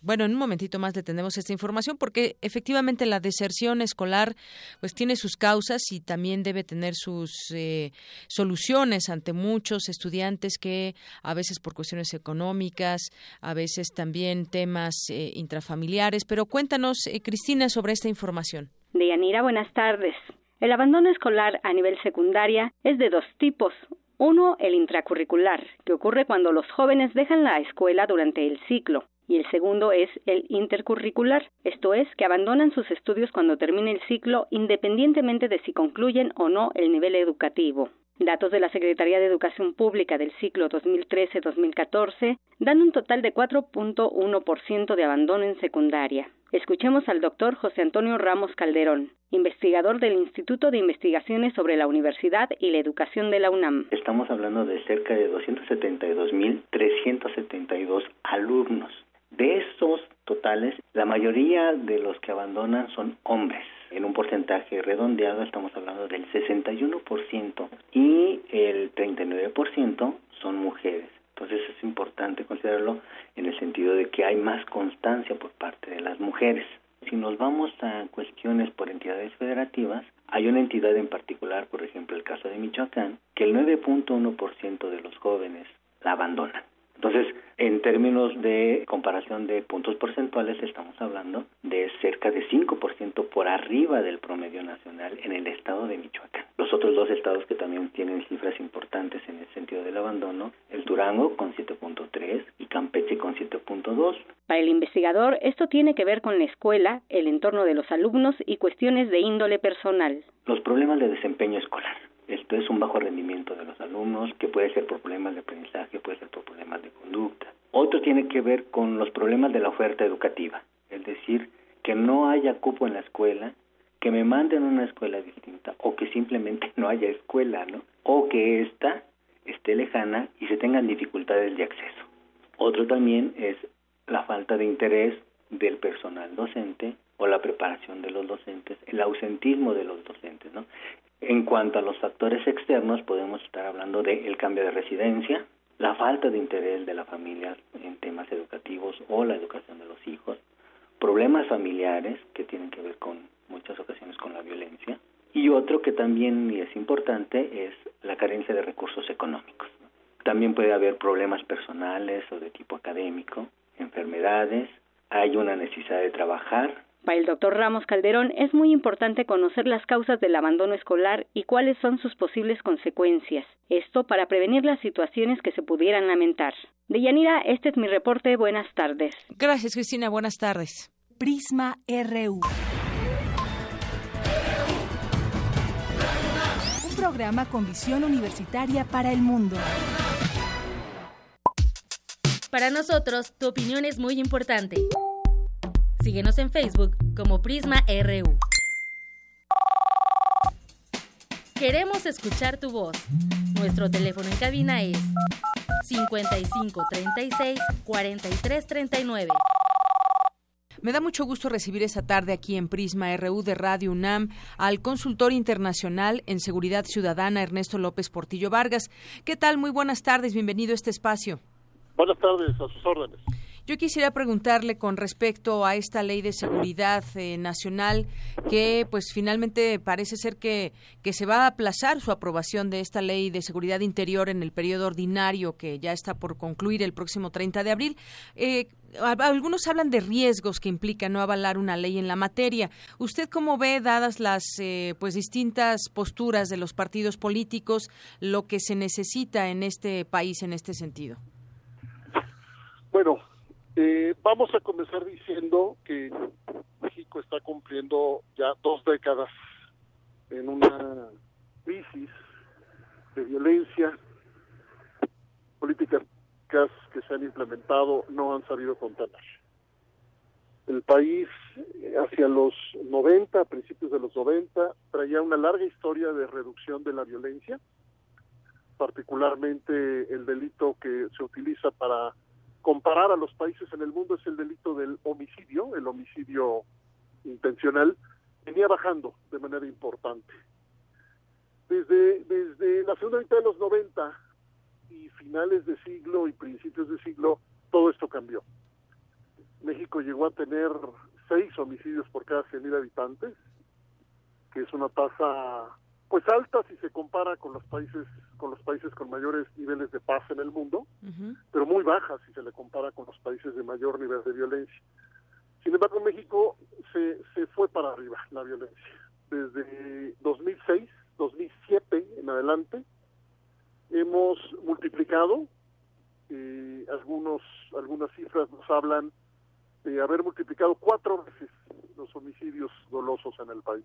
Bueno, en un momentito más le tenemos esta información porque efectivamente la deserción escolar pues tiene sus causas y también debe tener sus eh, soluciones ante muchos estudiantes que a veces por cuestiones económicas, a veces también temas eh, intrafamiliares. Pero cuéntanos, eh, Cristina, sobre esta información. Deyanira, buenas tardes. El abandono escolar a nivel secundaria es de dos tipos. Uno, el intracurricular, que ocurre cuando los jóvenes dejan la escuela durante el ciclo y el segundo es el intercurricular, esto es, que abandonan sus estudios cuando termine el ciclo independientemente de si concluyen o no el nivel educativo. Datos de la Secretaría de Educación Pública del ciclo 2013-2014 dan un total de 4.1% de abandono en secundaria. Escuchemos al doctor José Antonio Ramos Calderón, investigador del Instituto de Investigaciones sobre la Universidad y la Educación de la UNAM. Estamos hablando de cerca de 272.372 alumnos de estos totales, la mayoría de los que abandonan son hombres. En un porcentaje redondeado estamos hablando del 61% y el 39% son mujeres. Entonces es importante considerarlo en el sentido de que hay más constancia por parte de las mujeres. Si nos vamos a cuestiones por entidades federativas, hay una entidad en particular, por ejemplo el caso de Michoacán, que el 9.1% de los jóvenes la abandonan. Entonces, en términos de comparación de puntos porcentuales, estamos hablando de cerca de 5% por arriba del promedio nacional en el estado de Michoacán. Los otros dos estados que también tienen cifras importantes en el sentido del abandono, el Durango con 7.3 y Campeche con 7.2. Para el investigador, esto tiene que ver con la escuela, el entorno de los alumnos y cuestiones de índole personal. Los problemas de desempeño escolar esto es un bajo rendimiento de los alumnos, que puede ser por problemas de aprendizaje, puede ser por problemas de conducta. Otro tiene que ver con los problemas de la oferta educativa, es decir, que no haya cupo en la escuela, que me manden a una escuela distinta o que simplemente no haya escuela, ¿no? O que ésta esté lejana y se tengan dificultades de acceso. Otro también es la falta de interés del personal docente o la preparación de los docentes, el ausentismo de los docentes, ¿no? En cuanto a los factores externos, podemos estar hablando del cambio de residencia, la falta de interés de la familia en temas educativos o la educación de los hijos, problemas familiares que tienen que ver con muchas ocasiones con la violencia y otro que también es importante es la carencia de recursos económicos. También puede haber problemas personales o de tipo académico, enfermedades, hay una necesidad de trabajar para el doctor Ramos Calderón es muy importante conocer las causas del abandono escolar y cuáles son sus posibles consecuencias. Esto para prevenir las situaciones que se pudieran lamentar. Deyanira, este es mi reporte. Buenas tardes. Gracias, Cristina. Buenas tardes. Prisma RU. programa con visión universitaria para el mundo. Para nosotros, tu opinión es muy importante. Síguenos en Facebook como Prisma RU. Queremos escuchar tu voz. Nuestro teléfono en cabina es 55 36 43 39. Me da mucho gusto recibir esta tarde aquí en Prisma RU de Radio UNAM al consultor internacional en seguridad ciudadana Ernesto López Portillo Vargas. ¿Qué tal? Muy buenas tardes, bienvenido a este espacio. Buenas tardes, a sus órdenes. Yo quisiera preguntarle con respecto a esta ley de seguridad eh, nacional que pues finalmente parece ser que, que se va a aplazar su aprobación de esta ley de seguridad interior en el periodo ordinario que ya está por concluir el próximo 30 de abril. Eh, algunos hablan de riesgos que implica no avalar una ley en la materia. ¿Usted cómo ve, dadas las eh, pues distintas posturas de los partidos políticos, lo que se necesita en este país en este sentido? Bueno, eh, vamos a comenzar diciendo que México está cumpliendo ya dos décadas en una crisis de violencia, políticas que se han implementado no han sabido contener. El país hacia los 90, a principios de los 90, traía una larga historia de reducción de la violencia, particularmente el delito que se utiliza para comparar a los países en el mundo es el delito del homicidio, el homicidio intencional, venía bajando de manera importante. Desde, desde la segunda mitad de los 90 y finales de siglo y principios de siglo, todo esto cambió. México llegó a tener seis homicidios por cada 100.000 habitantes, que es una tasa pues alta si se compara con los países con los países con mayores niveles de paz en el mundo, pero muy baja si se le compara con los países de mayor nivel de violencia. Sin embargo, México se, se fue para arriba la violencia. Desde 2006, 2007 en adelante, hemos multiplicado, eh, algunos algunas cifras nos hablan de haber multiplicado cuatro veces los homicidios dolosos en el país.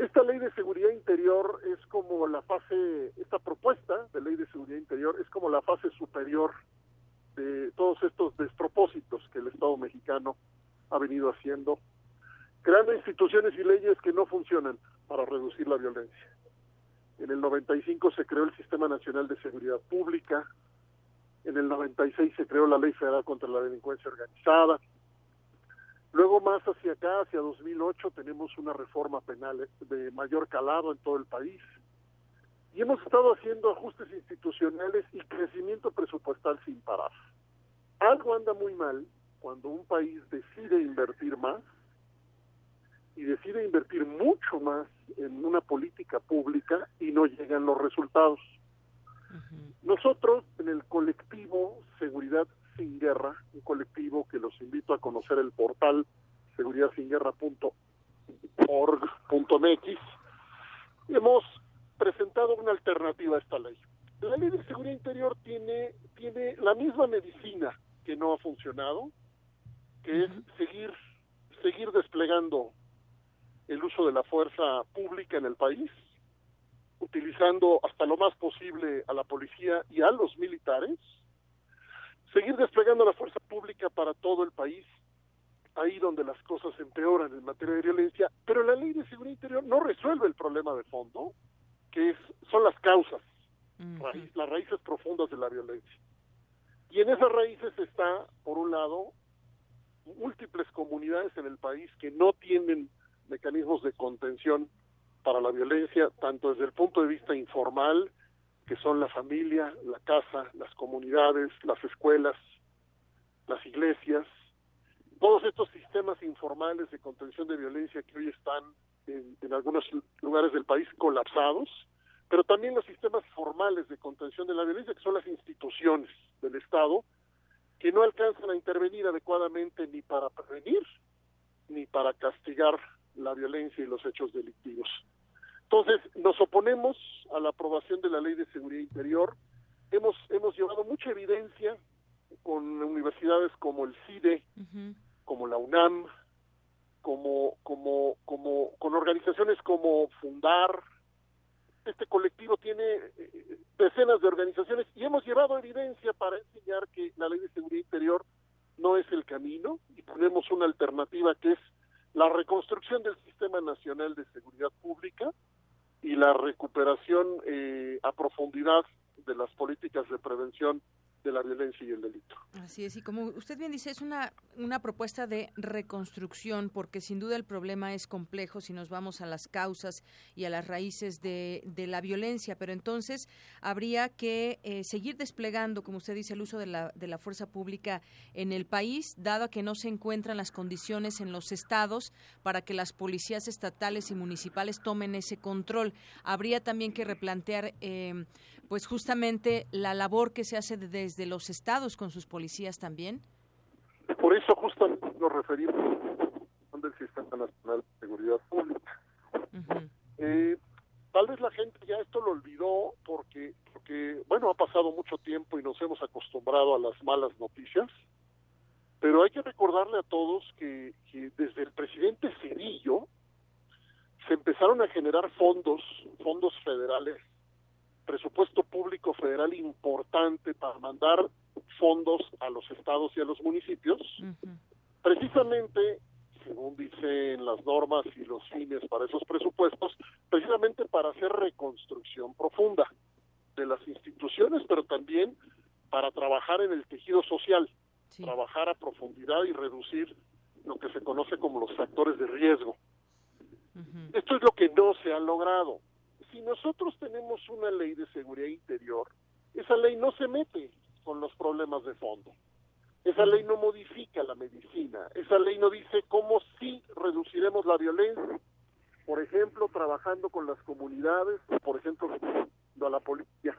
Esta ley de seguridad interior es como la fase, esta propuesta de ley de seguridad interior es como la fase superior de todos estos despropósitos que el Estado mexicano ha venido haciendo, creando instituciones y leyes que no funcionan para reducir la violencia. En el 95 se creó el Sistema Nacional de Seguridad Pública, en el 96 se creó la Ley Federal contra la Delincuencia Organizada, Luego más hacia acá, hacia 2008, tenemos una reforma penal de mayor calado en todo el país. Y hemos estado haciendo ajustes institucionales y crecimiento presupuestal sin parar. Algo anda muy mal cuando un país decide invertir más y decide invertir mucho más en una política pública y no llegan los resultados. Nosotros en el colectivo Seguridad sin Guerra, un colectivo que los invito a conocer el portal seguridadsinguerra.org.mx, hemos presentado una alternativa a esta ley. La ley de seguridad interior tiene, tiene la misma medicina que no ha funcionado, que es seguir, seguir desplegando el uso de la fuerza pública en el país, utilizando hasta lo más posible a la policía y a los militares, seguir desplegando la fuerza pública para todo el país, ahí donde las cosas empeoran en materia de violencia, pero la ley de seguridad interior no resuelve el problema de fondo, que es, son las causas, las raíces profundas de la violencia. Y en esas raíces está, por un lado, múltiples comunidades en el país que no tienen mecanismos de contención para la violencia, tanto desde el punto de vista informal, que son la familia, la casa, las comunidades, las escuelas, las iglesias, todos estos sistemas informales de contención de violencia que hoy están en, en, algunos lugares del país colapsados, pero también los sistemas formales de contención de la violencia, que son las instituciones del Estado, que no alcanzan a intervenir adecuadamente ni para prevenir ni para castigar la violencia y los hechos delictivos. Entonces, nos oponemos a la aprobación de la Ley de Seguridad Interior. Hemos, hemos llevado mucha evidencia con universidades como el CIDE, como la UNAM, como, como, como, con organizaciones como Fundar, este colectivo tiene eh, decenas de organizaciones y hemos llevado evidencia para enseñar que la ley de seguridad interior no es el camino y tenemos una alternativa que es la reconstrucción del Sistema Nacional de Seguridad Pública y la recuperación eh, a profundidad de las políticas de prevención de la violencia y el delito. Así es, y como usted bien dice, es una, una propuesta de reconstrucción, porque sin duda el problema es complejo si nos vamos a las causas y a las raíces de, de la violencia, pero entonces habría que eh, seguir desplegando, como usted dice, el uso de la, de la fuerza pública en el país, dado que no se encuentran las condiciones en los estados para que las policías estatales y municipales tomen ese control. Habría también que replantear eh, pues justamente la labor que se hace desde los estados con sus policías también? Por eso justamente nos referimos del Sistema Nacional de Seguridad Pública. eh, tal vez la gente ya esto lo olvidó porque, porque, bueno, ha pasado mucho tiempo y nos hemos acostumbrado a las malas noticias, pero hay que recordarle a todos que, que desde el presidente Cedillo se empezaron a generar fondos, fondos federales presupuesto público federal importante para mandar fondos a los estados y a los municipios, precisamente, según dicen las normas y los fines para esos presupuestos, precisamente para hacer reconstrucción profunda de las instituciones, pero también para trabajar en el tejido social, trabajar a profundidad y reducir lo que se conoce como los factores de riesgo. Esto es lo que no se ha logrado si nosotros tenemos una ley de seguridad interior, esa ley no se mete con los problemas de fondo. Esa ley no modifica la medicina. Esa ley no dice cómo sí reduciremos la violencia. Por ejemplo, trabajando con las comunidades, por ejemplo, a la policía.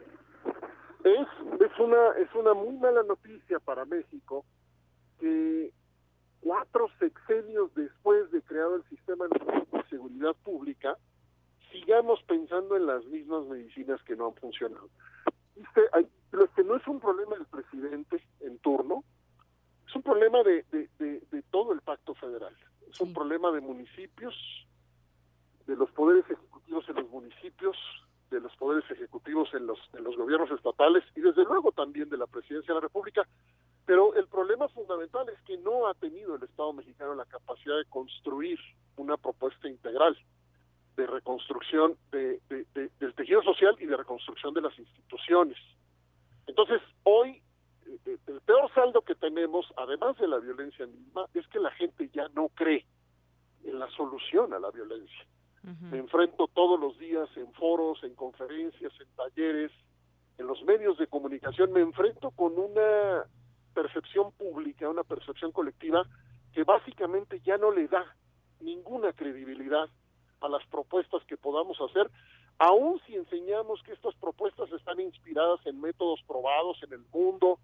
Es, es, una, es una muy mala noticia para México que cuatro sexenios después de creado el sistema de seguridad pública, sigamos pensando en las mismas medicinas que no han funcionado. Este, que no es un problema del presidente en turno, es un problema de, de, todo el pacto federal, es un problema de municipios, de los poderes ejecutivos en los municipios, de los poderes ejecutivos en los, en los gobiernos estatales y desde luego también de la presidencia de la República. Pero el problema fundamental es que no ha tenido el Estado mexicano la capacidad de construir una propuesta integral de reconstrucción de, del tejido social y de reconstrucción de las instituciones. Entonces, hoy eh, eh, el peor saldo que tenemos, además de la violencia misma, es que la gente ya no cree en la solución a la violencia. Me enfrento todos los días en foros, en conferencias, en talleres, en los medios de comunicación, me enfrento con una percepción pública, una percepción colectiva que básicamente ya no le da ninguna credibilidad a las propuestas que podamos hacer, aun si enseñamos que estas propuestas están inspiradas en métodos probados en el mundo,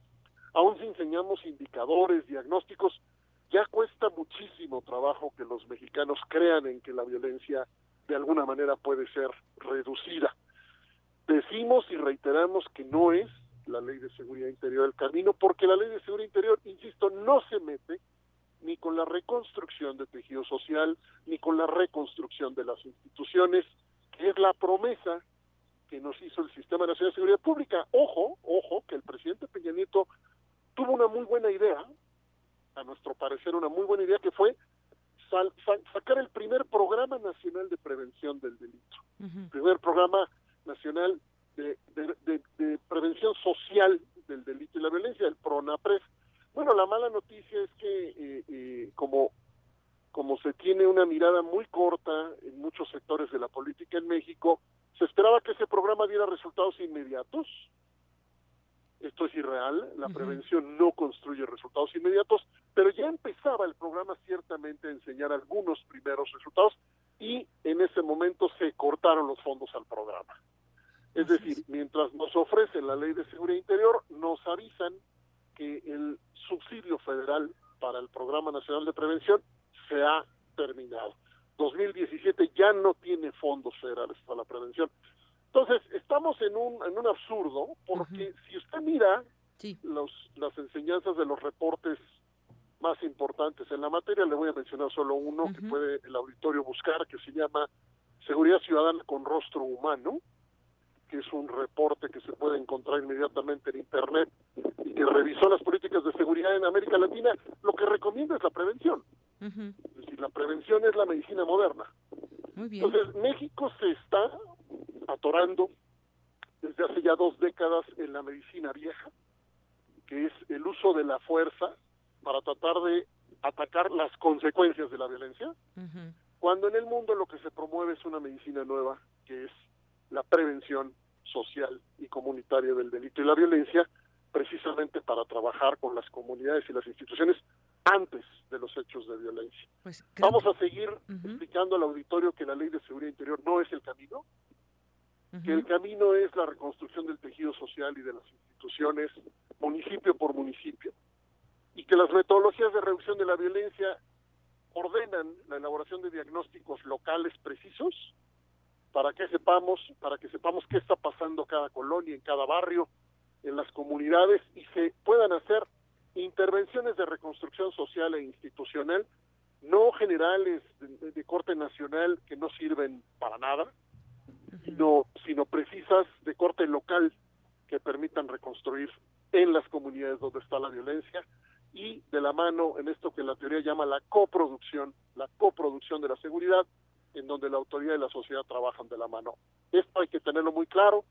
aun si enseñamos indicadores, diagnósticos, ya cuesta muchísimo trabajo que los mexicanos crean en que la violencia de alguna manera puede ser reducida. Decimos y reiteramos que no es la ley de seguridad interior el camino, porque la ley de seguridad interior, insisto, no se mete ni con la reconstrucción de tejido social, ni con la reconstrucción de las instituciones, que es la promesa que nos hizo el Sistema Nacional de Seguridad Pública. Ojo, ojo, que el presidente Peña Nieto tuvo una muy buena idea, a nuestro parecer una muy buena idea, que fue sacar el primer programa nacional de prevención del delito, primer programa nacional de, de, prevención social del delito y la violencia, el PRONAPRES, bueno, la mala noticia es que eh, eh, como, como se tiene una mirada muy corta en muchos sectores de la política en México, se esperaba que ese programa diera resultados inmediatos. Esto es irreal, la prevención no construye resultados inmediatos, pero ya empezaba el programa ciertamente a enseñar algunos primeros resultados y en ese momento se cortaron los fondos al programa. Es decir, mientras nos ofrecen la ley de seguridad interior, nos avisan que el subsidio federal para el Programa Nacional de Prevención se ha terminado. 2017 ya no tiene fondos federales para la prevención. Entonces, estamos en un, en un absurdo, porque si usted mira los, las enseñanzas de los reportes más importantes en la materia, le voy a mencionar solo uno que puede el auditorio buscar, que se llama Seguridad Ciudadana con Rostro Humano, que es un reporte que se puede encontrar inmediatamente en Internet y que revisó las políticas de seguridad en América Latina, lo que recomienda es la prevención. Es decir, la prevención es la medicina moderna. Entonces, México se está atorando desde hace ya dos décadas en la medicina vieja, que es el uso de la fuerza para tratar de atacar las consecuencias de la violencia, cuando en el mundo lo que se promueve es una medicina nueva, que es la prevención social y comunitaria del delito y la violencia, precisamente para trabajar con las comunidades y las instituciones antes de los hechos de violencia. Pues, Vamos a seguir explicando al auditorio que la ley de seguridad interior no es el camino, que el camino es la reconstrucción del tejido social y de las instituciones, municipio por municipio, y que las metodologías de reducción de la violencia ordenan la elaboración de diagnósticos locales precisos para que sepamos, para que sepamos qué está pasando cada colonia, en cada barrio, en las comunidades y se puedan hacer intervenciones de reconstrucción social e institucional, no generales de, corte nacional que no sirven para nada, sino precisas de corte local que permitan reconstruir en las comunidades donde está la violencia y de la mano en esto que la teoría llama la coproducción, la coproducción de la seguridad, en donde la autoridad y la sociedad trabajan de la mano. Esto hay que tenerlo muy claro.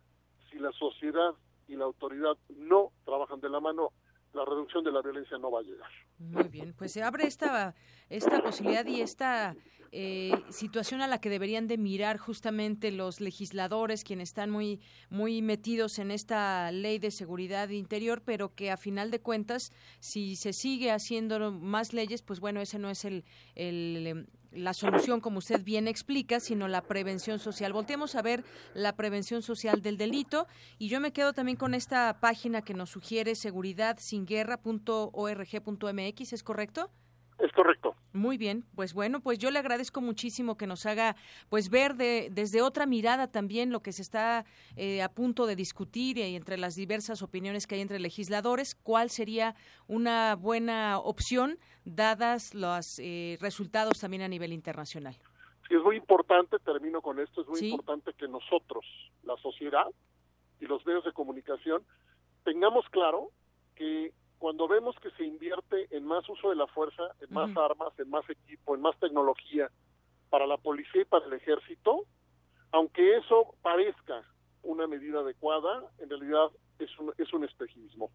Si la sociedad y la autoridad no trabajan de la mano, la reducción de la violencia no va a llegar. Muy bien, pues se abre esta, esta posibilidad y esta eh, situación a la que deberían de mirar justamente los legisladores, quienes están muy, muy metidos en esta ley de seguridad interior, pero que a final de cuentas, si se sigue haciendo más leyes, pues bueno, ese no es el, el la solución, como usted bien explica, sino la prevención social. Volteemos a ver la prevención social del delito y yo me quedo también con esta página que nos sugiere seguridadsinguerra.org.mx, ¿es correcto? Es correcto. Muy bien, pues bueno, pues yo le agradezco muchísimo que nos haga pues ver de, desde otra mirada también lo que se está eh, a punto de discutir y entre las diversas opiniones que hay entre legisladores, cuál sería una buena opción dadas los eh, resultados también a nivel internacional. Sí, es muy importante, termino con esto, es muy importante que nosotros, la sociedad y los medios de comunicación, tengamos claro que cuando vemos que se invierte en más uso de la fuerza, en más armas, en más equipo, en más tecnología para la policía y para el ejército, aunque eso parezca una medida adecuada, en realidad es un, es un espejismo.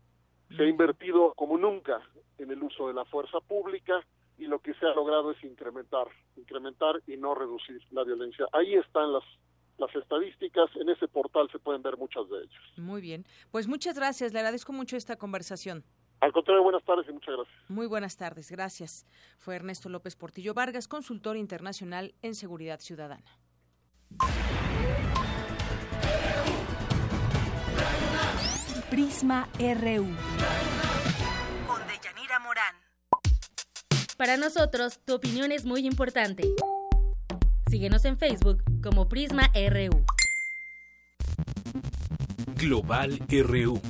Se ha invertido como nunca en el uso de la fuerza pública y lo que se ha logrado es incrementar, incrementar y no reducir la violencia. Ahí están las las estadísticas, en ese portal se pueden ver muchas de ellas. Muy bien, pues muchas gracias, le agradezco mucho esta conversación. Al contrario, buenas tardes y muchas gracias. Muy buenas tardes, gracias. Fue Ernesto López Portillo Vargas, consultor internacional en seguridad ciudadana. Prisma RU. Con Deyanira Morán. Para nosotros, tu opinión es muy importante. Síguenos en Facebook como Prisma RU. Global RU.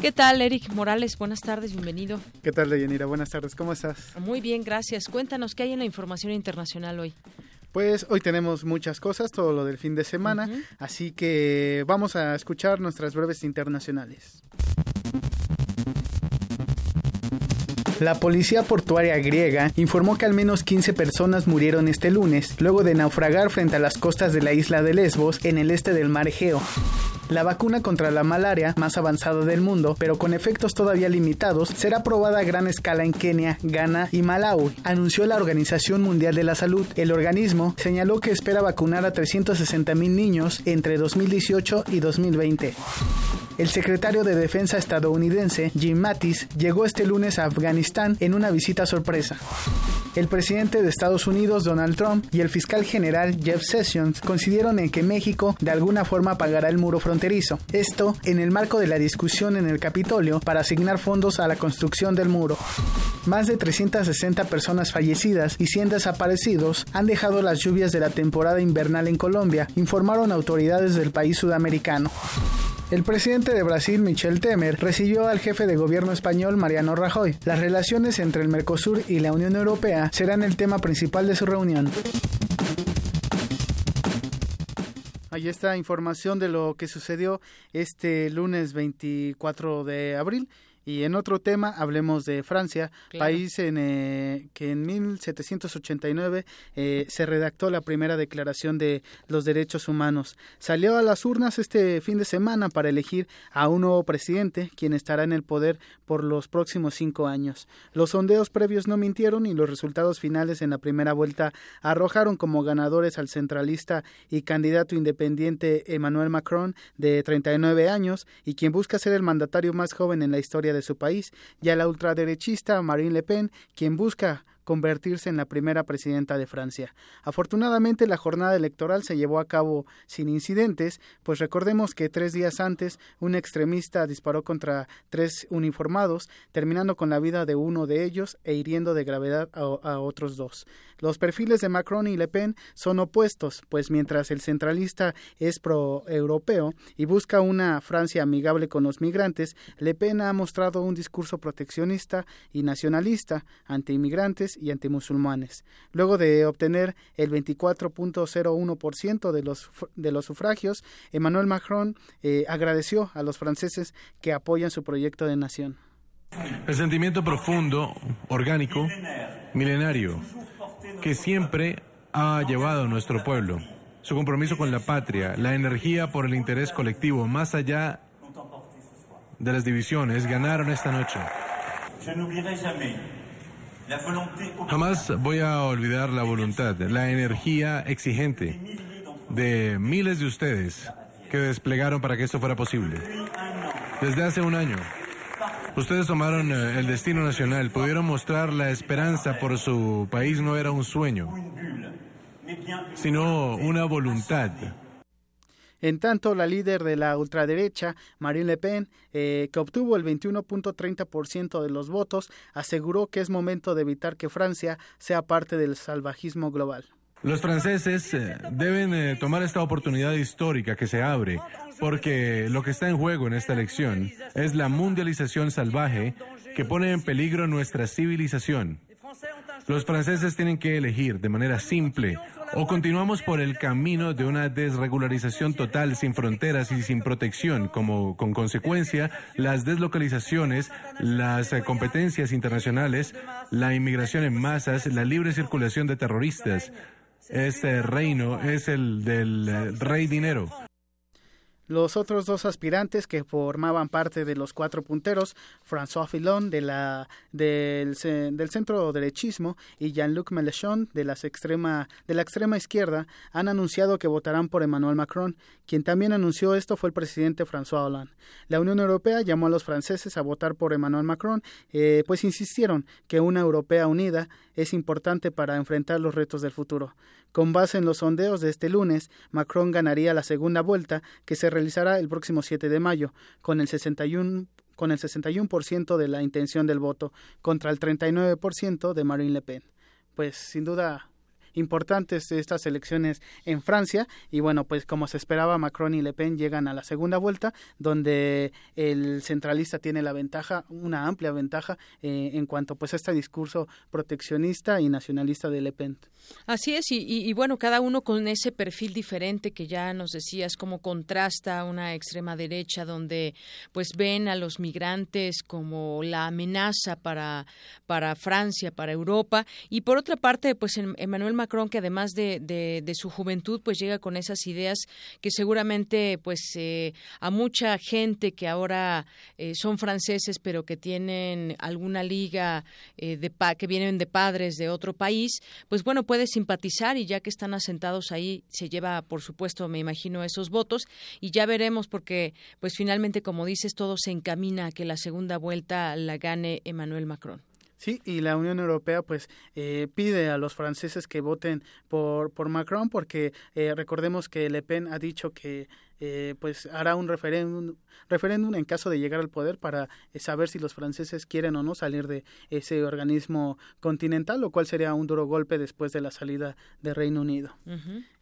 ¿Qué tal, Eric Morales? Buenas tardes, bienvenido. ¿Qué tal, Deyanira? Buenas tardes, ¿cómo estás? Muy bien, gracias. Cuéntanos qué hay en la información internacional hoy. Pues hoy tenemos muchas cosas, todo lo del fin de semana, así que vamos a escuchar nuestras breves internacionales. La policía portuaria griega informó que al menos 15 personas murieron este lunes luego de naufragar frente a las costas de la isla de Lesbos en el este del mar Egeo. La vacuna contra la malaria más avanzada del mundo, pero con efectos todavía limitados, será probada a gran escala en Kenia, Ghana y Malawi, anunció la Organización Mundial de la Salud. El organismo señaló que espera vacunar a 360 mil niños entre 2018 y 2020. El secretario de Defensa estadounidense, Jim Mattis, llegó este lunes a Afganistán en una visita sorpresa. El presidente de Estados Unidos, Donald Trump, y el fiscal general Jeff Sessions coincidieron en que México de alguna forma pagará el muro fronterizo. Esto en el marco de la discusión en el Capitolio para asignar fondos a la construcción del muro. Más de 360 personas fallecidas y 100 desaparecidos han dejado las lluvias de la temporada invernal en Colombia, informaron autoridades del país sudamericano. El presidente de Brasil, Michel Temer, recibió al jefe de gobierno español, Mariano Rajoy. Las relaciones entre el Mercosur y la Unión Europea serán el tema principal de su reunión. Ahí está información de lo que sucedió este lunes 24 de abril y en otro tema, hablemos de Francia, país en, eh, que en 1789 eh, se redactó la primera declaración de los derechos humanos. Salió a las urnas este fin de semana para elegir a un nuevo presidente, quien estará en el poder por los próximos cinco años. Los sondeos previos no mintieron y los resultados finales en la primera vuelta arrojaron como ganadores al centralista y candidato independiente Emmanuel Macron, de 39 años, y quien busca ser el mandatario más joven en la historia de su país, y a la ultraderechista Marine Le Pen, quien busca convertirse en la primera presidenta de Francia. Afortunadamente la jornada electoral se llevó a cabo sin incidentes, pues recordemos que tres días antes un extremista disparó contra tres uniformados, terminando con la vida de uno de ellos e hiriendo de gravedad a, a otros dos. Los perfiles de Macron y Le Pen son opuestos, pues mientras el centralista es pro-europeo y busca una Francia amigable con los migrantes, Le Pen ha mostrado un discurso proteccionista y nacionalista ante inmigrantes y antimusulmanes. Luego de obtener el 24.01% de los, de los sufragios, Emmanuel Macron eh, agradeció a los franceses que apoyan su proyecto de nación. El sentimiento profundo, orgánico, milenario, que siempre ha llevado a nuestro pueblo, su compromiso con la patria, la energía por el interés colectivo, más allá de las divisiones, ganaron esta noche. Jamás voy a olvidar la voluntad, la energía exigente de miles de ustedes que desplegaron para que esto fuera posible. Desde hace un año, ustedes tomaron eh, el destino nacional, pudieron mostrar la esperanza por su país no era un sueño, sino una voluntad. En tanto, la líder de la ultraderecha, Marine Le Pen, eh, que obtuvo el 21.30% de los votos, aseguró que es momento de evitar que Francia sea parte del salvajismo global. Los franceses eh, deben eh, tomar esta oportunidad histórica que se abre, porque lo que está en juego en esta elección es la mundialización salvaje que pone en peligro nuestra civilización. Los franceses tienen que elegir de manera simple o continuamos por el camino de una desregularización total sin fronteras y sin protección, como con consecuencia las deslocalizaciones, las eh, competencias internacionales, la inmigración en masas, la libre circulación de terroristas. Este reino es el del eh, rey dinero. Los otros dos aspirantes que formaban parte de los cuatro punteros, François Fillon de la, del, del centro derechismo y Jean-Luc Mélenchon de, extrema, de la extrema izquierda, han anunciado que votarán por Emmanuel Macron. Quien también anunció esto fue el presidente François Hollande. La Unión Europea llamó a los franceses a votar por Emmanuel Macron, eh, pues insistieron que una Europea unida es importante para enfrentar los retos del futuro. Con base en los sondeos de este lunes, Macron ganaría la segunda vuelta que se realizará el próximo 7 de mayo, con el 61 con el 61% de la intención del voto contra el 39% de Marine Le Pen. Pues sin duda importantes estas elecciones en Francia y bueno, pues como se esperaba, Macron y Le Pen llegan a la segunda vuelta donde el centralista tiene la ventaja, una amplia ventaja eh, en cuanto pues a este discurso proteccionista y nacionalista de Le Pen. Así es, y, bueno, cada uno con ese perfil diferente que ya nos decías, cómo contrasta una extrema derecha donde pues ven a los migrantes como la amenaza para, para Francia, para Europa, y por otra parte, pues Emmanuel Macron Macron que además de, de, su juventud pues llega con esas ideas que seguramente pues eh, a mucha gente que ahora eh, son franceses pero que tienen alguna liga eh, de que vienen de padres de otro país pues bueno puede simpatizar y ya que están asentados ahí se lleva por supuesto me imagino esos votos y ya veremos porque pues finalmente como dices todo se encamina a que la segunda vuelta la gane Emmanuel Macron. Sí, y la Unión Europea pues eh, pide a los franceses que voten por, por Macron porque eh, recordemos que Le Pen ha dicho que eh, pues hará un referéndum, referéndum en caso de llegar al poder para eh, saber si los franceses quieren o no salir de ese organismo continental, lo cual sería un duro golpe después de la salida de Reino Unido.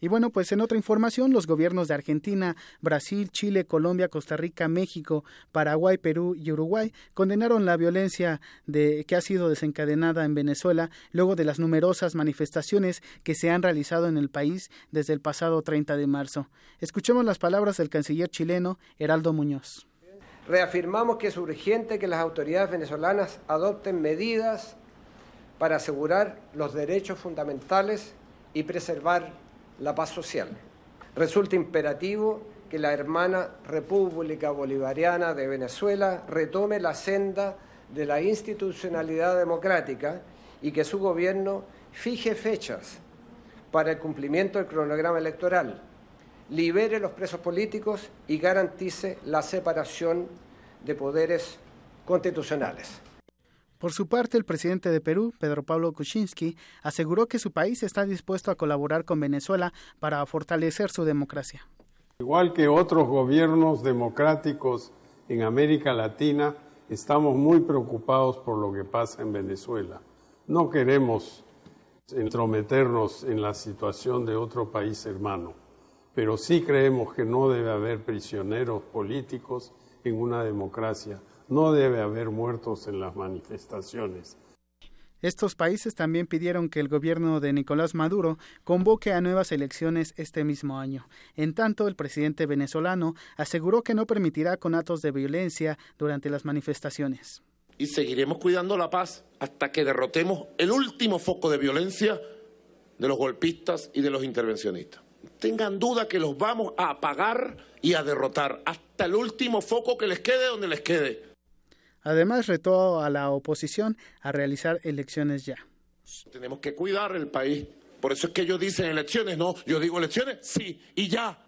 Y bueno, pues en otra información, los gobiernos de Argentina, Brasil, Chile, Colombia, Costa Rica, México, Paraguay, Perú y Uruguay condenaron la violencia de, que ha sido desencadenada en Venezuela luego de las numerosas manifestaciones que se han realizado en el país desde el pasado 30 de marzo. Escuchemos las palabras del canciller chileno Heraldo Muñoz. Reafirmamos que es urgente que las autoridades venezolanas adopten medidas para asegurar los derechos fundamentales y preservar la paz social. Resulta imperativo que la hermana República Bolivariana de Venezuela retome la senda de la institucionalidad democrática y que su gobierno fije fechas para el cumplimiento del cronograma electoral libere los presos políticos y garantice la separación de poderes constitucionales. Por su parte, el presidente de Perú, Pedro Pablo Kuczynski, aseguró que su país está dispuesto a colaborar con Venezuela para fortalecer su democracia. Igual que otros gobiernos democráticos en América Latina, estamos muy preocupados por lo que pasa en Venezuela. No queremos entrometernos en la situación de otro país hermano pero sí creemos que no debe haber prisioneros políticos en una democracia, no debe haber muertos en las manifestaciones. Estos países también pidieron que el gobierno de Nicolás Maduro convoque a nuevas elecciones este mismo año. En tanto, el presidente venezolano aseguró que no permitirá conatos de violencia durante las manifestaciones. Y seguiremos cuidando la paz hasta que derrotemos el último foco de violencia de los golpistas y de los intervencionistas tengan duda que los vamos a apagar y a derrotar hasta el último foco que les quede donde les quede. Además, retó a la oposición a realizar elecciones ya. Tenemos que cuidar el país. Por eso es que ellos dicen elecciones, no. Yo digo elecciones, sí, y ya.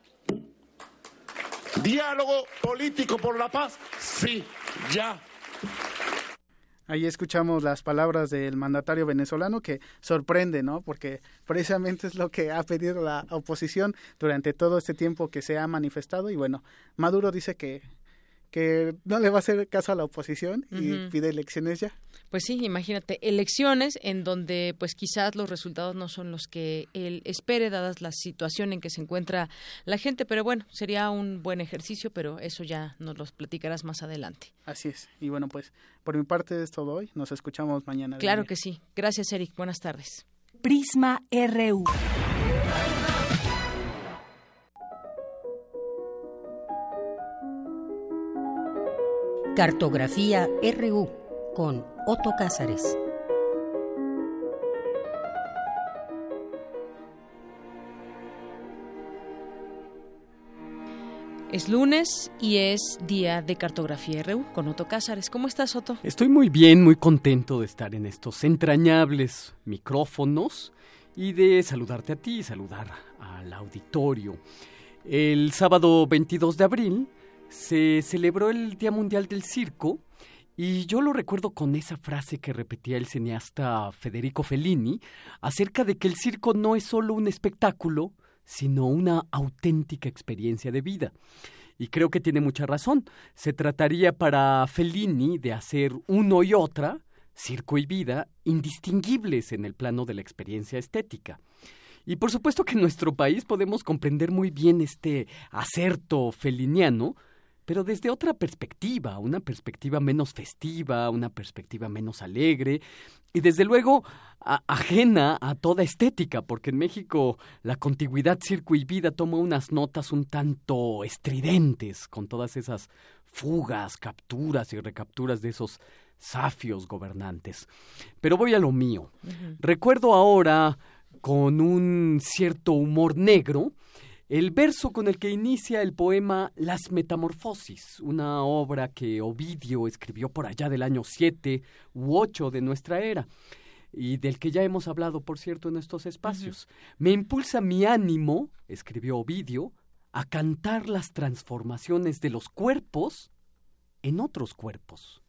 Diálogo político por la paz, sí, ya. Ahí escuchamos las palabras del mandatario venezolano que sorprende, ¿no? Porque precisamente es lo que ha pedido la oposición durante todo este tiempo que se ha manifestado y bueno, Maduro dice que que no le va a hacer caso a la oposición y pide elecciones ya. Pues sí, imagínate, elecciones en donde pues quizás los resultados no son los que él espere, dadas la situación en que se encuentra la gente, pero bueno, sería un buen ejercicio, pero eso ya nos lo platicarás más adelante. Así es, y bueno, pues por mi parte es todo hoy, nos escuchamos mañana. Claro que sí, gracias Eric, buenas tardes. Prisma RU. Cartografía RU con Otto Cázares. Es lunes y es día de cartografía RU con Otto Cázares. ¿Cómo estás, Otto? Estoy muy bien, muy contento de estar en estos entrañables micrófonos y de saludarte a ti y saludar al auditorio. El sábado 22 de abril se celebró el Día Mundial del Circo y yo lo recuerdo con esa frase que repetía el cineasta Federico Fellini acerca de que el circo no es solo un espectáculo, sino una auténtica experiencia de vida. Y creo que tiene mucha razón. Se trataría para Fellini de hacer uno y otra, circo y vida, indistinguibles en el plano de la experiencia estética. Y por supuesto que en nuestro país podemos comprender muy bien este acerto feliniano, pero desde otra perspectiva, una perspectiva menos festiva, una perspectiva menos alegre y desde luego ajena a toda estética, porque en México la contigüidad circo y vida toma unas notas un tanto estridentes con todas esas fugas, capturas y recapturas de esos safios gobernantes. Pero voy a lo mío. Recuerdo ahora con un cierto humor negro el verso con el que inicia el poema Las Metamorfosis, una obra que Ovidio escribió por allá del año 7 u 8 de nuestra era y del que ya hemos hablado, por cierto, en estos espacios. Me impulsa mi ánimo, escribió Ovidio, a cantar las transformaciones de los cuerpos en otros cuerpos.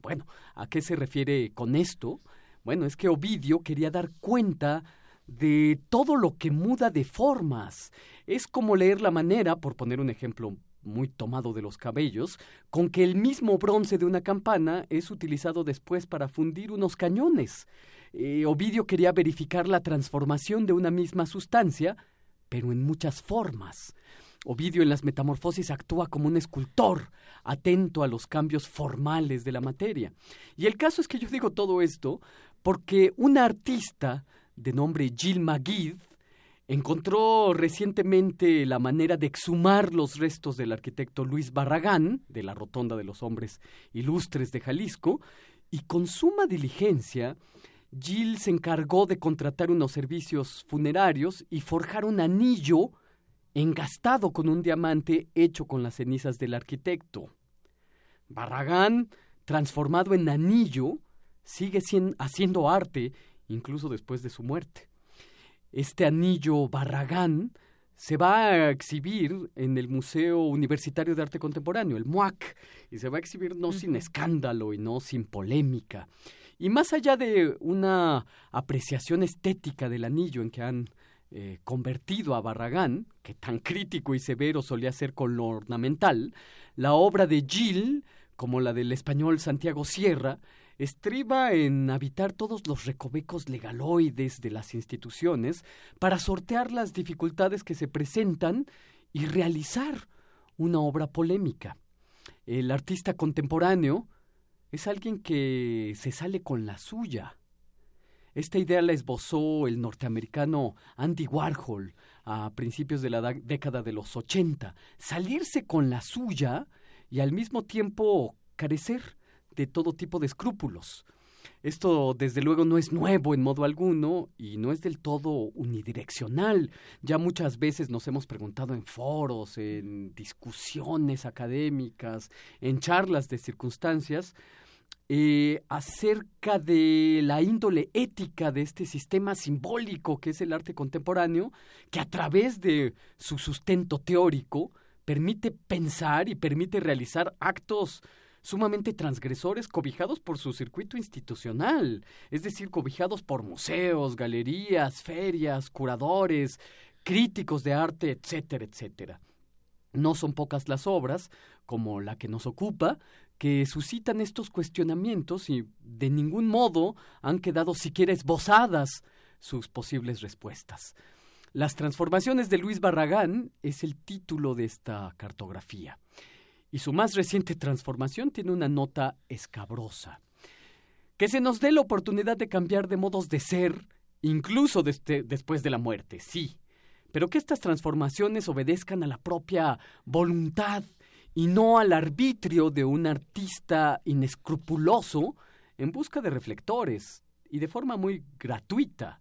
Bueno, ¿a qué se refiere con esto? Bueno, es que Ovidio quería dar cuenta de todo lo que muda de formas. Es como leer la manera, por poner un ejemplo muy tomado de los cabellos, con que el mismo bronce de una campana es utilizado después para fundir unos cañones. Eh, Ovidio quería verificar la transformación de una misma sustancia, pero en muchas formas. Ovidio en las Metamorfosis actúa como un escultor, atento a los cambios formales de la materia. Y el caso es que yo digo todo esto porque un artista de nombre Gilles Maguid encontró recientemente la manera de exhumar los restos del arquitecto Luis Barragán, de la Rotonda de los Hombres Ilustres de Jalisco, y con suma diligencia, Gilles se encargó de contratar unos servicios funerarios y forjar un anillo engastado con un diamante hecho con las cenizas del arquitecto. Barragán, transformado en anillo, sigue haciendo arte incluso después de su muerte. Este anillo Barragán se va a exhibir en el Museo Universitario de Arte Contemporáneo, el MUAC, y se va a exhibir no sin escándalo y no sin polémica. Y más allá de una apreciación estética del anillo en que han eh, convertido a Barragán, que tan crítico y severo solía ser con lo ornamental, la obra de Gil, como la del español Santiago Sierra, estriba en habitar todos los recovecos legaloides de las instituciones para sortear las dificultades que se presentan y realizar una obra polémica. El artista contemporáneo es alguien que se sale con la suya, esta idea la esbozó el norteamericano Andy Warhol a principios de la década de los 80. Salirse con la suya y al mismo tiempo carecer de todo tipo de escrúpulos. Esto, desde luego, no es nuevo en modo alguno y no es del todo unidireccional. Ya muchas veces nos hemos preguntado en foros, en discusiones académicas, en charlas de circunstancias, eh, acerca de la índole ética de este sistema simbólico que es el arte contemporáneo, que a través de su sustento teórico permite pensar y permite realizar actos sumamente transgresores cobijados por su circuito institucional, es decir, cobijados por museos, galerías, ferias, curadores, críticos de arte, etcétera, etcétera. No son pocas las obras, como la que nos ocupa, que suscitan estos cuestionamientos y de ningún modo han quedado siquiera esbozadas sus posibles respuestas. Las transformaciones de Luis Barragán es el título de esta cartografía. Y su más reciente transformación tiene una nota escabrosa. Que se nos dé la oportunidad de cambiar de modos de ser, incluso después de la muerte, sí. Pero que estas transformaciones obedezcan a la propia voluntad y no al arbitrio de un artista inescrupuloso en busca de reflectores y de forma muy gratuita.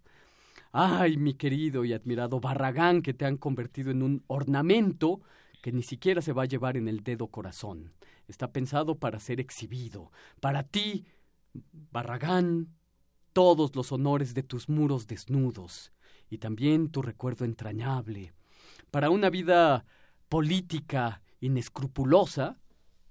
Ay, mi querido y admirado Barragán, que te han convertido en un ornamento que ni siquiera se va a llevar en el dedo corazón. Está pensado para ser exhibido. Para ti, Barragán, todos los honores de tus muros desnudos y también tu recuerdo entrañable. Para una vida política inescrupulosa,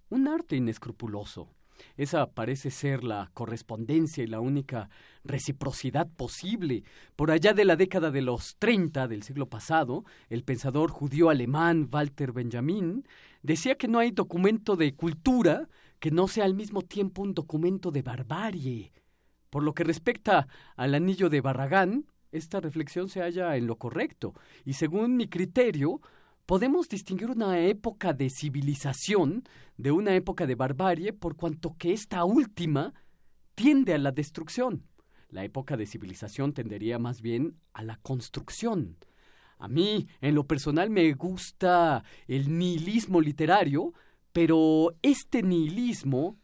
un arte inescrupuloso. Esa parece ser la correspondencia y la única reciprocidad posible. Por allá de la década de los 30 del siglo pasado, el pensador judío alemán Walter Benjamin decía que no hay documento de cultura que no sea al mismo tiempo un documento de barbarie. Por lo que respecta al anillo de Barragán, esta reflexión se halla en lo correcto, y según mi criterio, podemos distinguir una época de civilización de una época de barbarie por cuanto que esta última tiende a la destrucción. La época de civilización tendería más bien a la construcción. A mí, en lo personal, me gusta el nihilismo literario, pero este nihilismo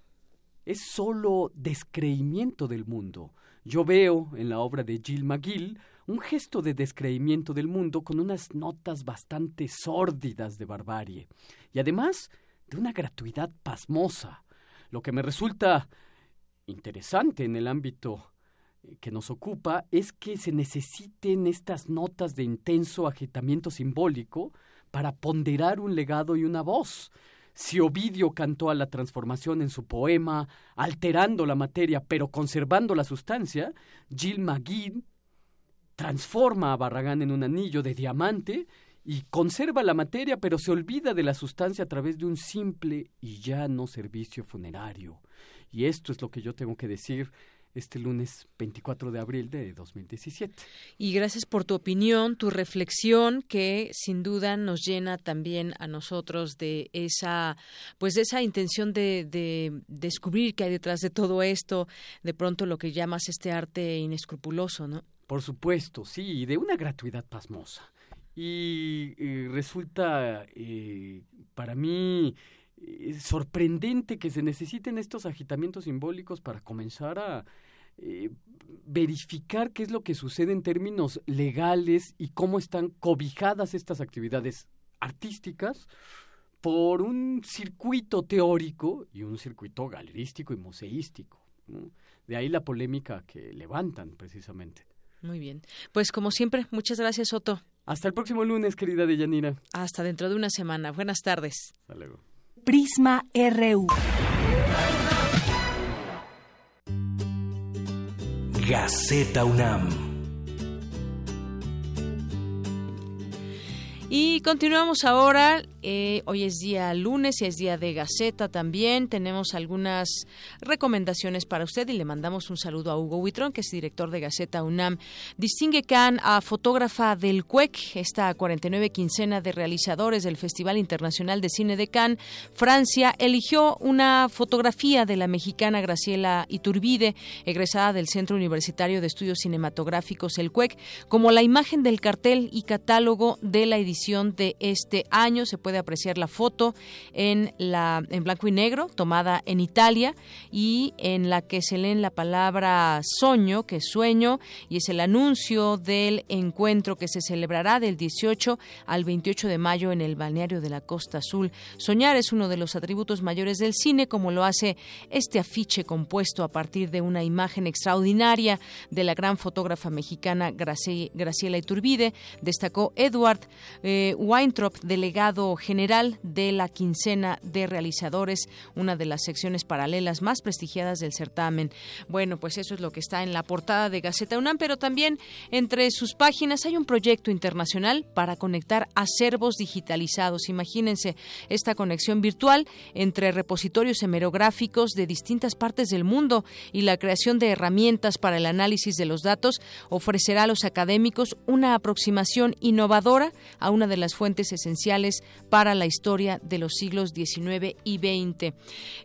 es solo descreimiento del mundo. Yo veo en la obra de Gilles McGill un gesto de descreimiento del mundo con unas notas bastante sórdidas de barbarie y además de una gratuidad pasmosa, lo que me resulta interesante en el ámbito que nos ocupa es que se necesiten estas notas de intenso agitamiento simbólico para ponderar un legado y una voz. Si Ovidio cantó a la transformación en su poema, alterando la materia pero conservando la sustancia, Gilles Maguire transforma a Barragán en un anillo de diamante y conserva la materia, pero se olvida de la sustancia a través de un simple y llano servicio funerario. Y esto es lo que yo tengo que decir este lunes 24 de abril de 2017. Y gracias por tu opinión, tu reflexión que sin duda nos llena también a nosotros de esa pues de esa intención de, de descubrir qué hay detrás de todo esto, de pronto lo que llamas este arte inescrupuloso, ¿no? Por supuesto, sí, de una gratuidad pasmosa. Y, resulta eh, para mí eh, sorprendente que se necesiten estos agitamientos simbólicos para comenzar a eh, verificar qué es lo que sucede en términos legales y cómo están cobijadas estas actividades artísticas por un circuito teórico y un circuito galerístico y museístico. De ahí la polémica que levantan precisamente. Muy bien. Pues como siempre, muchas gracias, Otto. Hasta el próximo lunes, querida Deyanira. Hasta dentro de una semana. Buenas tardes. Hasta luego. Prisma RU. Gaceta UNAM. Y continuamos ahora eh, hoy es día lunes y es día de Gaceta también. Tenemos algunas recomendaciones para usted y le mandamos un saludo a Hugo Huitrón, que es director de Gaceta UNAM. Distingue Can a fotógrafa del CUEC, esta 49 quincena de realizadores del Festival Internacional de Cine de Cannes. Francia eligió una fotografía de la mexicana Graciela Iturbide, egresada del Centro Universitario de Estudios Cinematográficos, el CUEC, como la imagen del cartel y catálogo de la edición de este año. Se puede apreciar la foto en, la, en blanco y negro, tomada en Italia, y en la que se lee la palabra soño, que es sueño, y es el anuncio del encuentro que se celebrará del 18 al 28 de mayo en el balneario de la Costa Azul. Soñar es uno de los atributos mayores del cine, como lo hace este afiche compuesto a partir de una imagen extraordinaria de la gran fotógrafa mexicana Graciela Iturbide, destacó Edward eh, Weintraub, delegado general de la quincena de realizadores, una de las secciones paralelas más prestigiadas del certamen. Bueno, pues eso es lo que está en la portada de Gaceta UNAM, pero también entre sus páginas hay un proyecto internacional para conectar acervos digitalizados. Imagínense esta conexión virtual entre repositorios hemerográficos de distintas partes del mundo y la creación de herramientas para el análisis de los datos ofrecerá a los académicos una aproximación innovadora a una de las fuentes esenciales para la historia de los siglos XIX y XX.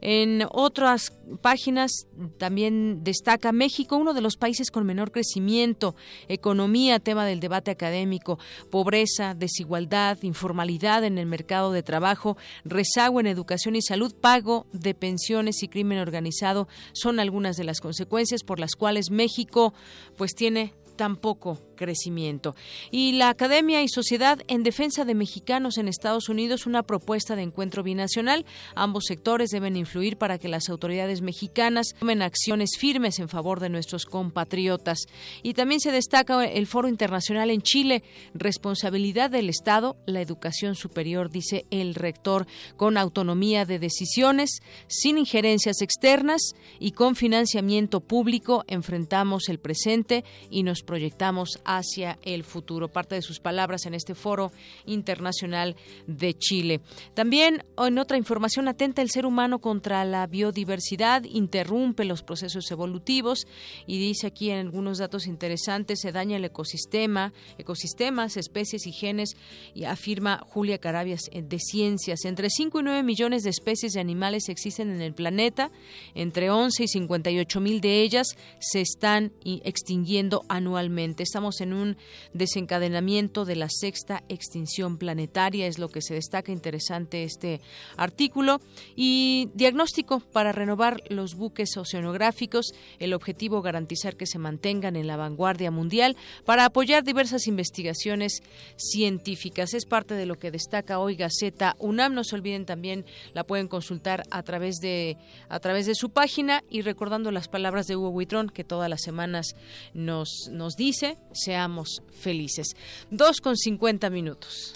En otras páginas también destaca México, uno de los países con menor crecimiento, economía, tema del debate académico, pobreza, desigualdad, informalidad en el mercado de trabajo, rezago en educación y salud, pago de pensiones y crimen organizado son algunas de las consecuencias por las cuales México pues tiene tan poco crecimiento. Y la Academia y Sociedad en Defensa de Mexicanos en Estados Unidos, una propuesta de encuentro binacional. Ambos sectores deben influir para que las autoridades mexicanas tomen acciones firmes en favor de nuestros compatriotas. Y también se destaca el Foro Internacional en Chile, responsabilidad del Estado, la educación superior, dice el rector, con autonomía de decisiones, sin injerencias externas y con financiamiento público enfrentamos el presente y nos proyectamos hacia el futuro. Parte de sus palabras en este foro internacional de Chile. También en otra información atenta el ser humano contra la biodiversidad, interrumpe los procesos evolutivos y dice aquí en algunos datos interesantes se daña el ecosistema, ecosistemas, especies y genes y afirma Julia Carabias eh, de Ciencias. Entre 5 y 9 millones de especies de animales existen en el planeta, entre 11 y 58 mil de ellas se están extinguiendo anualmente. Estamos en un desencadenamiento de la sexta extinción planetaria, es lo que se destaca interesante este artículo. Y diagnóstico para renovar los buques oceanográficos, el objetivo garantizar que se mantengan en la vanguardia mundial para apoyar diversas investigaciones científicas. Es parte de lo que destaca hoy Gaceta UNAM. No se olviden también, la pueden consultar a través de, a través de su página y recordando las palabras de Hugo Huitrón que todas las semanas nos, nos dice, seamos felices. Dos con cincuenta minutos.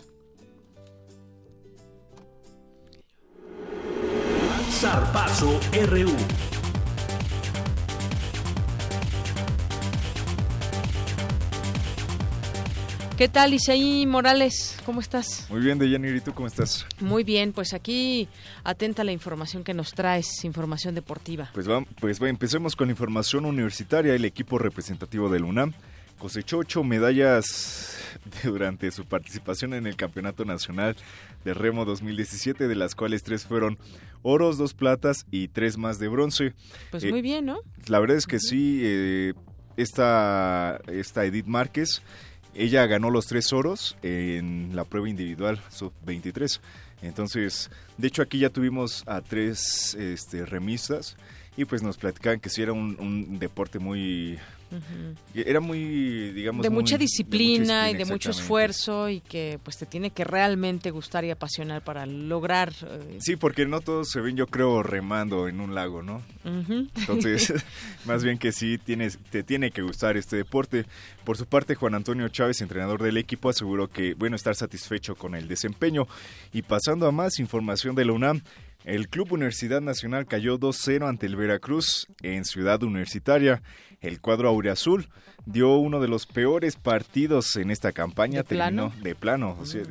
Zarpazo RU. ¿Qué tal, Isaí Morales? ¿Cómo estás? Muy bien, Deyanir, ¿y tú cómo estás? Muy bien, pues aquí atenta a la información que nos traes, información deportiva. Pues va, pues va, empecemos con la información universitaria. El equipo representativo del UNAM cosechó ocho medallas durante su participación en el Campeonato Nacional de Remo 2017, de las cuales tres fueron oros, dos platas y tres más de bronce. Pues muy bien, ¿no? La verdad es que sí, eh, esta, esta Edith Márquez ella ganó los tres oros en la prueba individual sub-23. Entonces, de hecho aquí ya tuvimos a tres este, remistas y pues nos platicaban que sí era un deporte muy era muy, digamos... De mucha disciplina y de mucho esfuerzo y que pues te tiene que realmente gustar y apasionar para lograr... Eh, sí, porque no todos se ven, yo creo, remando en un lago, ¿no? Entonces, más bien que sí, tienes, te tiene que gustar este deporte. Por su parte, Juan Antonio Chávez, entrenador del equipo, aseguró que, bueno, estar satisfecho con el desempeño. Y pasando a más información de la UNAM, el Club Universidad Nacional cayó 2-0 ante el Veracruz en Ciudad Universitaria. El cuadro aureazul dio uno de los peores partidos en esta campaña. ¿De terminó plano? de plano. O sea,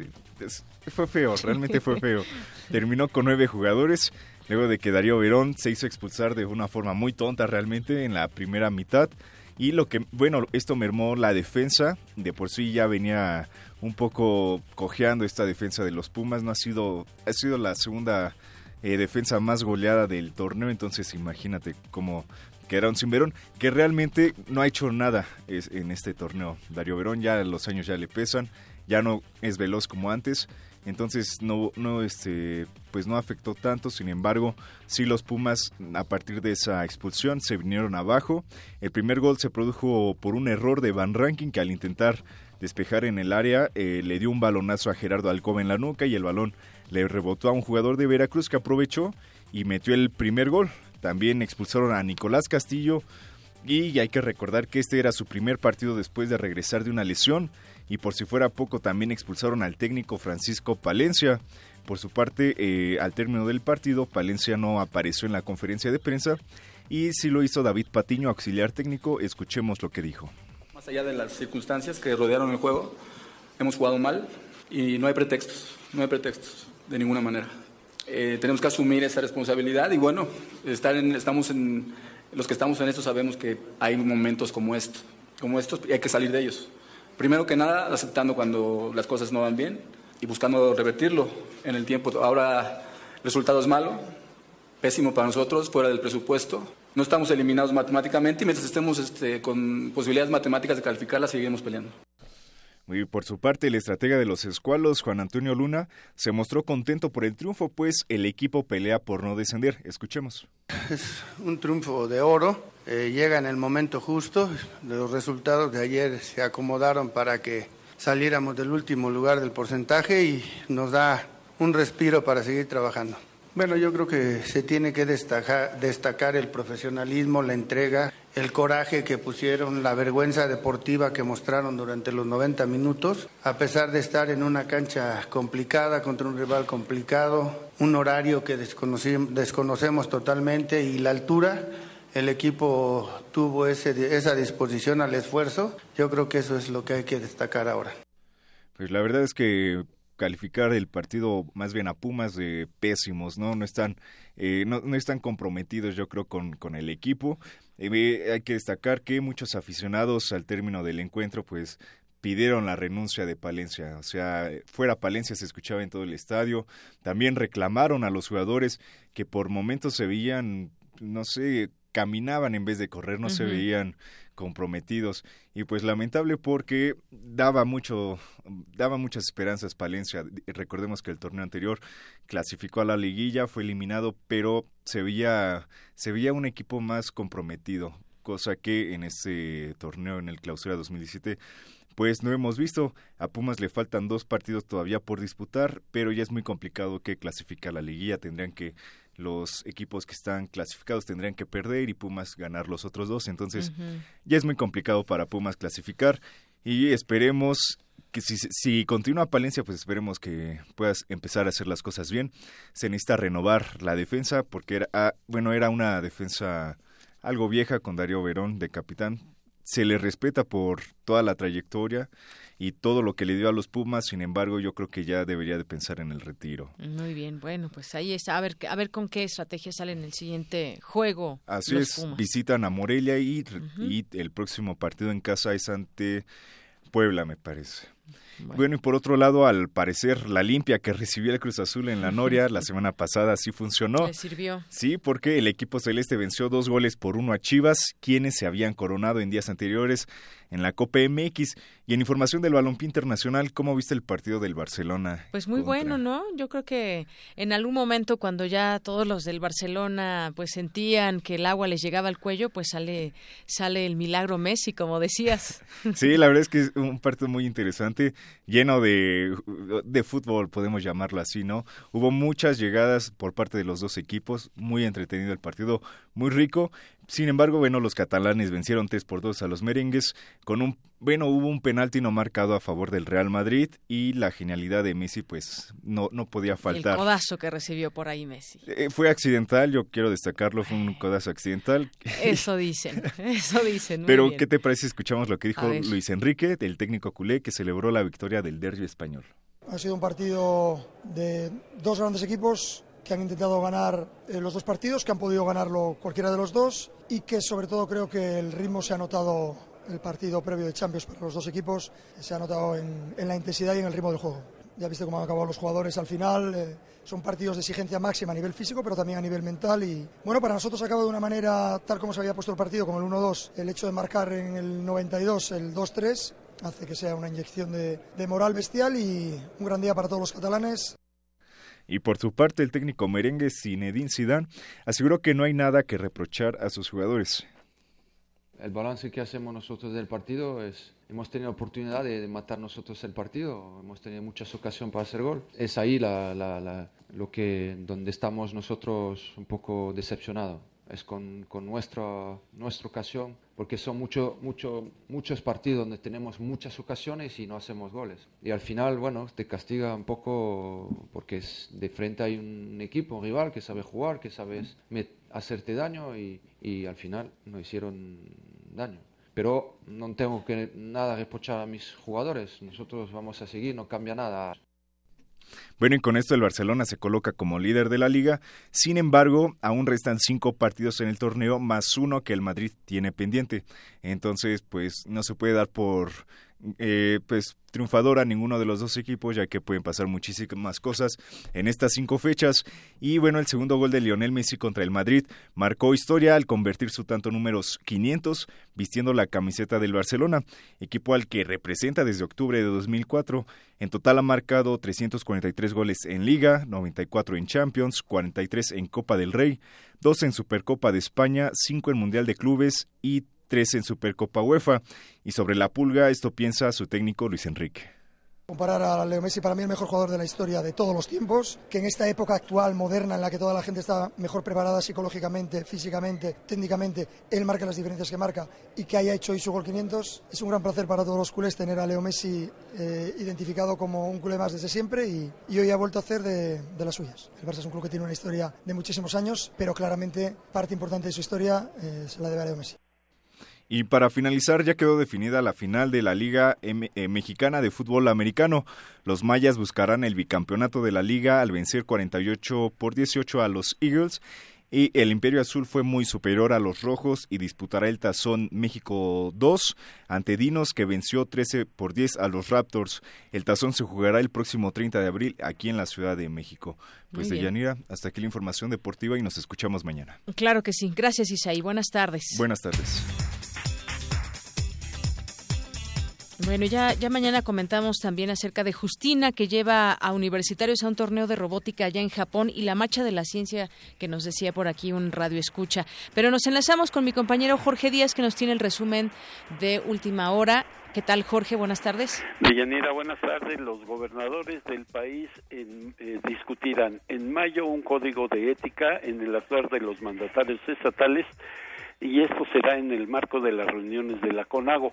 fue feo, realmente fue feo. Terminó con nueve jugadores. Luego de que Darío Verón se hizo expulsar de una forma muy tonta realmente en la primera mitad. Y lo que, bueno, esto mermó la defensa. De por sí ya venía un poco cojeando esta defensa de los Pumas. No ha sido, ha sido la segunda eh, defensa más goleada del torneo. Entonces imagínate cómo que era un Verón, que realmente no ha hecho nada en este torneo. Darío Verón ya los años ya le pesan, ya no es veloz como antes, entonces no, no, este, pues no afectó tanto, sin embargo, sí los Pumas a partir de esa expulsión se vinieron abajo. El primer gol se produjo por un error de Van Ranking que al intentar despejar en el área eh, le dio un balonazo a Gerardo Alcoba en la nuca y el balón le rebotó a un jugador de Veracruz que aprovechó y metió el primer gol. También expulsaron a Nicolás Castillo y hay que recordar que este era su primer partido después de regresar de una lesión y por si fuera poco también expulsaron al técnico Francisco Palencia. Por su parte, eh, al término del partido, Palencia no apareció en la conferencia de prensa y sí lo hizo David Patiño, auxiliar técnico. Escuchemos lo que dijo. Más allá de las circunstancias que rodearon el juego, hemos jugado mal y no hay pretextos, no hay pretextos de ninguna manera. Eh, tenemos que asumir esa responsabilidad y bueno, estar en, estamos en, los que estamos en esto sabemos que hay momentos como estos, como estos y hay que salir de ellos. Primero que nada, aceptando cuando las cosas no van bien y buscando revertirlo en el tiempo. Ahora el resultado es malo, pésimo para nosotros, fuera del presupuesto. No estamos eliminados matemáticamente y mientras estemos este, con posibilidades matemáticas de calificarla, seguiremos peleando. Y por su parte, el estratega de los escualos, Juan Antonio Luna, se mostró contento por el triunfo, pues el equipo pelea por no descender. Escuchemos. Es un triunfo de oro, eh, llega en el momento justo, los resultados de ayer se acomodaron para que saliéramos del último lugar del porcentaje y nos da un respiro para seguir trabajando. Bueno, yo creo que se tiene que destacar, destacar el profesionalismo, la entrega, el coraje que pusieron, la vergüenza deportiva que mostraron durante los 90 minutos, a pesar de estar en una cancha complicada contra un rival complicado, un horario que desconocemos totalmente y la altura. El equipo tuvo ese, esa disposición al esfuerzo. Yo creo que eso es lo que hay que destacar ahora. Pues la verdad es que calificar el partido más bien a Pumas de pésimos, ¿no? No están, eh, no, no, están comprometidos, yo creo, con, con el equipo. Eh, hay que destacar que muchos aficionados al término del encuentro, pues pidieron la renuncia de Palencia, o sea, fuera Palencia se escuchaba en todo el estadio, también reclamaron a los jugadores que por momentos se veían, no sé, caminaban en vez de correr, no se veían comprometidos y pues lamentable porque daba mucho daba muchas esperanzas Palencia recordemos que el torneo anterior clasificó a la liguilla fue eliminado pero se veía se veía un equipo más comprometido cosa que en este torneo en el clausura 2017 pues no hemos visto. A Pumas le faltan dos partidos todavía por disputar, pero ya es muy complicado que clasifique a la liguilla. Tendrían que los equipos que están clasificados tendrían que perder y Pumas ganar los otros dos. Entonces ya es muy complicado para Pumas clasificar y esperemos que si, si continúa Palencia, pues esperemos que puedas empezar a hacer las cosas bien. Se necesita renovar la defensa porque era, ah, bueno, era una defensa algo vieja con Darío Verón de capitán. se le respeta por toda la trayectoria y todo lo que le dio a los Pumas, sin embargo, yo creo que ya debería de pensar en el retiro. Muy bien, bueno, pues ahí está, a ver, a ver con qué estrategia sale en el siguiente juego. Así es, visitan a Morelia y, y el próximo partido en casa es ante Puebla, me parece. Bueno. y por otro lado, al parecer, la limpia que recibió el Cruz Azul en la Noria la semana pasada sí funcionó. Le sirvió. Sí, porque el equipo celeste venció dos goles por uno a Chivas, quienes se habían coronado en días anteriores en la Copa MX. Y en información del balompié internacional, ¿cómo viste el partido del Barcelona? Pues muy bueno, ¿no? Yo creo que en algún momento cuando ya todos los del Barcelona pues sentían que el agua les llegaba al cuello, pues sale sale el milagro Messi, como decías. Sí, la verdad es que es un partido muy interesante, lleno de, de fútbol, podemos llamarlo así, ¿no? Hubo muchas llegadas por parte de los dos equipos, muy entretenido el partido, muy rico. Sin embargo, bueno, los catalanes vencieron 3 por 2 a los merengues con un bueno, hubo un penalti no marcado a favor del Real Madrid y la genialidad de Messi pues no no podía faltar. El codazo que recibió por ahí Messi. Eh, fue accidental, yo quiero destacarlo, fue un codazo accidental. Eso dicen, eso dicen. Pero ¿qué te parece si escuchamos lo que dijo Luis Enrique, el técnico culé que celebró la victoria del derby español? Ha sido un partido de dos grandes equipos que han intentado ganar eh, los dos partidos, que han podido ganarlo cualquiera de los dos y que sobre todo creo que el ritmo se ha notado el partido previo de Champions para los dos equipos, se ha notado en, la intensidad y en el ritmo del juego. Ya viste cómo han acabado los jugadores al final, eh, son partidos de exigencia máxima a nivel físico, pero también a nivel mental. Y bueno, para nosotros acaba de una manera tal como se había puesto el partido, como el 1-2, el hecho de marcar en el 92 el 2-3 hace que sea una inyección de, de moral bestial y un gran día para todos los catalanes. Y por su parte, el técnico merengue Zinedine Zidane aseguró que no hay nada que reprochar a sus jugadores. El balance que hacemos nosotros del partido es, hemos tenido oportunidad de, matar nosotros el partido, hemos tenido muchas ocasiones para hacer gol. Es ahí lo que, donde estamos nosotros un poco decepcionados es con, con nuestra, nuestra ocasión, porque son mucho, mucho, muchos partidos donde tenemos muchas ocasiones y no hacemos goles. Y al final, bueno, te castiga un poco porque es, de frente hay un equipo, un rival que sabe jugar, que sabe hacerte daño y, y al final no hicieron daño. Pero no tengo que nada reprochar a mis jugadores, nosotros vamos a seguir, no cambia nada. Bueno, y con esto el Barcelona se coloca como líder de la liga. Sin embargo, aún restan cinco partidos en el torneo, más uno que el Madrid tiene pendiente. Entonces, pues no se puede dar por eh, pues triunfadora ninguno de los dos equipos, ya que pueden pasar muchísimas cosas en estas cinco fechas. Y bueno, el segundo gol de Lionel Messi contra el Madrid marcó historia al convertir su tanto números 500 vistiendo la camiseta del Barcelona, equipo al que representa desde octubre de 2004. En total ha marcado 343 goles en Liga, 94 en Champions, 43 en Copa del Rey, 2 en Supercopa de España, 5 en Mundial de Clubes y en Supercopa UEFA. Y sobre la pulga, esto piensa su técnico Luis Enrique. Comparar a Leo Messi, para mí el mejor jugador de la historia de todos los tiempos, que en esta época actual, moderna, en la que toda la gente está mejor preparada psicológicamente, físicamente, técnicamente, él marca las diferencias que marca y que haya hecho hoy su gol 500. Es un gran placer para todos los culés tener a Leo Messi eh, identificado como un culé más desde siempre y, hoy ha vuelto a hacer de, de, las suyas. El Barça es un club que tiene una historia de muchísimos años, pero claramente parte importante de su historia eh, se la debe a Leo Messi. Y para finalizar, ya quedó definida la final de la Liga eh, Mexicana de Fútbol Americano. Los mayas buscarán el bicampeonato de la liga al vencer 48 por 18 a los Eagles. Y el Imperio Azul fue muy superior a los rojos y disputará el tazón México 2 ante Dinos que venció 13 por 10 a los Raptors. El tazón se jugará el próximo 30 de abril aquí en la Ciudad de México. Pues de Yanira, hasta aquí la información deportiva y nos escuchamos mañana. Claro que sí. Gracias Isaí. Buenas tardes. Buenas tardes. Bueno, ya, ya mañana comentamos también acerca de Justina, que lleva a universitarios a un torneo de robótica allá en Japón y la marcha de la ciencia que nos decía por aquí un radio escucha. Pero nos enlazamos con mi compañero Jorge Díaz, que nos tiene el resumen de última hora. ¿Qué tal, Jorge? Buenas tardes. Deyanira, buenas tardes. Los gobernadores del país eh, discutirán en mayo un código de ética en el actuar de los mandatarios estatales y esto será en el marco de las reuniones de la CONAGO.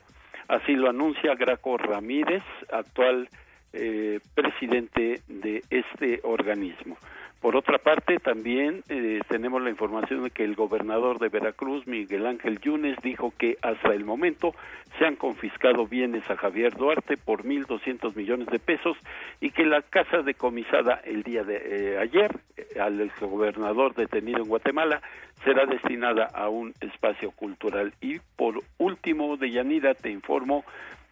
Así lo anuncia Graco Ramírez, actual eh, presidente de este organismo. Por otra parte, también eh, tenemos la información de que el gobernador de Veracruz, Miguel Ángel Yunes, dijo que hasta el momento se han confiscado bienes a Javier Duarte por 1.200 millones de pesos y que la casa decomisada el día de eh, ayer eh, al gobernador detenido en Guatemala será destinada a un espacio cultural. Y por último, de Yanira, te informo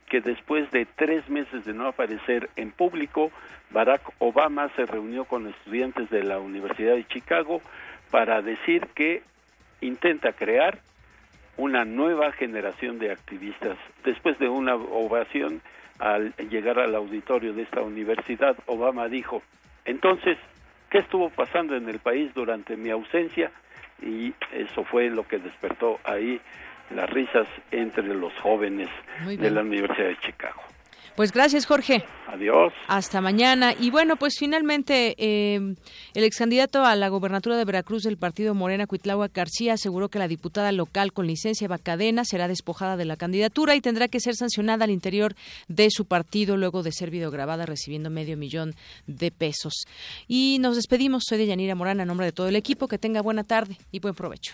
que después de tres meses de no aparecer en público, Barack Obama se reunió con estudiantes de la Universidad de Chicago para decir que intenta crear una nueva generación de activistas. Después de una ovación al llegar al auditorio de esta universidad, Obama dijo, entonces, ¿qué estuvo pasando en el país durante mi ausencia? Y eso fue lo que despertó ahí las risas entre los jóvenes de la Universidad de Chicago. Pues gracias, Jorge. Adiós. Hasta mañana. Y bueno, pues finalmente eh, el ex candidato a la gobernatura de Veracruz del partido Morena, Cuitláhuac García, aseguró que la diputada local con licencia Bacadena será despojada de la candidatura y tendrá que ser sancionada al interior de su partido luego de ser videograbada recibiendo medio millón de pesos. Y nos despedimos. Soy de Yanira Morán, a nombre de todo el equipo. Que tenga buena tarde y buen provecho.